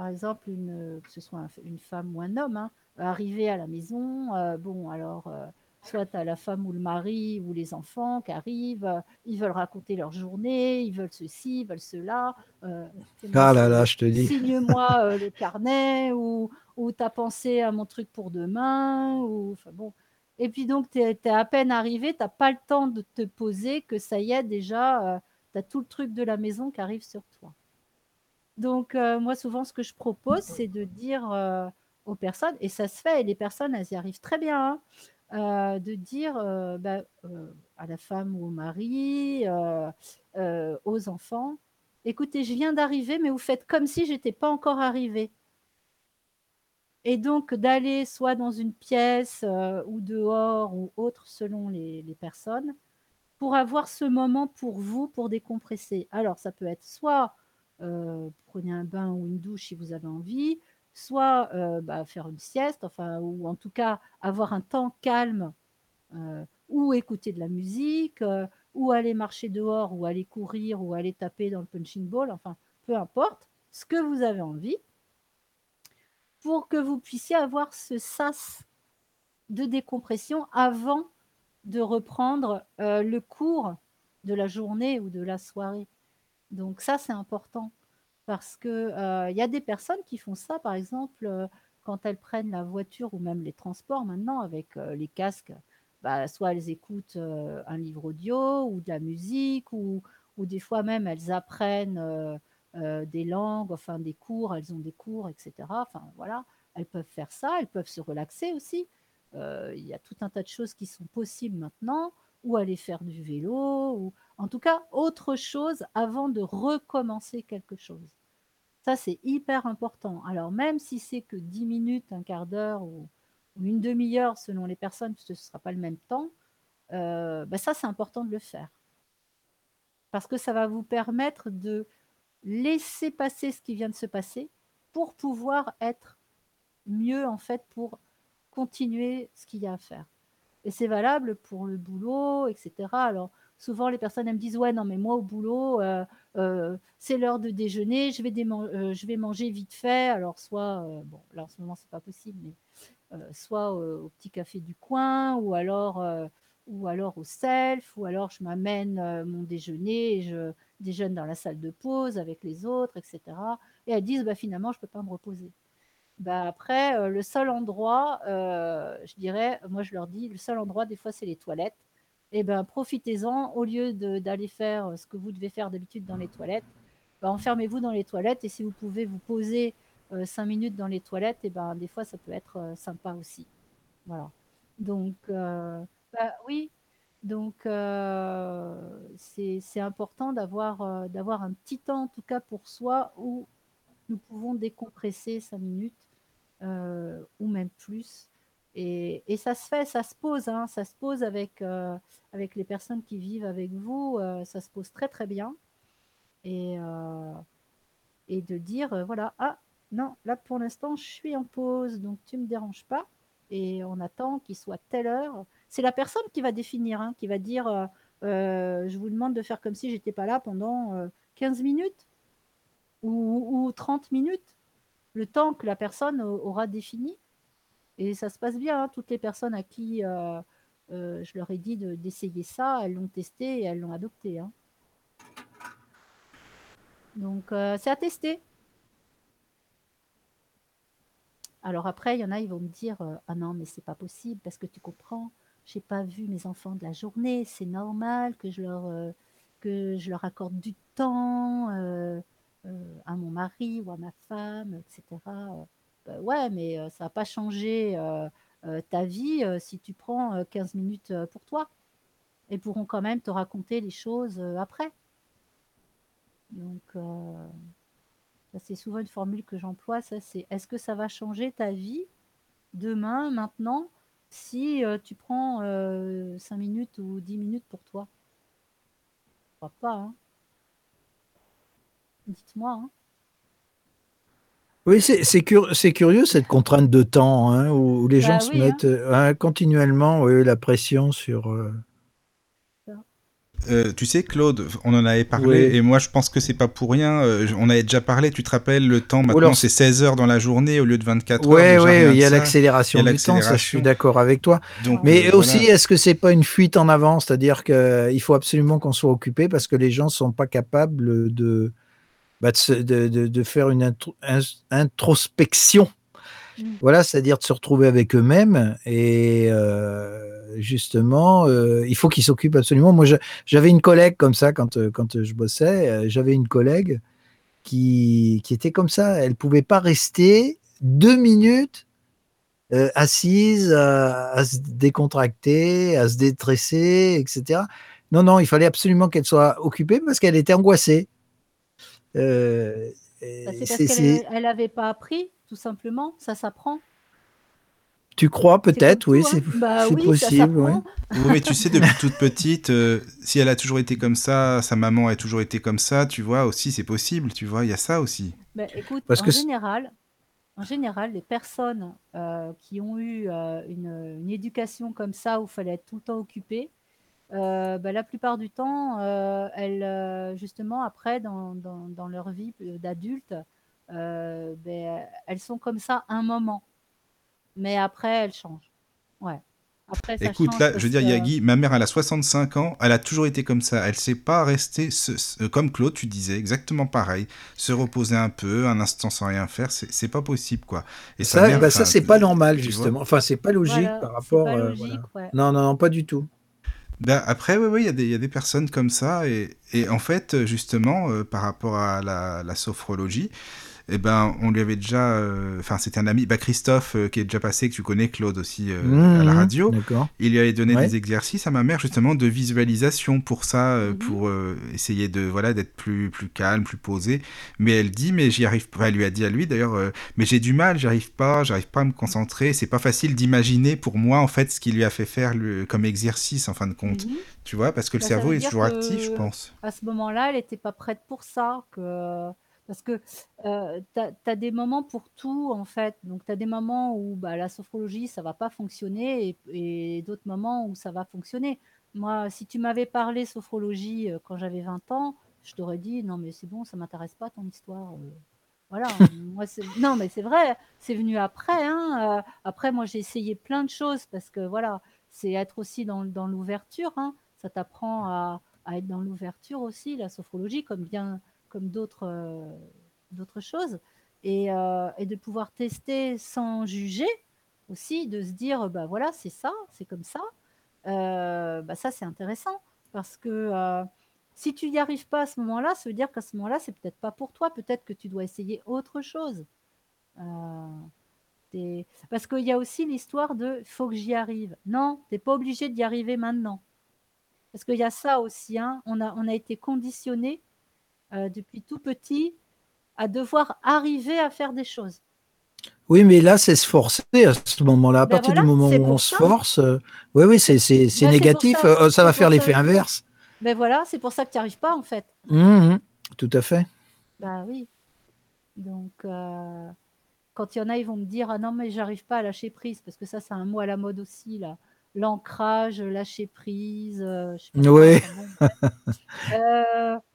par exemple, une, que ce soit une femme ou un homme, hein, arriver à la maison, euh, bon, alors, euh, soit à la femme ou le mari ou les enfants qui arrivent, euh, ils veulent raconter leur journée, ils veulent ceci, ils veulent cela. ah là là, je te dis. Signe-moi le carnet ou, ou tu as pensé à mon truc pour demain. Ou, bon. Et puis donc, tu es, à peine arrivé, tu n'as pas le temps de te poser, que ça y est, déjà, tu as tout le truc de la maison qui arrive sur toi. Donc, euh, moi, souvent, ce que je propose, c'est de dire euh, aux personnes, et ça se fait, et les personnes, elles y arrivent très bien, hein, euh, de dire bah, à la femme ou au mari, aux enfants, écoutez, je viens d'arriver, mais vous faites comme si j'étais pas encore arrivé. Et donc, d'aller soit dans une pièce ou dehors ou autre, selon les personnes, pour avoir ce moment pour vous, pour décompresser. Alors, ça peut être soit euh, prenez un bain ou une douche si vous avez envie, soit euh, bah, faire une sieste, enfin, ou en tout cas avoir un temps calme, euh, ou écouter de la musique, ou aller marcher dehors, ou aller courir, ou aller taper dans le punching ball, enfin, peu importe, ce que vous avez envie, pour que vous puissiez avoir ce sas de décompression avant de reprendre le cours de la journée ou de la soirée. Donc ça, c'est important parce qu'il euh, y a des personnes qui font ça, par exemple, euh, quand elles prennent la voiture ou même les transports maintenant avec euh, les casques. Bah, soit elles écoutent un livre audio ou de la musique ou, ou des fois même elles apprennent des langues, enfin des cours, elles ont des cours, etc. Enfin voilà, elles peuvent faire ça, elles peuvent se relaxer aussi. Il y a tout un tas de choses qui sont possibles maintenant, ou aller faire du vélo, ou en tout cas, autre chose avant de recommencer quelque chose. Ça, c'est hyper important. Alors, même si c'est que 10 minutes, un quart d'heure ou, une demi-heure selon les personnes, ce ne sera pas le même temps, euh, bah, ça, c'est important de le faire. Parce que ça va vous permettre de laisser passer ce qui vient de se passer pour pouvoir être mieux, en fait, pour continuer ce qu'il y a à faire. Et c'est valable pour le boulot, etc. Alors, souvent les personnes elles me disent ouais non mais moi au boulot euh, euh, c'est l'heure de déjeuner je vais, euh, je vais manger vite fait alors soit bon là en ce moment c'est pas possible mais soit au petit café du coin ou alors ou alors au self ou alors je m'amène mon déjeuner et je déjeune dans la salle de pause avec les autres etc et elles disent bah finalement je peux pas me reposer bah après le seul endroit je dirais moi je leur dis le seul endroit des fois c'est les toilettes eh ben, profitez-en. Au lieu d'aller faire euh, ce que vous devez faire d'habitude dans les toilettes, ben, enfermez-vous dans les toilettes. Et si vous pouvez vous poser euh, cinq minutes dans les toilettes, et eh ben, des fois, ça peut être euh, sympa aussi. Voilà. Donc, bah, oui. Donc, c'est important d'avoir d'avoir un petit temps, en tout cas pour soi, où nous pouvons décompresser cinq minutes ou même plus et, ça se fait, ça se pose, hein, ça se pose avec, euh, avec les personnes qui vivent avec vous, euh, ça se pose très très bien. Et, euh, et de dire, voilà, ah non, là pour l'instant je suis en pause, donc tu ne me déranges pas. Et on attend qu'il soit telle heure. C'est la personne qui va définir, hein, qui va dire, je vous demande de faire comme si j'étais pas là pendant 15 minutes ou, ou 30 minutes, le temps que la personne aura défini. Et ça se passe bien. Hein. Toutes les personnes à qui euh, euh, je leur ai dit d'essayer ça, elles l'ont testé et elles l'ont adopté. Hein. Donc, euh, c'est à tester. Alors après, il y en a, ils vont me dire Ah non, mais c'est pas possible parce que tu comprends, j'ai pas vu mes enfants de la journée, c'est normal que je leur, que je leur accorde du temps à mon mari ou à ma femme, etc. Euh, ouais, mais ça n'a pas changé ta vie si tu prends 15 minutes pour toi. Ils pourront quand même te raconter les choses après. Donc, c'est souvent une formule que j'emploie. Ça, c'est est-ce que ça va changer ta vie demain, maintenant, si tu prends 5 minutes ou 10 minutes pour toi? Je crois pas. Hein. Dites-moi. Hein. Oui, c'est curieux cette contrainte de temps hein, où, les gens bah se hein. mettent continuellement la pression sur. Euh, tu sais, Claude, on en avait parlé, et moi je pense que c'est pas pour rien. Euh, on avait déjà parlé, tu te rappelles, le temps maintenant c'est 16 heures dans la journée au lieu de 24 heures. Oui, oui, il y a l'accélération du temps, ça je suis d'accord avec toi. Mais euh, aussi, est-ce que c'est pas une fuite en avant C'est-à-dire qu'il faut absolument qu'on soit occupé parce que les gens sont pas capables de, bah, de, de, faire une introspection. Mm. Voilà, c'est-à-dire de se retrouver avec eux-mêmes et justement, euh, il faut qu'il s'occupe absolument. Moi, j'avais une collègue comme ça quand, euh, quand je bossais. Euh, j'avais une collègue qui, qui, était comme ça. Elle pouvait pas rester deux minutes assise à, se décontracter, à se détresser, etc. Non, non, il fallait absolument qu'elle soit occupée parce qu'elle était angoissée. Bah, c'est parce qu'elle n'avait pas appris, tout simplement. Ça s'apprend. Tu crois peut-être, oui, c'est bah possible. mais tu sais, depuis toute petite, euh, si elle a toujours été comme ça, sa maman a toujours été comme ça, tu vois, aussi, c'est possible, tu vois, il y a ça aussi. Bah, écoute, Parce en, que général, en général, les personnes euh, qui ont eu euh, une, éducation comme ça, où il fallait être tout le temps occupé, bah, la plupart du temps, elles, justement, après, dans, dans, dans leur vie d'adulte, ben, elles sont comme ça un moment mais après, elle change. Ouais. Après, ça Écoute, là, je veux dire, Yagi, ma mère, elle a 65 ans, elle a toujours été comme ça. Elle ne sait pas rester, comme Claude, tu disais, exactement pareil. Se reposer un peu, un instant sans rien faire, c'est pas possible, quoi. Et ça, bah, ça c'est pas normal, justement. Enfin, c'est pas logique par rapport. Euh, Non, non, non, pas du tout. Ben après, oui, oui, il y, y, a des personnes comme ça. Et, et en fait, justement, euh, par rapport à la, la sophrologie, eh ben, on lui avait déjà, euh, enfin, c'était un ami, bah, Christophe, euh, qui est déjà passé, que tu connais, Claude aussi, euh, à la mmh, radio. Il lui avait donné des exercices à ma mère, justement, de visualisation pour ça, mmh. pour essayer de, voilà, d'être plus, plus calme, plus posé. Mais elle dit, mais j'y arrive pas. Elle lui a dit à lui, d'ailleurs, mais j'ai du mal, j'arrive pas, j'arrive pas à me concentrer. C'est pas facile d'imaginer pour moi, en fait, ce qu'il lui a fait faire comme exercice, en fin de compte. Mmh. Tu vois, parce que le bah, cerveau est toujours actif, je pense. À ce moment-là, elle n'était pas prête pour ça, que parce que euh, tu as, des moments pour tout, en fait. Donc, tu as des moments où bah, la sophrologie, ça va pas fonctionner et, d'autres moments où ça va fonctionner. Moi, si tu m'avais parlé sophrologie quand j'avais 20 ans, je t'aurais dit non, mais c'est bon, ça m'intéresse pas ton histoire. Voilà. non, mais c'est vrai, c'est venu après. Hein. après, moi, j'ai essayé plein de choses parce que voilà, c'est être aussi dans, l'ouverture. Hein. Ça t'apprend à, être dans l'ouverture aussi, la sophrologie, comme bien comme d'autres euh, d'autres choses, et, euh, et, de pouvoir tester sans juger aussi, de se dire, bah voilà, c'est ça, c'est comme ça, euh, bah ça c'est intéressant, parce que si tu n'y arrives pas à ce moment-là, ça veut dire qu'à ce moment-là, c'est peut-être pas pour toi, peut-être que tu dois essayer autre chose. Parce qu'il y a aussi l'histoire de faut que j'y arrive. Non, tu n'es pas obligé d'y arriver maintenant. Parce qu'il y a ça aussi, hein. on, a, on a été conditionné euh, depuis tout petit à devoir arriver à faire des choses. Oui, mais là, c'est se forcer à ce moment-là. À ben partir du moment où on se force, euh, oui, oui, c'est ben, négatif. Ça, euh, ça va faire l'effet inverse. Ben voilà, c'est pour ça que tu n'y arrives pas, en fait. Mmh, mmh. tout à fait. Bah oui. Donc, quand il y en a, ils vont me dire Ah non, mais j'arrive pas à lâcher prise, parce que ça, c'est un mot à la mode aussi, là. L'ancrage, lâcher prise. oui.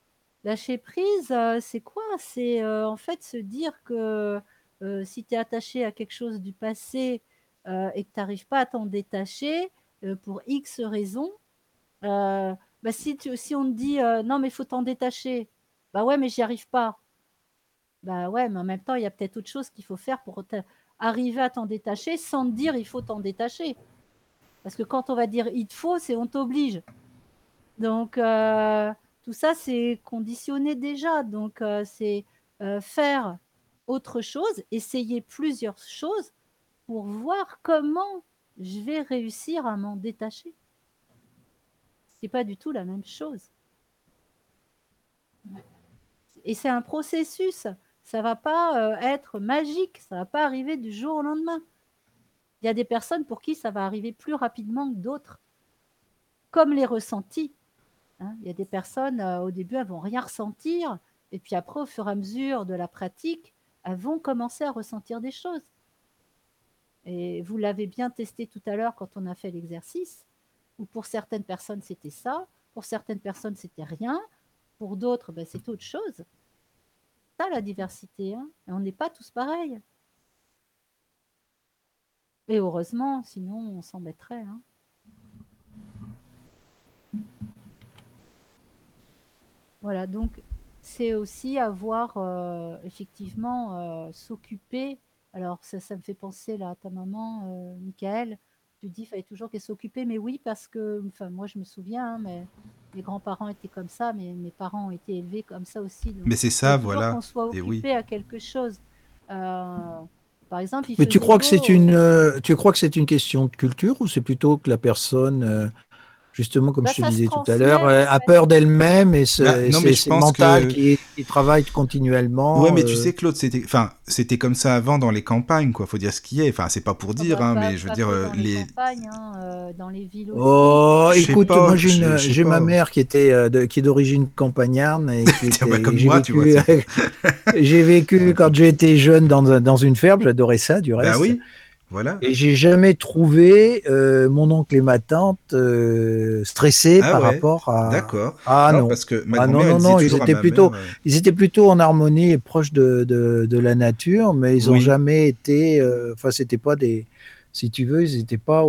Lâcher prise, c'est quoi? C'est, en fait se dire que, si tu es attaché à quelque chose du passé, et que tu n'arrives pas à t'en détacher, pour X raisons, bah, si si on te dit, «Non mais il faut t'en détacher», bah, ouais, mais j'y arrive pas. Bah, ouais, mais en même temps, il y a peut-être autre chose qu'il faut faire pour arriver à t'en détacher sans te dire: «Il faut t'en détacher». Parce que quand on va dire: «Il te faut», c'est on t'oblige. Donc tout ça, c'est conditionné déjà. Donc, euh, c'est euh, faire autre chose, essayer plusieurs choses pour voir comment je vais réussir à m'en détacher. C'est pas du tout la même chose. Et c'est un processus. Ça va pas euh, être magique. Ça va pas arriver du jour au lendemain. Il y a des personnes pour qui ça va arriver plus rapidement que d'autres. Comme les ressentis. Hein. Il y a des personnes, euh, au début, elles vont rien ressentir. Et puis après, au fur et à mesure de la pratique, elles vont commencer à ressentir des choses. Et vous l'avez bien testé tout à l'heure quand on a fait l'exercice, où pour certaines personnes c'était ça, pour certaines personnes c'était rien, pour d'autres ben, c'est autre chose. Ça la diversité, hein et on n'est pas tous pareils. Et heureusement, sinon on s'embêterait. Hein voilà, donc c'est aussi avoir euh, effectivement euh, s'occuper alors, ça, ça me fait penser là, à ta maman, euh, Michael. Tu dis, qu'il fallait toujours qu'elle s'occupe. Mais oui, parce que, enfin, moi, je me souviens, hein, mais mes grands-parents étaient comme ça, mais mes parents ont été élevés comme ça aussi. mais c'est ça, voilà. Qu'on soit occupé à quelque chose. Euh, par exemple, mais tu crois que c'est une, euh, tu crois que c'est une question de culture ou c'est plutôt que la personne justement, comme bah, je te disais tout à l'heure, a peur d'elle-même et c'est bah, mental qui, travaille continuellement. Ouais, mais tu euh. sais, Claude, c'était, enfin, c'était comme ça avant dans les campagnes, quoi. Faut dire ce qui est. Enfin, c'est pas pour ah dire, bah, hein, mais je veux dire euh, dans les. Campagnes, hein, euh, dans les villes. Aussi. Oh, écoute, moi j'ai ma mère qui était qui est d'origine campagnarde et qui était, comme moi, tu vois. j'ai vécu quand j'étais jeune dans, dans une ferme, j'adorais ça, du reste. Oui. Voilà. Et j'ai jamais trouvé euh, mon oncle et ma tante euh, stressés ah par rapport à. D'accord. Ah non, parce que ah non, non, non, ils étaient plutôt, euh, ils étaient plutôt en harmonie et proches de, de, de la nature, mais ils ont jamais été. Enfin, c'était pas des. Si tu veux, ils étaient pas.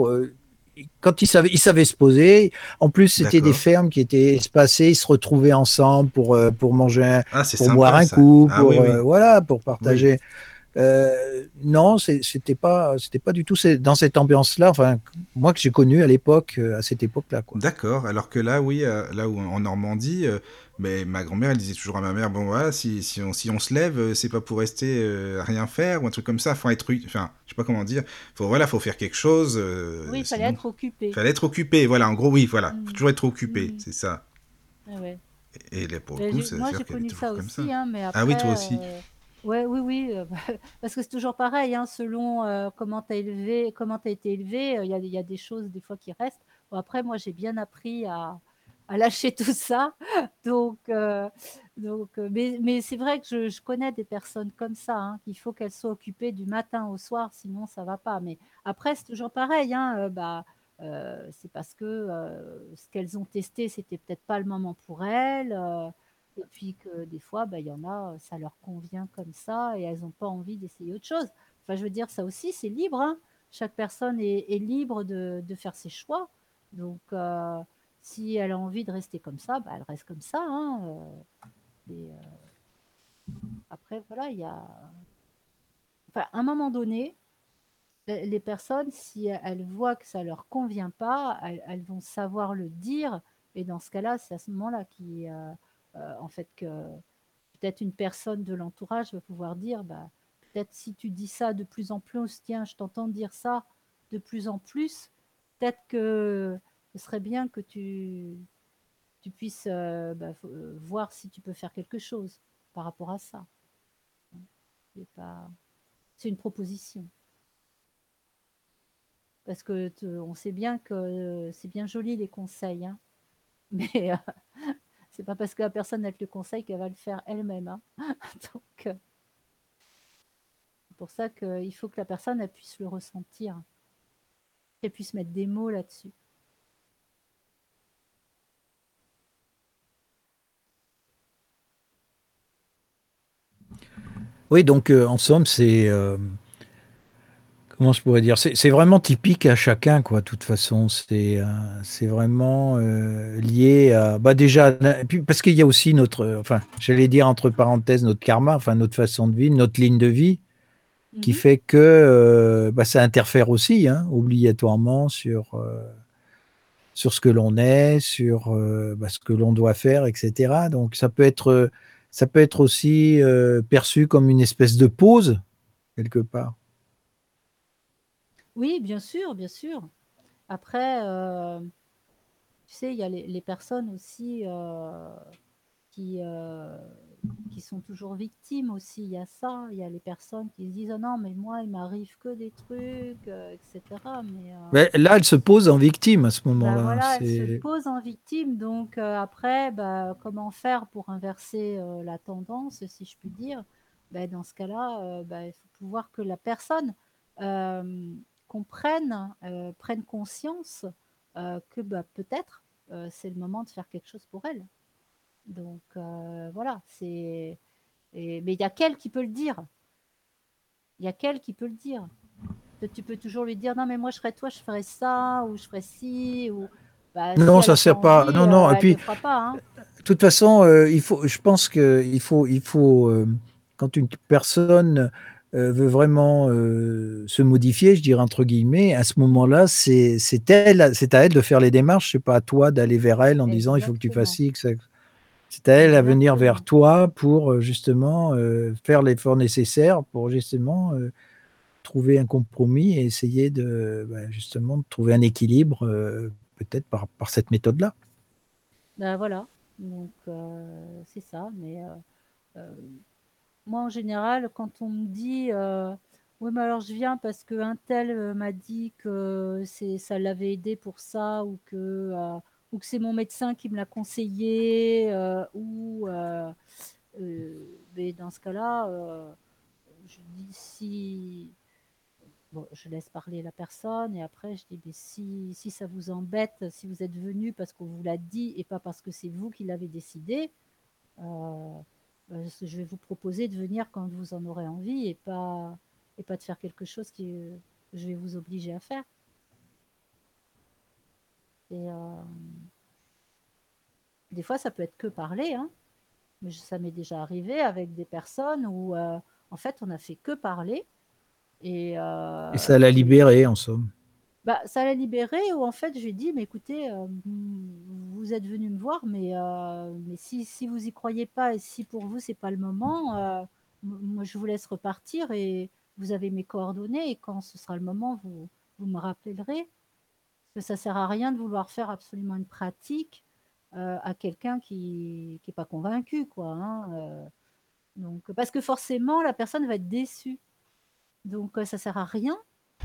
quand ils savaient, ils savaient se poser. En plus, c'était des fermes qui étaient espacées. Ils se retrouvaient ensemble pour pour manger, ah, pour boire un coup, ah pour voilà, pour partager. Euh, non, c'était pas, c'était pas du tout dans cette ambiance-là. Enfin, moi que j'ai connu à l'époque, euh, à cette époque-là. D'accord. Alors que là, oui, euh, là où en Normandie, mais ma grand-mère, elle disait toujours à ma mère, bon voilà, si, si, on, si on se lève, c'est pas pour rester à rien faire ou un truc comme ça. Faut être, enfin, je sais pas comment dire. Faut voilà, faut faire quelque chose. oui, il fallait être occupé. Fallait être occupé. Voilà, en gros, oui, voilà, faut mm. toujours être occupé, mm. c'est ça. Ah ouais. Et, pour le coup, moi j'ai connu ça aussi, hein, mais après, ah oui, toi aussi. Ouais, oui, oui, euh, parce que c'est toujours pareil, hein, selon euh, comment tu as été élevé, euh, il y, a, des choses des fois qui restent. Après, moi, j'ai bien appris à, lâcher tout ça. Donc, donc mais, c'est vrai que je, connais des personnes comme ça, hein, qu'il faut qu'elles soient occupées du matin au soir, sinon ça va pas. Mais après, c'est toujours pareil, hein, bah, c'est parce que ce qu'elles ont testé, c'était peut-être pas le moment pour elles. Et puis que des fois, bah, il y en a, ça leur convient comme ça et elles n'ont pas envie d'essayer autre chose. Enfin, je veux dire, ça aussi, c'est libre. Hein. Chaque personne est, libre de, faire ses choix. Donc, euh, si elle a envie de rester comme ça, bah, elle reste comme ça. Hein. Euh, et, euh, après, voilà, il y a. Enfin, à un moment donné, les personnes, si elles voient que ça ne leur convient pas, elles, vont savoir le dire. Et dans ce cas-là, c'est à ce moment-là qui euh, en fait que peut-être une personne de l'entourage va pouvoir dire bah, peut-être si tu dis ça de plus en plus, tiens, je t'entends dire ça de plus en plus, peut-être que ce serait bien que tu, tu puisses euh, bah, euh, voir si tu peux faire quelque chose par rapport à ça. C'est une proposition. Parce que on sait bien que c'est bien joli les conseils, hein. mais c'est pas parce que la personne elle te le conseille qu'elle va le faire elle-même. Hein. Donc, euh, c'est pour ça qu'il faut que la personne elle puisse le ressentir, qu'elle puisse mettre des mots là-dessus. Oui, donc euh, en somme, c'est euh, comment je pourrais dire? C'est vraiment typique à chacun, quoi. De toute façon, c'est euh, vraiment euh, lié à bah déjà puis parce qu'il y a aussi notre, enfin, j'allais dire entre parenthèses notre karma, enfin notre façon de vivre, notre ligne de vie, qui mhm. fait que euh, bah, ça interfère aussi, hein, obligatoirement sur sur ce que l'on est, sur bah, ce que l'on doit faire, etc. Donc ça peut être ça peut être aussi perçu comme une espèce de pause quelque part. Oui, bien sûr, bien sûr. Après, euh, tu sais, il y a les, les personnes aussi euh, qui, euh, qui sont toujours victimes aussi. Il y a ça. Il y a les personnes qui se disent oh non, mais moi, il m'arrive que des trucs, etc. Mais, euh, Mais là, elle se pose en victime à ce bah moment-là. voilà, elle se C'est- pose en victime. Donc après, bah, comment faire pour inverser la tendance, si je puis dire? Bah, Dans ce cas-là, bah, il faut pouvoir que la personne euh, comprenne, euh, prenne conscience euh, que bah, peut-être euh, c'est le moment de faire quelque chose pour elle. Donc voilà, c'est. Mais il y a qu'elle qui peut le dire. Il y a qu'elle qui peut le dire. Que Tu peux toujours lui dire non mais moi je serais toi, je ferais ça ou je ferais ci ou. Bah, si Non, ça sert pas. envie, Non, non, et puis- pas. hein. De toute façon, il faut, je pense qu'il faut, il faut quand une personne veut vraiment euh, se modifier, je dirais entre guillemets, à ce moment-là, c'est c'est elle, c'est à elle de faire les démarches. C'est pas à toi d'aller vers elle en disant il faut que tu fasses ci, que. C'est à elle à venir vers toi pour euh, justement euh, faire l'effort nécessaire pour justement euh, trouver un compromis et essayer de bah, justement de trouver un équilibre euh, peut-être par, par cette méthode-là. Ben voilà, donc euh, c'est ça. Mais euh, euh, moi, en général, quand on me dit euh, oui, mais alors je viens parce que un tel euh, m'a dit que c'est ça l'avait aidé pour ça ou que euh, c'est mon médecin qui me l'a conseillé ou mais dans ce cas-là, je dis si je laisse parler la personne et après je dis mais si, si ça vous embête, si vous êtes venu parce qu'on vous l'a dit et pas parce que c'est vous qui l'avez décidé, euh, je vais vous proposer de venir quand vous en aurez envie et pas, et pas de faire quelque chose euh, que je vais vous obliger à faire. Et euh, des fois, ça peut être que parler, hein, mais ça m'est déjà arrivé avec des personnes où euh, en fait on a fait que parler. Et, Et ça l'a libéré en somme. bah, ça l'a libéré où en fait je lui ai dit mais écoutez vous êtes venu me voir mais, euh, mais si, si vous y croyez pas et si pour vous c'est pas le moment euh, moi je vous laisse repartir et vous avez mes coordonnées et quand ce sera le moment vous, vous me rappellerez. Que ça sert à rien de vouloir faire absolument une pratique euh, à quelqu'un qui n'est pas convaincu quoi hein, donc parce que forcément la personne va être déçue. Donc ça sert à rien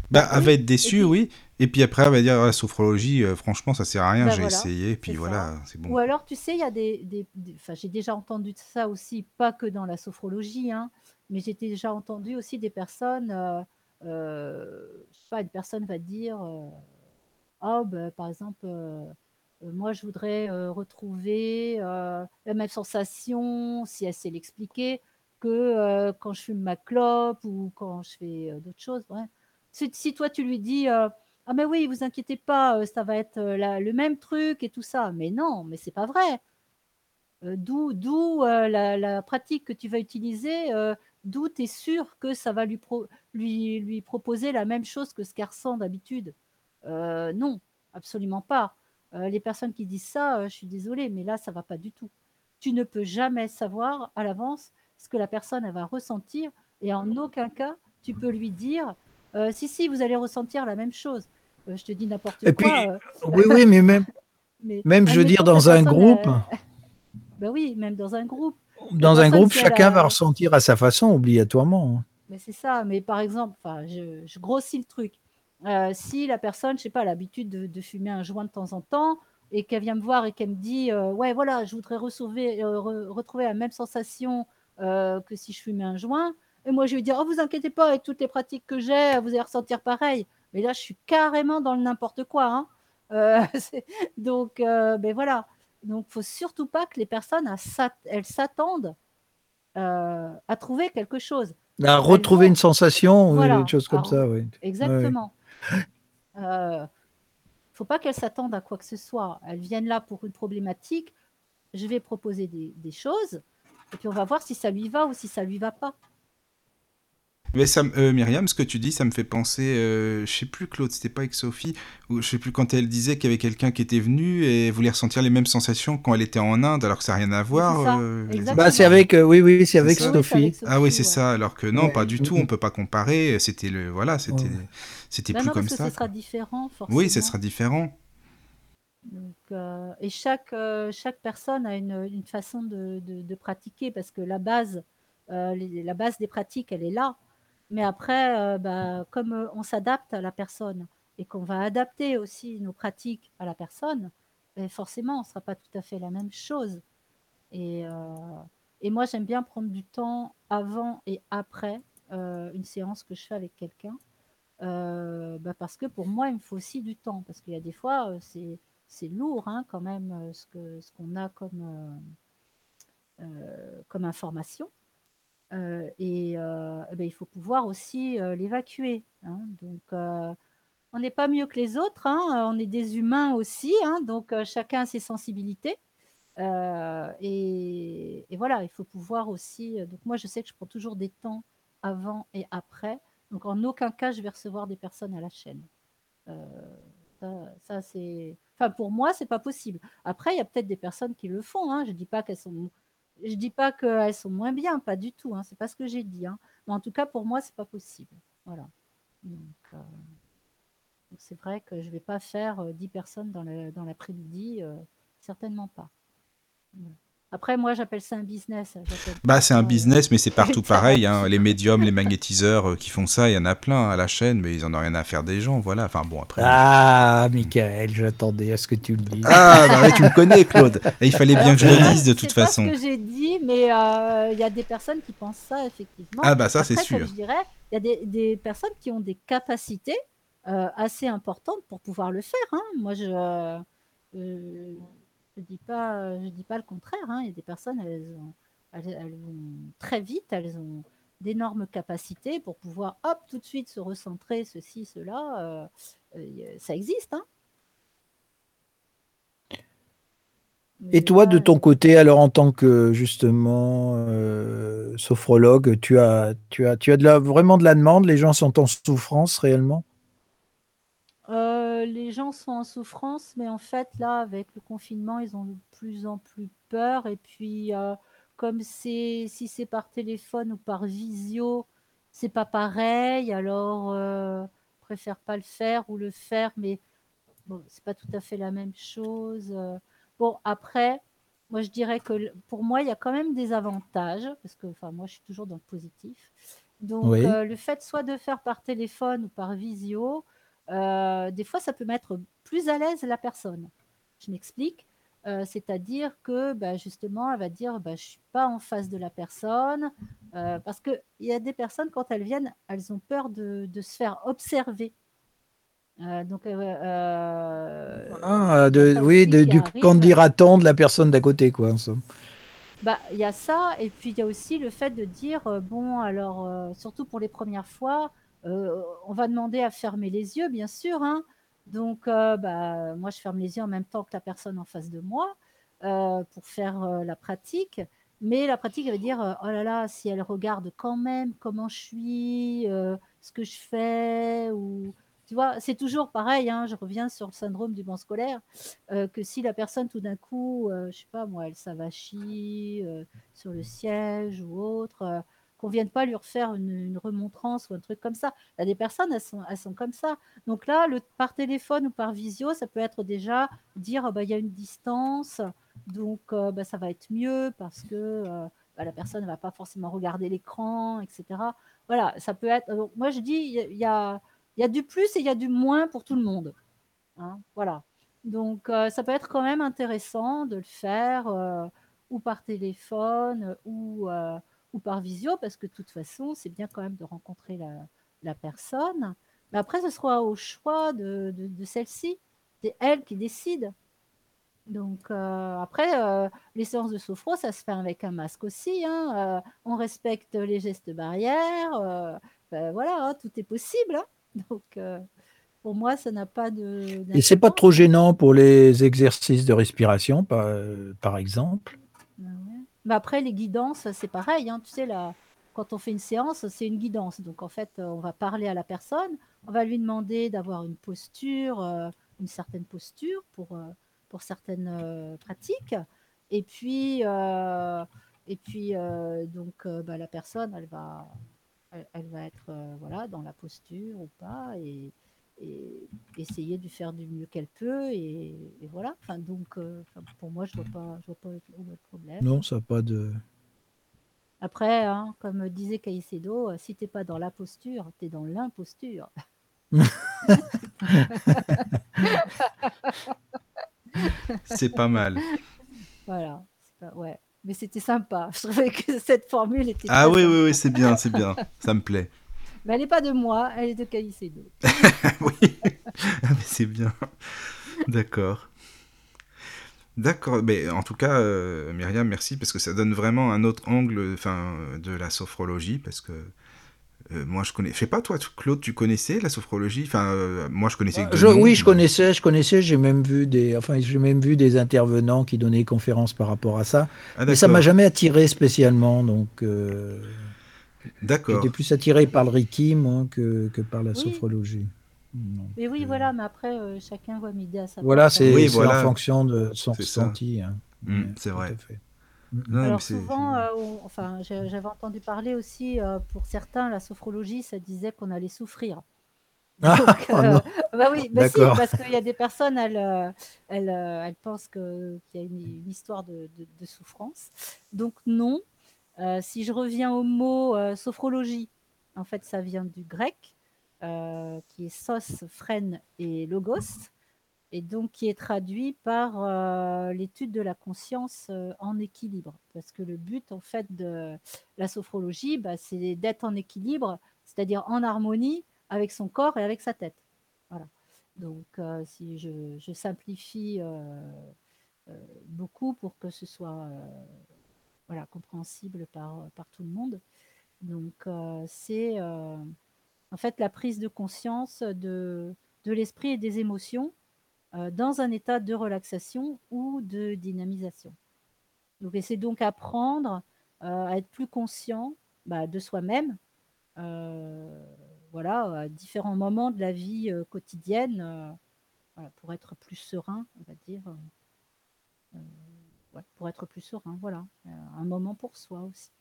Bah, elle va être déçue, puis- oui. Et puis après, elle va dire, ah, la sophrologie, euh, franchement, ça sert à rien, Bah, j'ai voilà, essayé, puis voilà, c'est bon. Ou alors, tu sais, il y a des. des- des- Enfin, j'ai déjà entendu ça aussi, pas que dans la sophrologie, hein, mais j'ai déjà entendu aussi des personnes. euh, euh, je sais pas, une personne va dire Ah, bah, par exemple, euh, moi, je voudrais retrouver la même sensation, si elle sait l'expliquer, que quand je fume ma clope ou quand je fais d'autres choses. ouais. Si, si toi, tu lui dis. euh, ah mais oui, vous inquiétez pas, euh, ça va être euh, la- le même truc et tout ça. Mais non, mais c'est pas vrai. D'où d'où la, la pratique que tu vas utiliser, d'où tu es sûr que ça va lui, pro- lui, lui proposer la même chose que ce qu'elle ressent d'habitude. Non, absolument pas. Euh, les personnes qui disent ça, euh, je suis désolée, mais là, ça va pas du tout. Tu ne peux jamais savoir à l'avance ce que la personne elle va ressentir et en aucun cas, tu peux lui dire euh, si, si, vous allez ressentir la même chose. Euh, je te dis n'importe quoi. puis, euh, Oui, oui, mais même, mais même je veux dire, dans un groupe, Ben oui, même dans un groupe. dans un groupe, chacun va ressentir à sa façon, obligatoirement. hein. Mais c'est ça. Mais par exemple, je, je grossis le truc. Euh, si la personne, je sais pas, a l'habitude de, de fumer un joint de temps en temps et qu'elle vient me voir et qu'elle me dit, euh, ouais, voilà, je voudrais retrouver, euh, re- retrouver la même sensation que si je fumais un joint. Et moi, je vais dire, oh, vous inquiétez pas, avec toutes les pratiques que j'ai, vous allez ressentir pareil. Mais là, je suis carrément dans le n'importe quoi. hein. Euh, donc, euh, ben voilà. Donc, faut surtout pas que les personnes elles s'attendent euh, à trouver quelque chose. À retrouver vont- une sensation, ou Voilà. des choses comme Alors, ça, oui. Exactement. Euh, faut pas qu'elles s'attendent à quoi que ce soit. Elles viennent là pour une problématique. Je vais proposer des, des choses et puis on va voir si ça lui va ou si ça lui va pas. Mais ça, euh, Myriam, ce que tu dis, ça me fait penser, euh, je sais plus Claude, c'était pas avec Sophie, ou je sais plus quand elle disait qu'il y avait quelqu'un qui était venu et voulait ressentir les mêmes sensations quand elle était en Inde, alors que ça n'a rien à voir. ça, euh. Bah, c'est avec, euh, oui, oui, c'est avec ça. Oui, Sophie. Ah oui, c'est ouais. ça. Alors que non, Ouais. pas du tout. On peut pas comparer. C'était le, voilà, c'était, Ouais. c'était Bah plus non, comme parce que ça. ce sera différent, forcément. Oui, ce sera différent. Donc, euh, et chaque, euh, chaque personne a une, une façon de, de- de pratiquer parce que la base, euh, les- la base des pratiques, elle est là. Mais après, euh, bah, comme euh, on s'adapte à la personne et qu'on va adapter aussi nos pratiques à la personne, ben forcément, on ne sera pas tout à fait la même chose. Et, euh, et moi, j'aime bien prendre du temps avant et après une séance que je fais avec quelqu'un. Bah, parce que pour moi, il me faut aussi du temps. Parce qu'il y a des fois, c'est lourd hein, quand même ce qu'on a comme information. Euh, et euh, eh ben, il faut pouvoir aussi euh, l'évacuer. hein. Donc, euh, on n'est pas mieux que les autres. hein, On est des humains aussi. hein, donc, chacun a ses sensibilités. Et, voilà, il faut pouvoir aussi. Donc, moi, je sais que je prends toujours des temps avant et après. Donc, en aucun cas, je vais recevoir des personnes à la chaîne. Ça, c'est. Enfin, pour moi, c'est pas possible. Après, il y a peut-être des personnes qui le font. Je dis pas qu'elles sont. Je dis pas qu'elles sont moins bien, pas du tout. Hein. C'est pas ce que j'ai dit. Hein. Mais en tout cas, pour moi, c'est pas possible. Voilà. Donc, euh, c'est vrai que je vais pas faire euh, 10 personnes dans dans l'après-midi. euh, certainement pas. Voilà. Après, moi, j'appelle ça un business. Bah, c'est un euh, business, mais c'est partout pareil. hein. Les médiums, les magnétiseurs euh, qui font ça, il y en a plein à la chaîne, mais ils en ont rien à faire des gens. Voilà. Enfin bon, après. Ah, Michael, j'attendais à ce que tu le dises. Ah, bah ouais, tu me connais, Claude. Et il fallait bien que je le dise de C'est toute pas façon. ce que j'ai dit, mais euh, il y a des personnes qui pensent ça, effectivement. Ah, bah ça, c'est sûr. Comme je dirais, il y a des, des personnes qui ont des capacités euh, assez importantes pour pouvoir le faire. hein. Moi, je ne dis, pas, je dis pas le contraire. hein. Il y a des personnes, elles, ont- elles, elles vont très vite, elles ont d'énormes capacités pour pouvoir, hop, tout de suite se recentrer, ceci, cela. euh, euh, ça existe. Hein. Et toi, de ton côté, alors en tant que justement euh, sophrologue, tu as, tu as, tu as de la, vraiment de la demande? Les gens sont en souffrance réellement? Euh, les gens sont en souffrance, mais en fait, là, avec le confinement, ils ont de plus en plus peur. Et puis, euh, comme c'est si c'est par téléphone ou par visio, c'est pas pareil. Alors, euh, préfère pas le faire ou le faire, mais bon, c'est pas tout à fait la même chose. Bon, après, moi, je dirais que pour moi, il y a quand même des avantages, parce que, enfin, moi, je suis toujours dans le positif. Donc, Oui. le fait soit de faire par téléphone ou par visio, euh, des fois, ça peut mettre plus à l'aise la personne. Je m'explique. Euh, C'est-à-dire que bah, justement, elle va dire bah, Je ne suis pas en face de la personne. Euh, parce qu'il y a des personnes, quand elles viennent, elles ont peur de, de se faire observer. Donc, Ah, de, oui, de, du qu'en dira-t-on de la personne d'à côté, quoi. en somme. Bah, il y a ça, et puis il y a aussi le fait de dire, bon, alors, surtout pour les premières fois, on va demander à fermer les yeux, bien sûr. hein. Donc, euh, bah, moi, je ferme les yeux en même temps que la personne en face de moi euh, pour faire euh, la pratique. Mais la pratique, elle veut dire, euh, oh là là, si elle regarde quand même comment je suis, euh, ce que je fais, ou... Tu vois, c'est toujours pareil, hein, je reviens sur le syndrome du banc scolaire, euh, que si la personne tout d'un coup, euh, je sais pas moi, elle s'avachit euh, sur le siège ou autre, qu'on vienne pas lui refaire une, remontrance ou un truc comme ça. Il y a des personnes, elles sont, comme ça. Donc là, par téléphone ou par visio, ça peut être déjà dire, ah bah, il y a une distance, donc euh, bah, ça va être mieux parce que euh, bah, la personne ne va pas forcément regarder l'écran, etc. Voilà, ça peut être. moi, je dis, il y, a- du plus et il y a du moins pour tout le monde. hein, voilà. Donc, euh, ça peut être quand même intéressant de le faire ou par téléphone ou, ou par visio, parce que de toute façon, c'est bien quand même de rencontrer la, la personne. Mais après, ce sera au choix de, de, de celle-ci. C'est elle qui décide. Donc, euh, après, euh, les séances de sophro, ça se fait avec un masque aussi. hein, euh, on respecte les gestes barrières. ben voilà, hein, tout est possible. hein. Donc, pour moi, ça n'a pas de. Et c'est pas trop gênant pour les exercices de respiration, par, par exemple? Mais après, les guidances, c'est pareil. hein, tu sais, la, quand on fait une séance, c'est une guidance. Donc en fait, on va parler à la personne, on va lui demander d'avoir une posture, une certaine posture pour, pour certaines pratiques. Et puis, et puis donc bah, la personne, elle va, elle, va être voilà, dans la posture ou pas. Et, et essayer de faire du mieux qu'elle peut et, voilà enfin donc pour moi je vois pas je vois pas le problème non ça n'a pas de après, hein, comme disait Caicedo, euh, si t'es pas dans la posture, tu es dans l'imposture. c'est pas mal. Voilà. Ouais. Mais c'était sympa. Je trouvais que cette formule était. Ah oui, oui, oui, c'est bien, c'est bien. Ça me plaît. Mais elle n'est pas de moi, elle est de Caicedo. oui, ah, mais c'est bien. D'accord. D'accord, mais en tout cas, euh, Myriam, merci, parce que ça donne vraiment un autre angle enfin, de la sophrologie, parce que euh, moi je connais. Je sais pas, toi, Claude, tu connaissais la sophrologie? Enfin, euh, moi je connaissais. je, oui, je connaissais, je connaissais, j'ai même vu des, enfin, j'ai même vu des intervenants qui donnaient conférences par rapport à ça. Ah, mais ça m'a jamais attiré spécialement, donc. D'accord. J'étais plus attiré par le Reiki, moi, que, que par la sophrologie. Mais oui, voilà, mais après, euh, chacun voit midi à sa Voilà, c'est oui, voilà. en fonction de son ressenti. Hein. Mmh, c'est vrai. Alors souvent, euh, enfin, j'avais entendu parler aussi, euh, pour certains, la sophrologie, ça disait qu'on allait souffrir. Ah, oh bah oui, bah si, parce qu'il y a des personnes, elles, elles, elles pensent qu'il y a une, histoire de, de, souffrance. Donc non. Si je reviens au mot sophrologie, en fait, ça vient du grec. Euh, qui est Sos, Fren et Logos, et donc qui est traduit par euh, l'étude de la conscience euh, en équilibre. Parce que le but, en fait, de la sophrologie, bah, c'est d'être en équilibre, c'est-à-dire en harmonie avec son corps et avec sa tête. Voilà. Donc, si je, simplifie beaucoup pour que ce soit voilà, compréhensible par, par tout le monde. Donc, c'est en fait la prise de conscience de, de l'esprit et des émotions euh, dans un état de relaxation ou de dynamisation. Donc, c'est donc apprendre euh, à être plus conscient bah, de soi-même, euh, voilà, à différents moments de la vie quotidienne, pour être plus serein, on va dire, pour être plus serein, voilà, un moment pour soi aussi.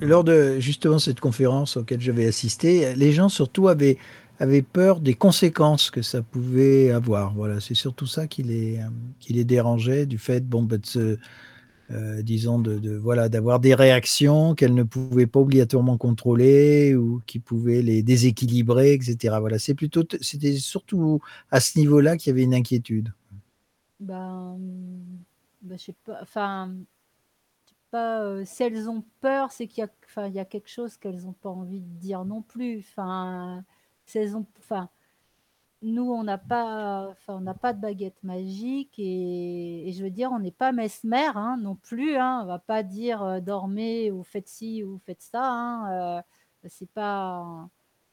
Lors de justement cette conférence auquel j'avais assisté, les gens surtout avaient, avaient peur des conséquences que ça pouvait avoir. Voilà, c'est surtout ça qui les, qui les dérangeait, du fait, bon, bah, de euh, disons, de, voilà, d'avoir des réactions qu'elles ne pouvaient pas obligatoirement contrôler ou qui pouvaient les déséquilibrer, etc. Voilà, c'est plutôt, c'était surtout à ce niveau-là qu'il y avait une inquiétude. Ben, ben je sais pas, enfin pas, si elles ont peur, c'est qu'il y a enfin, il y a quelque chose qu'elles ont pas envie de dire non plus. Enfin, elles ont enfin, nous, on n'a pas enfin, on n'a pas de baguette magique et je veux dire, on n'est pas mesmer, hein, non plus, hein. On va pas dire, «Dormez» ou «Faites ci» ou «Faites ça», hein, c'est pas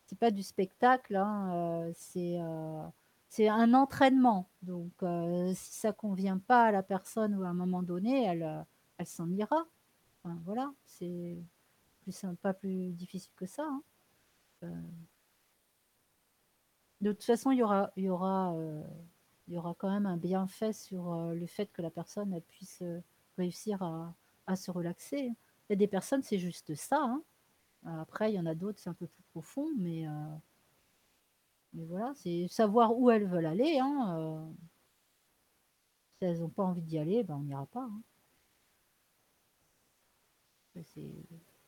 c'est pas du spectacle, hein, c'est, c'est un entraînement. Donc si ça convient pas à la personne ou à un moment donné, elle, elle s'en ira. voilà, c'est plus, pas plus difficile que ça. Hein. Euh, de toute façon, il y aura, il y aura, euh, il y aura quand même un bienfait sur euh, le fait que la personne elle puisse réussir à, se relaxer. Il y a des personnes, c'est juste ça. Hein. Après, il y en a d'autres, c'est un peu plus profond, mais, mais voilà, c'est savoir où elles veulent aller. Hein, si elles n'ont pas envie d'y aller, ben, on n'ira pas.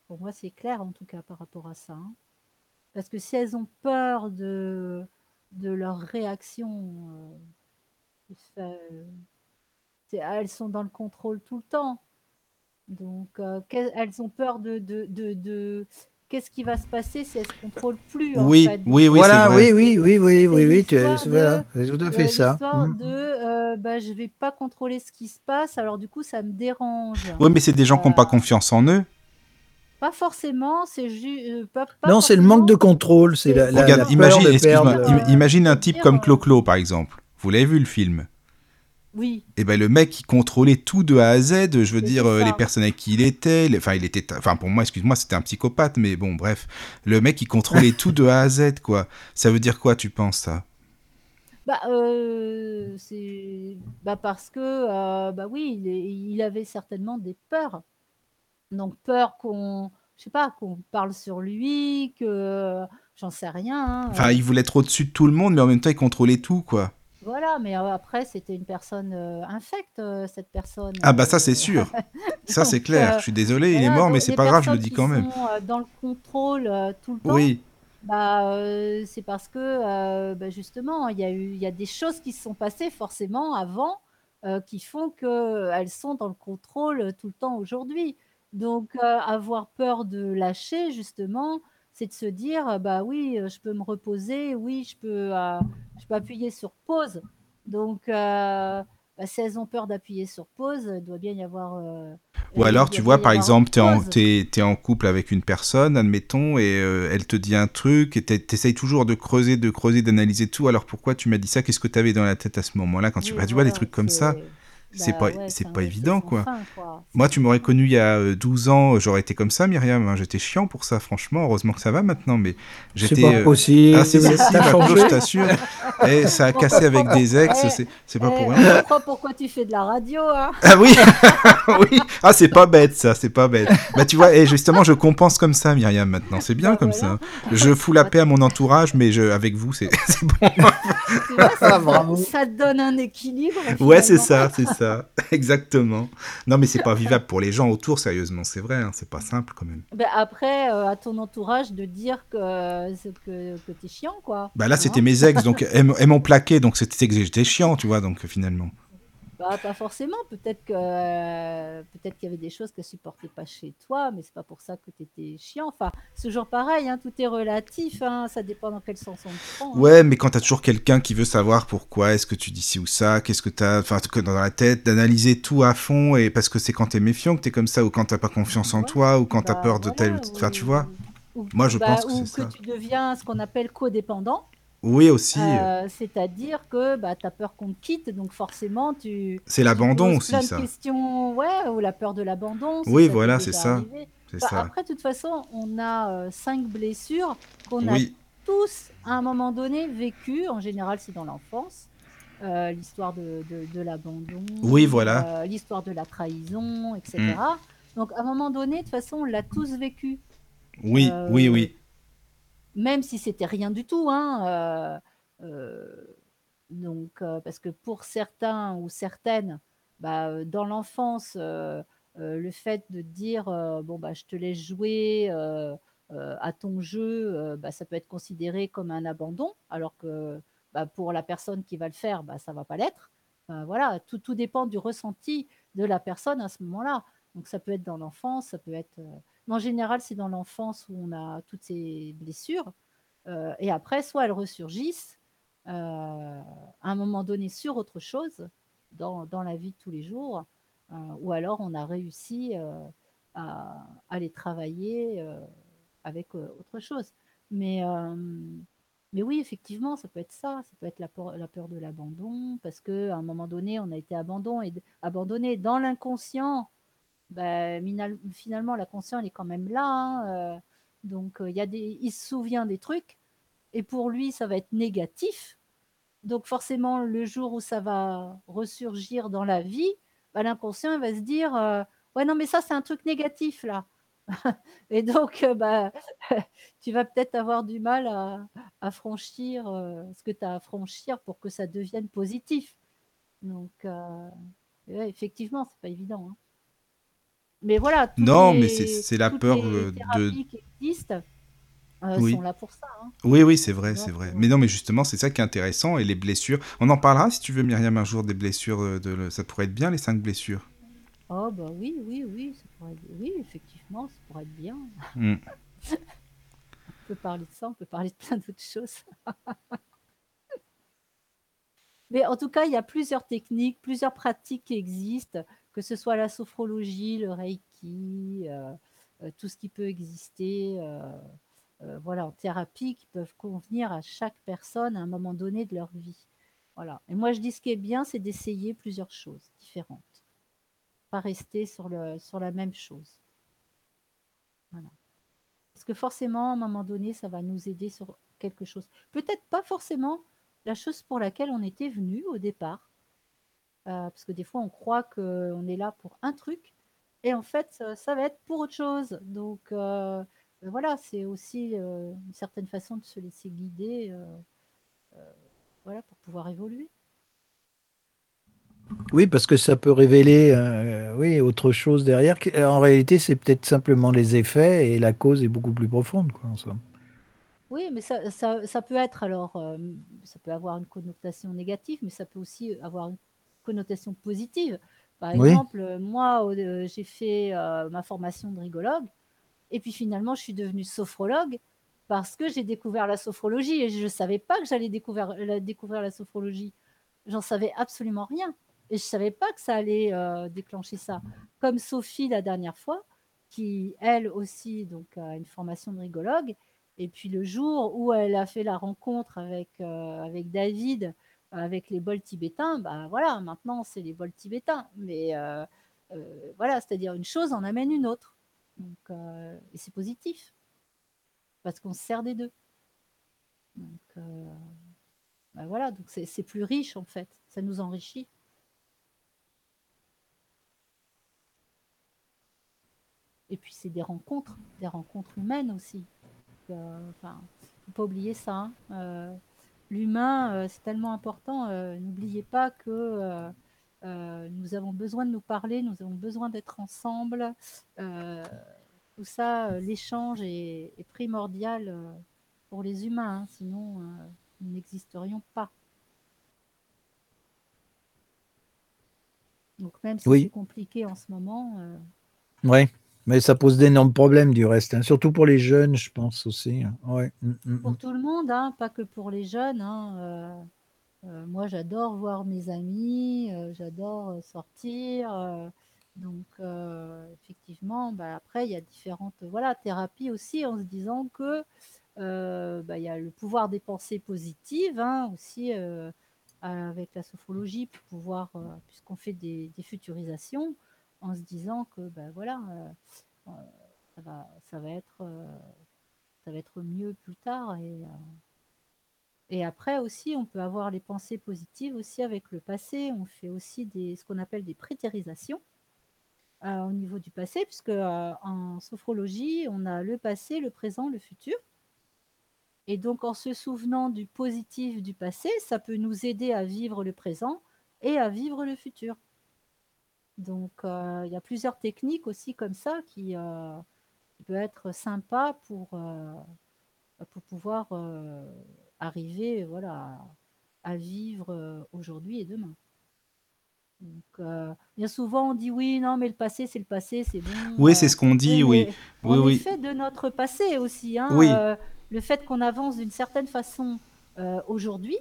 Pour moi, c'est clair en tout cas par rapport à ça. Hein. Parce que si elles ont peur de, de leur réaction, euh, elles sont dans le contrôle tout le temps. Donc, euh, elles ont peur de, qu'est-ce qui va se passer si elles ne se contrôlent plus oui, en fait? oui, oui, voilà, oui, oui, oui, oui, oui, oui, tu voilà, c'est tout à fait ça. Mmh. de, euh, bah, je vais pas contrôler ce qui se passe, alors du coup, ça me dérange. Oui, mais c'est des gens qui n'ont pas confiance en eux. Pas forcément, c'est juste. Euh, non, c'est le manque de contrôle. C'est la, Regarde, imagine, imagine un type comme Clo-Clo, par exemple. Vous l'avez vu le film Oui, Et ben le mec, il contrôlait tout de A à Z. Je veux dire, euh, les personnes avec qui il était. les- Enfin, il était. Enfin, pour moi, excuse-moi, c'était un psychopathe, mais bon, bref. Le mec, il contrôlait tout de A à Z, quoi. Ça veut dire quoi, tu penses, ça? Bah, euh, c'est bah, parce que euh, bah oui, il, est- il avait certainement des peurs. Donc peur qu'on, je sais pas, qu'on parle sur lui, que j'en sais rien. hein, Enfin, il voulait être au-dessus de tout le monde, mais en même temps, il contrôlait tout, quoi. Voilà, mais euh, après c'était une personne euh, infecte, euh, cette personne. Ah, bah, ça, c'est sûr. Ça, c'est clair. Je suis désolé, il est mort, mais c'est pas grave, je le dis quand même. sont dans le contrôle tout le temps. Oui, Bah, c'est parce que bah, justement, il y a eu, il y a des choses qui se sont passées forcément avant qui font qu'elles sont dans le contrôle tout le temps aujourd'hui. Donc, avoir peur de lâcher, justement, c'est de se dire, euh, bah oui, euh, je peux me reposer, oui, je peux, euh, je peux appuyer sur pause. Donc, euh, bah, si elles ont peur d'appuyer sur pause, il doit bien y avoir. euh, Ou alors, tu vois, par exemple, pause. t'es, t'es en couple avec une personne, admettons, et euh, elle te dit un truc, et t'es- t'essayes toujours de creuser, de creuser, d'analyser tout. Alors pourquoi tu m'as dit ça? Qu'est-ce que t'avais dans la tête à ce moment-là quand tu bah, tu vois des trucs comme ça? C'est C'est bah pas, ouais, c'est pas évident, quoi. fin, quoi. Moi, C'est- tu m'aurais connu il y a euh, 12 ans, j'aurais été comme ça, Myriam. hein. J'étais chiant pour ça, franchement. Heureusement que ça va maintenant, mais C'est j'étais. pas euh, possible. Ah, Claude, changé je t'assure. Et ça a cassé avec des ex, Eh, c'est c'est pas eh, pour rien. comprend pourquoi tu fais de la radio, hein. Ah oui, oui. Ah, c'est pas bête, ça, c'est pas bête. Bah, tu vois, et justement, je compense comme ça, Myriam, maintenant. C'est bien Bah, comme voilà. ça. Je fous la paix à mon entourage, mais je, avec vous, c'est c'est bon. Tu vois, ça, Ah, bravo. ça te donne un équilibre. Ouais, c'est ça, c'est ça. Exactement. Non, mais c'est pas vivable pour les gens autour, sérieusement, c'est vrai, hein, c'est pas simple quand même. Ben, après, euh, à ton entourage de dire que, que, que t'es chiant, quoi. Bah là, c'était mes ex, donc elles m'ont plaqué, donc c'était que j'étais chiant, tu vois, donc finalement. Bah, pas forcément. Peut-être que euh, peut-être qu'il y avait des choses qu'elle supportait pas chez toi, mais c'est pas pour ça que t'étais chiant. Enfin, c'est toujours pareil, hein, tout est relatif. hein, ça dépend dans quel sens on le prend. hein. Ouais, mais quand t'as toujours quelqu'un qui veut savoir pourquoi est-ce que tu dis ci ou ça, qu'est-ce que t'as, enfin, que dans la tête, d'analyser tout à fond, et parce que c'est quand t'es méfiant que t'es comme ça, ou quand t'as pas confiance en Ouais, toi, ou quand t'as Bah, peur de voilà, tel, enfin, tu vois. ou- Moi, je bah, pense que ou c'est ça. tu deviens ce qu'on appelle codépendant. Oui, aussi. Euh, C'est-à-dire que bah, tu as peur qu'on te quitte, donc forcément tu. c'est l'abandon aussi, plein de ça. questions, ouais, ou la peur de l'abandon. Oui, voilà, c'est ça. Bah, ça. Après, de toute façon, on a euh, cinq blessures qu'on a tous, à un moment donné, vécues. En général, c'est dans l'enfance. Euh, l'histoire de, de, de l'abandon, Oui, voilà. l'histoire de la trahison, etc. Mm. Donc, à un moment donné, de toute façon, on l'a tous vécu. oui, oui, oui. Même si c'était rien du tout. Hein, euh, euh, donc, euh, parce que pour certains ou certaines, bah, dans l'enfance, le fait de dire bon bah je te laisse jouer à ton jeu, bah, ça peut être considéré comme un abandon, alors que bah, pour la personne qui va le faire, bah, ça va pas l'être. Voilà, tout, tout dépend du ressenti de la personne à ce moment-là. Donc ça peut être dans l'enfance, ça peut être. En général, c'est dans l'enfance où on a toutes ces blessures. Euh, et après, soit elles ressurgissent euh, à un moment donné sur autre chose, dans, dans la vie de tous les jours, euh, ou alors on a réussi à, à les travailler avec autre chose. Mais, mais oui, effectivement, ça peut être ça, ça peut être la peur, de l'abandon, parce qu'à un moment donné, on a été abandonné dans l'inconscient. Ben, finalement, la conscience est quand même là. hein, euh, donc, euh, il se souvient des trucs, et pour lui, ça va être négatif. Donc, forcément, le jour où ça va ressurgir dans la vie, bah, l'inconscient va se dire euh, Ouais, non, mais ça, c'est un truc négatif, là. et donc, bah, tu vas peut-être avoir du mal à, franchir ce que tu as à franchir pour que ça devienne positif. Donc, euh, ouais, effectivement, pas évident. hein. Mais voilà, Non, mais les- c'est c'est la peur les euh, de. qui existent euh, Oui. sont là pour ça. hein. Oui, oui, c'est vrai, c'est vrai. pour- Mais non, mais justement, c'est ça qui est intéressant. Et les blessures. On en parlera si tu veux, Myriam, un jour des blessures. euh, De... Ça pourrait être bien, les cinq blessures. Oh bah oui, oui, oui, ça pourrait être- oui, effectivement, ça pourrait être bien. Mm. On peut parler de ça, on peut parler de plein d'autres choses. Mais en tout cas, il y a plusieurs techniques, plusieurs pratiques qui existent, que ce soit la sophrologie, le reiki, euh, euh, tout ce qui peut exister, euh, voilà, en thérapie, qui peuvent convenir à chaque personne à un moment donné de leur vie. Voilà. Et moi, je dis ce qui est bien, c'est d'essayer plusieurs choses différentes. Pas rester sur, sur la même chose. Voilà. Parce que forcément, à un moment donné, ça va nous aider sur quelque chose. Peut-être pas forcément la chose pour laquelle on était venu au départ. Euh, parce que des fois, on croit qu'on est là pour un truc, et en fait, ça, va être pour autre chose. Donc, euh, voilà, c'est aussi euh, une certaine façon de se laisser guider voilà, pour pouvoir évoluer. Oui, parce que ça peut révéler euh, oui, autre chose derrière. En réalité, c'est peut-être simplement les effets et la cause est beaucoup plus profonde. Quoi, en somme. Oui, mais ça, ça, ça peut être alors, euh, ça peut avoir une connotation négative, mais ça peut aussi avoir une connotation positive. Par exemple, moi, j'ai fait euh, ma formation de rigologue, et puis finalement, je suis devenue sophrologue parce que j'ai découvert la sophrologie et je ne savais pas que j'allais découvrir, la, découvrir la sophrologie. J'en savais absolument rien. Et je ne savais pas que ça allait euh, déclencher ça. Comme Sophie la dernière fois, qui elle aussi donc, a une formation de rigologue. Et puis le jour où elle a fait la rencontre avec, euh, avec David, avec les bols tibétains, bah voilà, maintenant c'est les bols tibétains. Mais euh, voilà, c'est-à-dire une chose en amène une autre. Donc, et c'est positif parce qu'on se sert des deux. Donc, euh, bah voilà, donc c'est plus riche en fait, ça nous enrichit. Et puis c'est des rencontres, des rencontres humaines aussi. Euh, enfin, faut pas oublier ça. Hein. Euh, l'humain, c'est tellement important. N'oubliez pas que nous avons besoin de nous parler, nous avons besoin d'être ensemble tout ça, euh, l'échange est, primordial euh, pour les humains, hein, sinon euh, nous n'existerions pas. Donc même si c'est compliqué en ce moment. Oui, mais ça pose d'énormes problèmes du reste, hein, surtout pour les jeunes, je pense aussi. Hein. Ouais. Mm, mm, pour mm. tout le monde, pas que pour les jeunes. moi, j'adore voir mes amis, j'adore sortir. Donc, euh, effectivement, bah, après, il y a différentes voilà, thérapies aussi en se disant que euh, bah, il y a le pouvoir des pensées positives hein, aussi euh, avec la sophrologie pour pouvoir, puisqu'on fait des, futurisations, en se disant que bah, voilà, ça, va, ça, va être, ça va être mieux plus tard. Et, après aussi, on peut avoir les pensées positives aussi avec le passé. On fait aussi des, ce qu'on appelle des prétérisations. Euh, au niveau du passé, puisque euh, en sophrologie, on a le passé, le présent, le futur. Et donc, en se souvenant du positif du passé, ça peut nous aider à vivre le présent et à vivre le futur. Donc, euh, il y a plusieurs techniques aussi comme ça qui, qui peut être sympa pour, pour pouvoir arriver voilà, à vivre aujourd'hui et demain. Donc, euh, bien souvent, on dit oui, non, mais le passé, c'est le passé, c'est bon. Oui, c'est ce qu'on dit, oui. oui, on est fait de notre passé aussi. Hein, oui. Euh, le fait qu'on avance d'une certaine façon euh, aujourd'hui,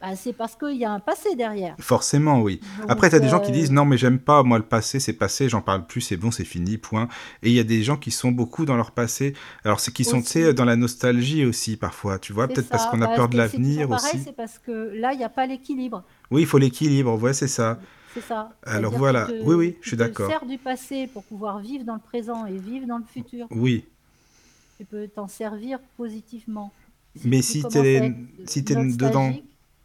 bah, c'est parce qu'il y a un passé derrière. Forcément, oui. Après, tu as des gens qui disent non, mais j'aime pas, moi, le passé, c'est passé, j'en parle plus, c'est bon, c'est fini, point. Et il y a des gens qui sont beaucoup dans leur passé. Alors, c'est qui sont, tu sais, dans la nostalgie aussi, parfois, tu vois, peut-être parce qu'on a bah, peur de l'avenir aussi. Pareil, c'est parce que là, il n'y a pas l'équilibre. Oui, il faut l'équilibre, ouais, c'est ça. C'est ça. Alors voilà, oui, oui, je suis d'accord. Tu sers du passé pour pouvoir vivre dans le présent et vivre dans le futur. Oui. Tu peux t'en servir positivement. Mais si tu es, si es dedans,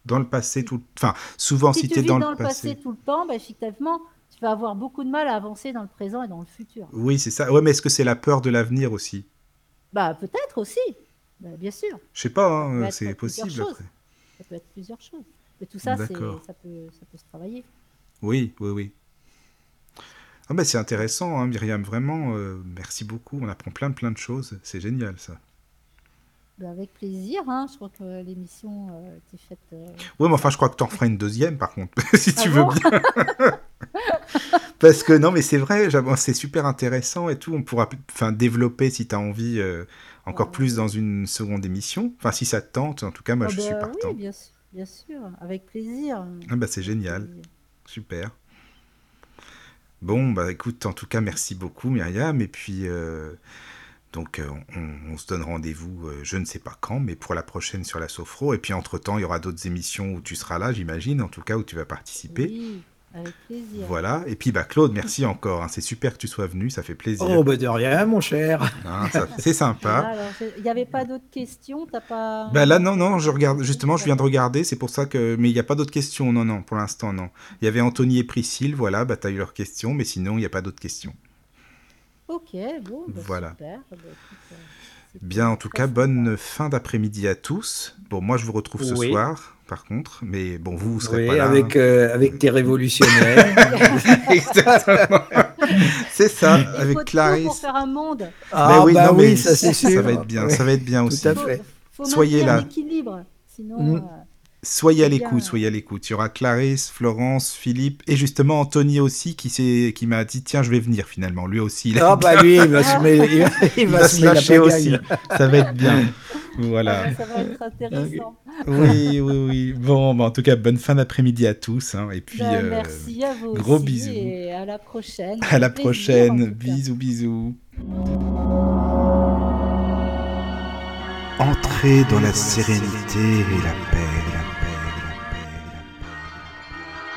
dans le passé, tout, enfin, souvent si, tu es dans, le passé... tout le temps, bah, effectivement, tu vas avoir beaucoup de mal à avancer dans le présent et dans le futur. Oui, c'est ça. Ouais, mais est-ce que c'est la peur de l'avenir aussi? Bah, peut-être aussi, bah, bien sûr. Je sais pas, hein, c'est possible. Après. Ça peut être plusieurs choses. Mais tout ça, ça peut, ça peut se travailler. Oui, oui, oui. Ah ben c'est intéressant, hein, Myriam, vraiment, euh, merci beaucoup. On apprend plein, plein de choses. C'est génial, ça. Ben, avec plaisir, hein. je crois que l'émission euh, était faite. Euh, oui, mais enfin, je crois que tu en feras une deuxième, par contre, si tu ah veux bien. Parce que non, mais c'est vrai, c'est super intéressant et tout. On pourra enfin, développer si tu as envie encore plus dans une seconde émission. Enfin, si ça te tente, en tout cas, moi, ah je suis ben partant. Oui, bien sûr, bien sûr, avec plaisir. Ah bah, c'est génial. Super. Bon, bah écoute, en tout cas, merci beaucoup Myriam. Et puis, euh, Donc euh, on, on se donne rendez-vous, euh, je ne sais pas quand, mais pour la prochaine sur la Sophro. Et puis entre-temps, il y aura d'autres émissions où tu seras là, j'imagine, en tout cas où tu vas participer. Oui, avec plaisir. Voilà. Et puis bah Claude, merci encore. hein. C'est super que tu sois venu, ça fait plaisir. Oh, bah de rien, mon cher. Hein, c'est sympa. Il n'y avait pas d'autres questions T'as pas... Bah là non non, je regarde justement, je viens de regarder, c'est pour ça que mais il n'y a pas d'autres questions. Non non, pour l'instant non. Il y avait Anthony et Priscille, voilà, bah tu as eu leurs questions, mais sinon il n'y a pas d'autres questions. Ok, bon, bah, Voilà. super. Bah, écoute, euh, Bien, en tout cas, sympa. bonne fin d'après-midi à tous. Bon, moi je vous retrouve ce Oui. soir, par contre, mais bon, vous vous serez Oui, pas là. avec, euh, avec tes révolutionnaires. Exactement. c'est ça, Il faut avec tout Clarisse. pour faire un monde. ah, Mais bah non, oui, mais ça c'est sûr. Ça va être bien, ça va être bien Tout aussi. à Faut, fait. faut Soyez maintenir là. l'équilibre. Sinon, Mm. euh, Soyez à l'écoute, soyez à l'écoute. Il y aura Clarisse, Florence, Philippe et justement Anthony aussi qui, s'est- qui m'a dit tiens, je vais venir finalement. Lui aussi, il, a- Ah bah lui, il va se mettre, il va, il il va va se se mettre la lâcher aussi. Ça va être bien. Voilà. ah, ça va être intéressant. Oui, oui, oui. Bon, bah, en tout cas, bonne fin d'après-midi à tous. hein, et puis, euh, merci à vous gros aussi bisous. et à la prochaine. à la plaisir, prochaine. Bisous, bisous. Entrez dans la sérénité et la paix,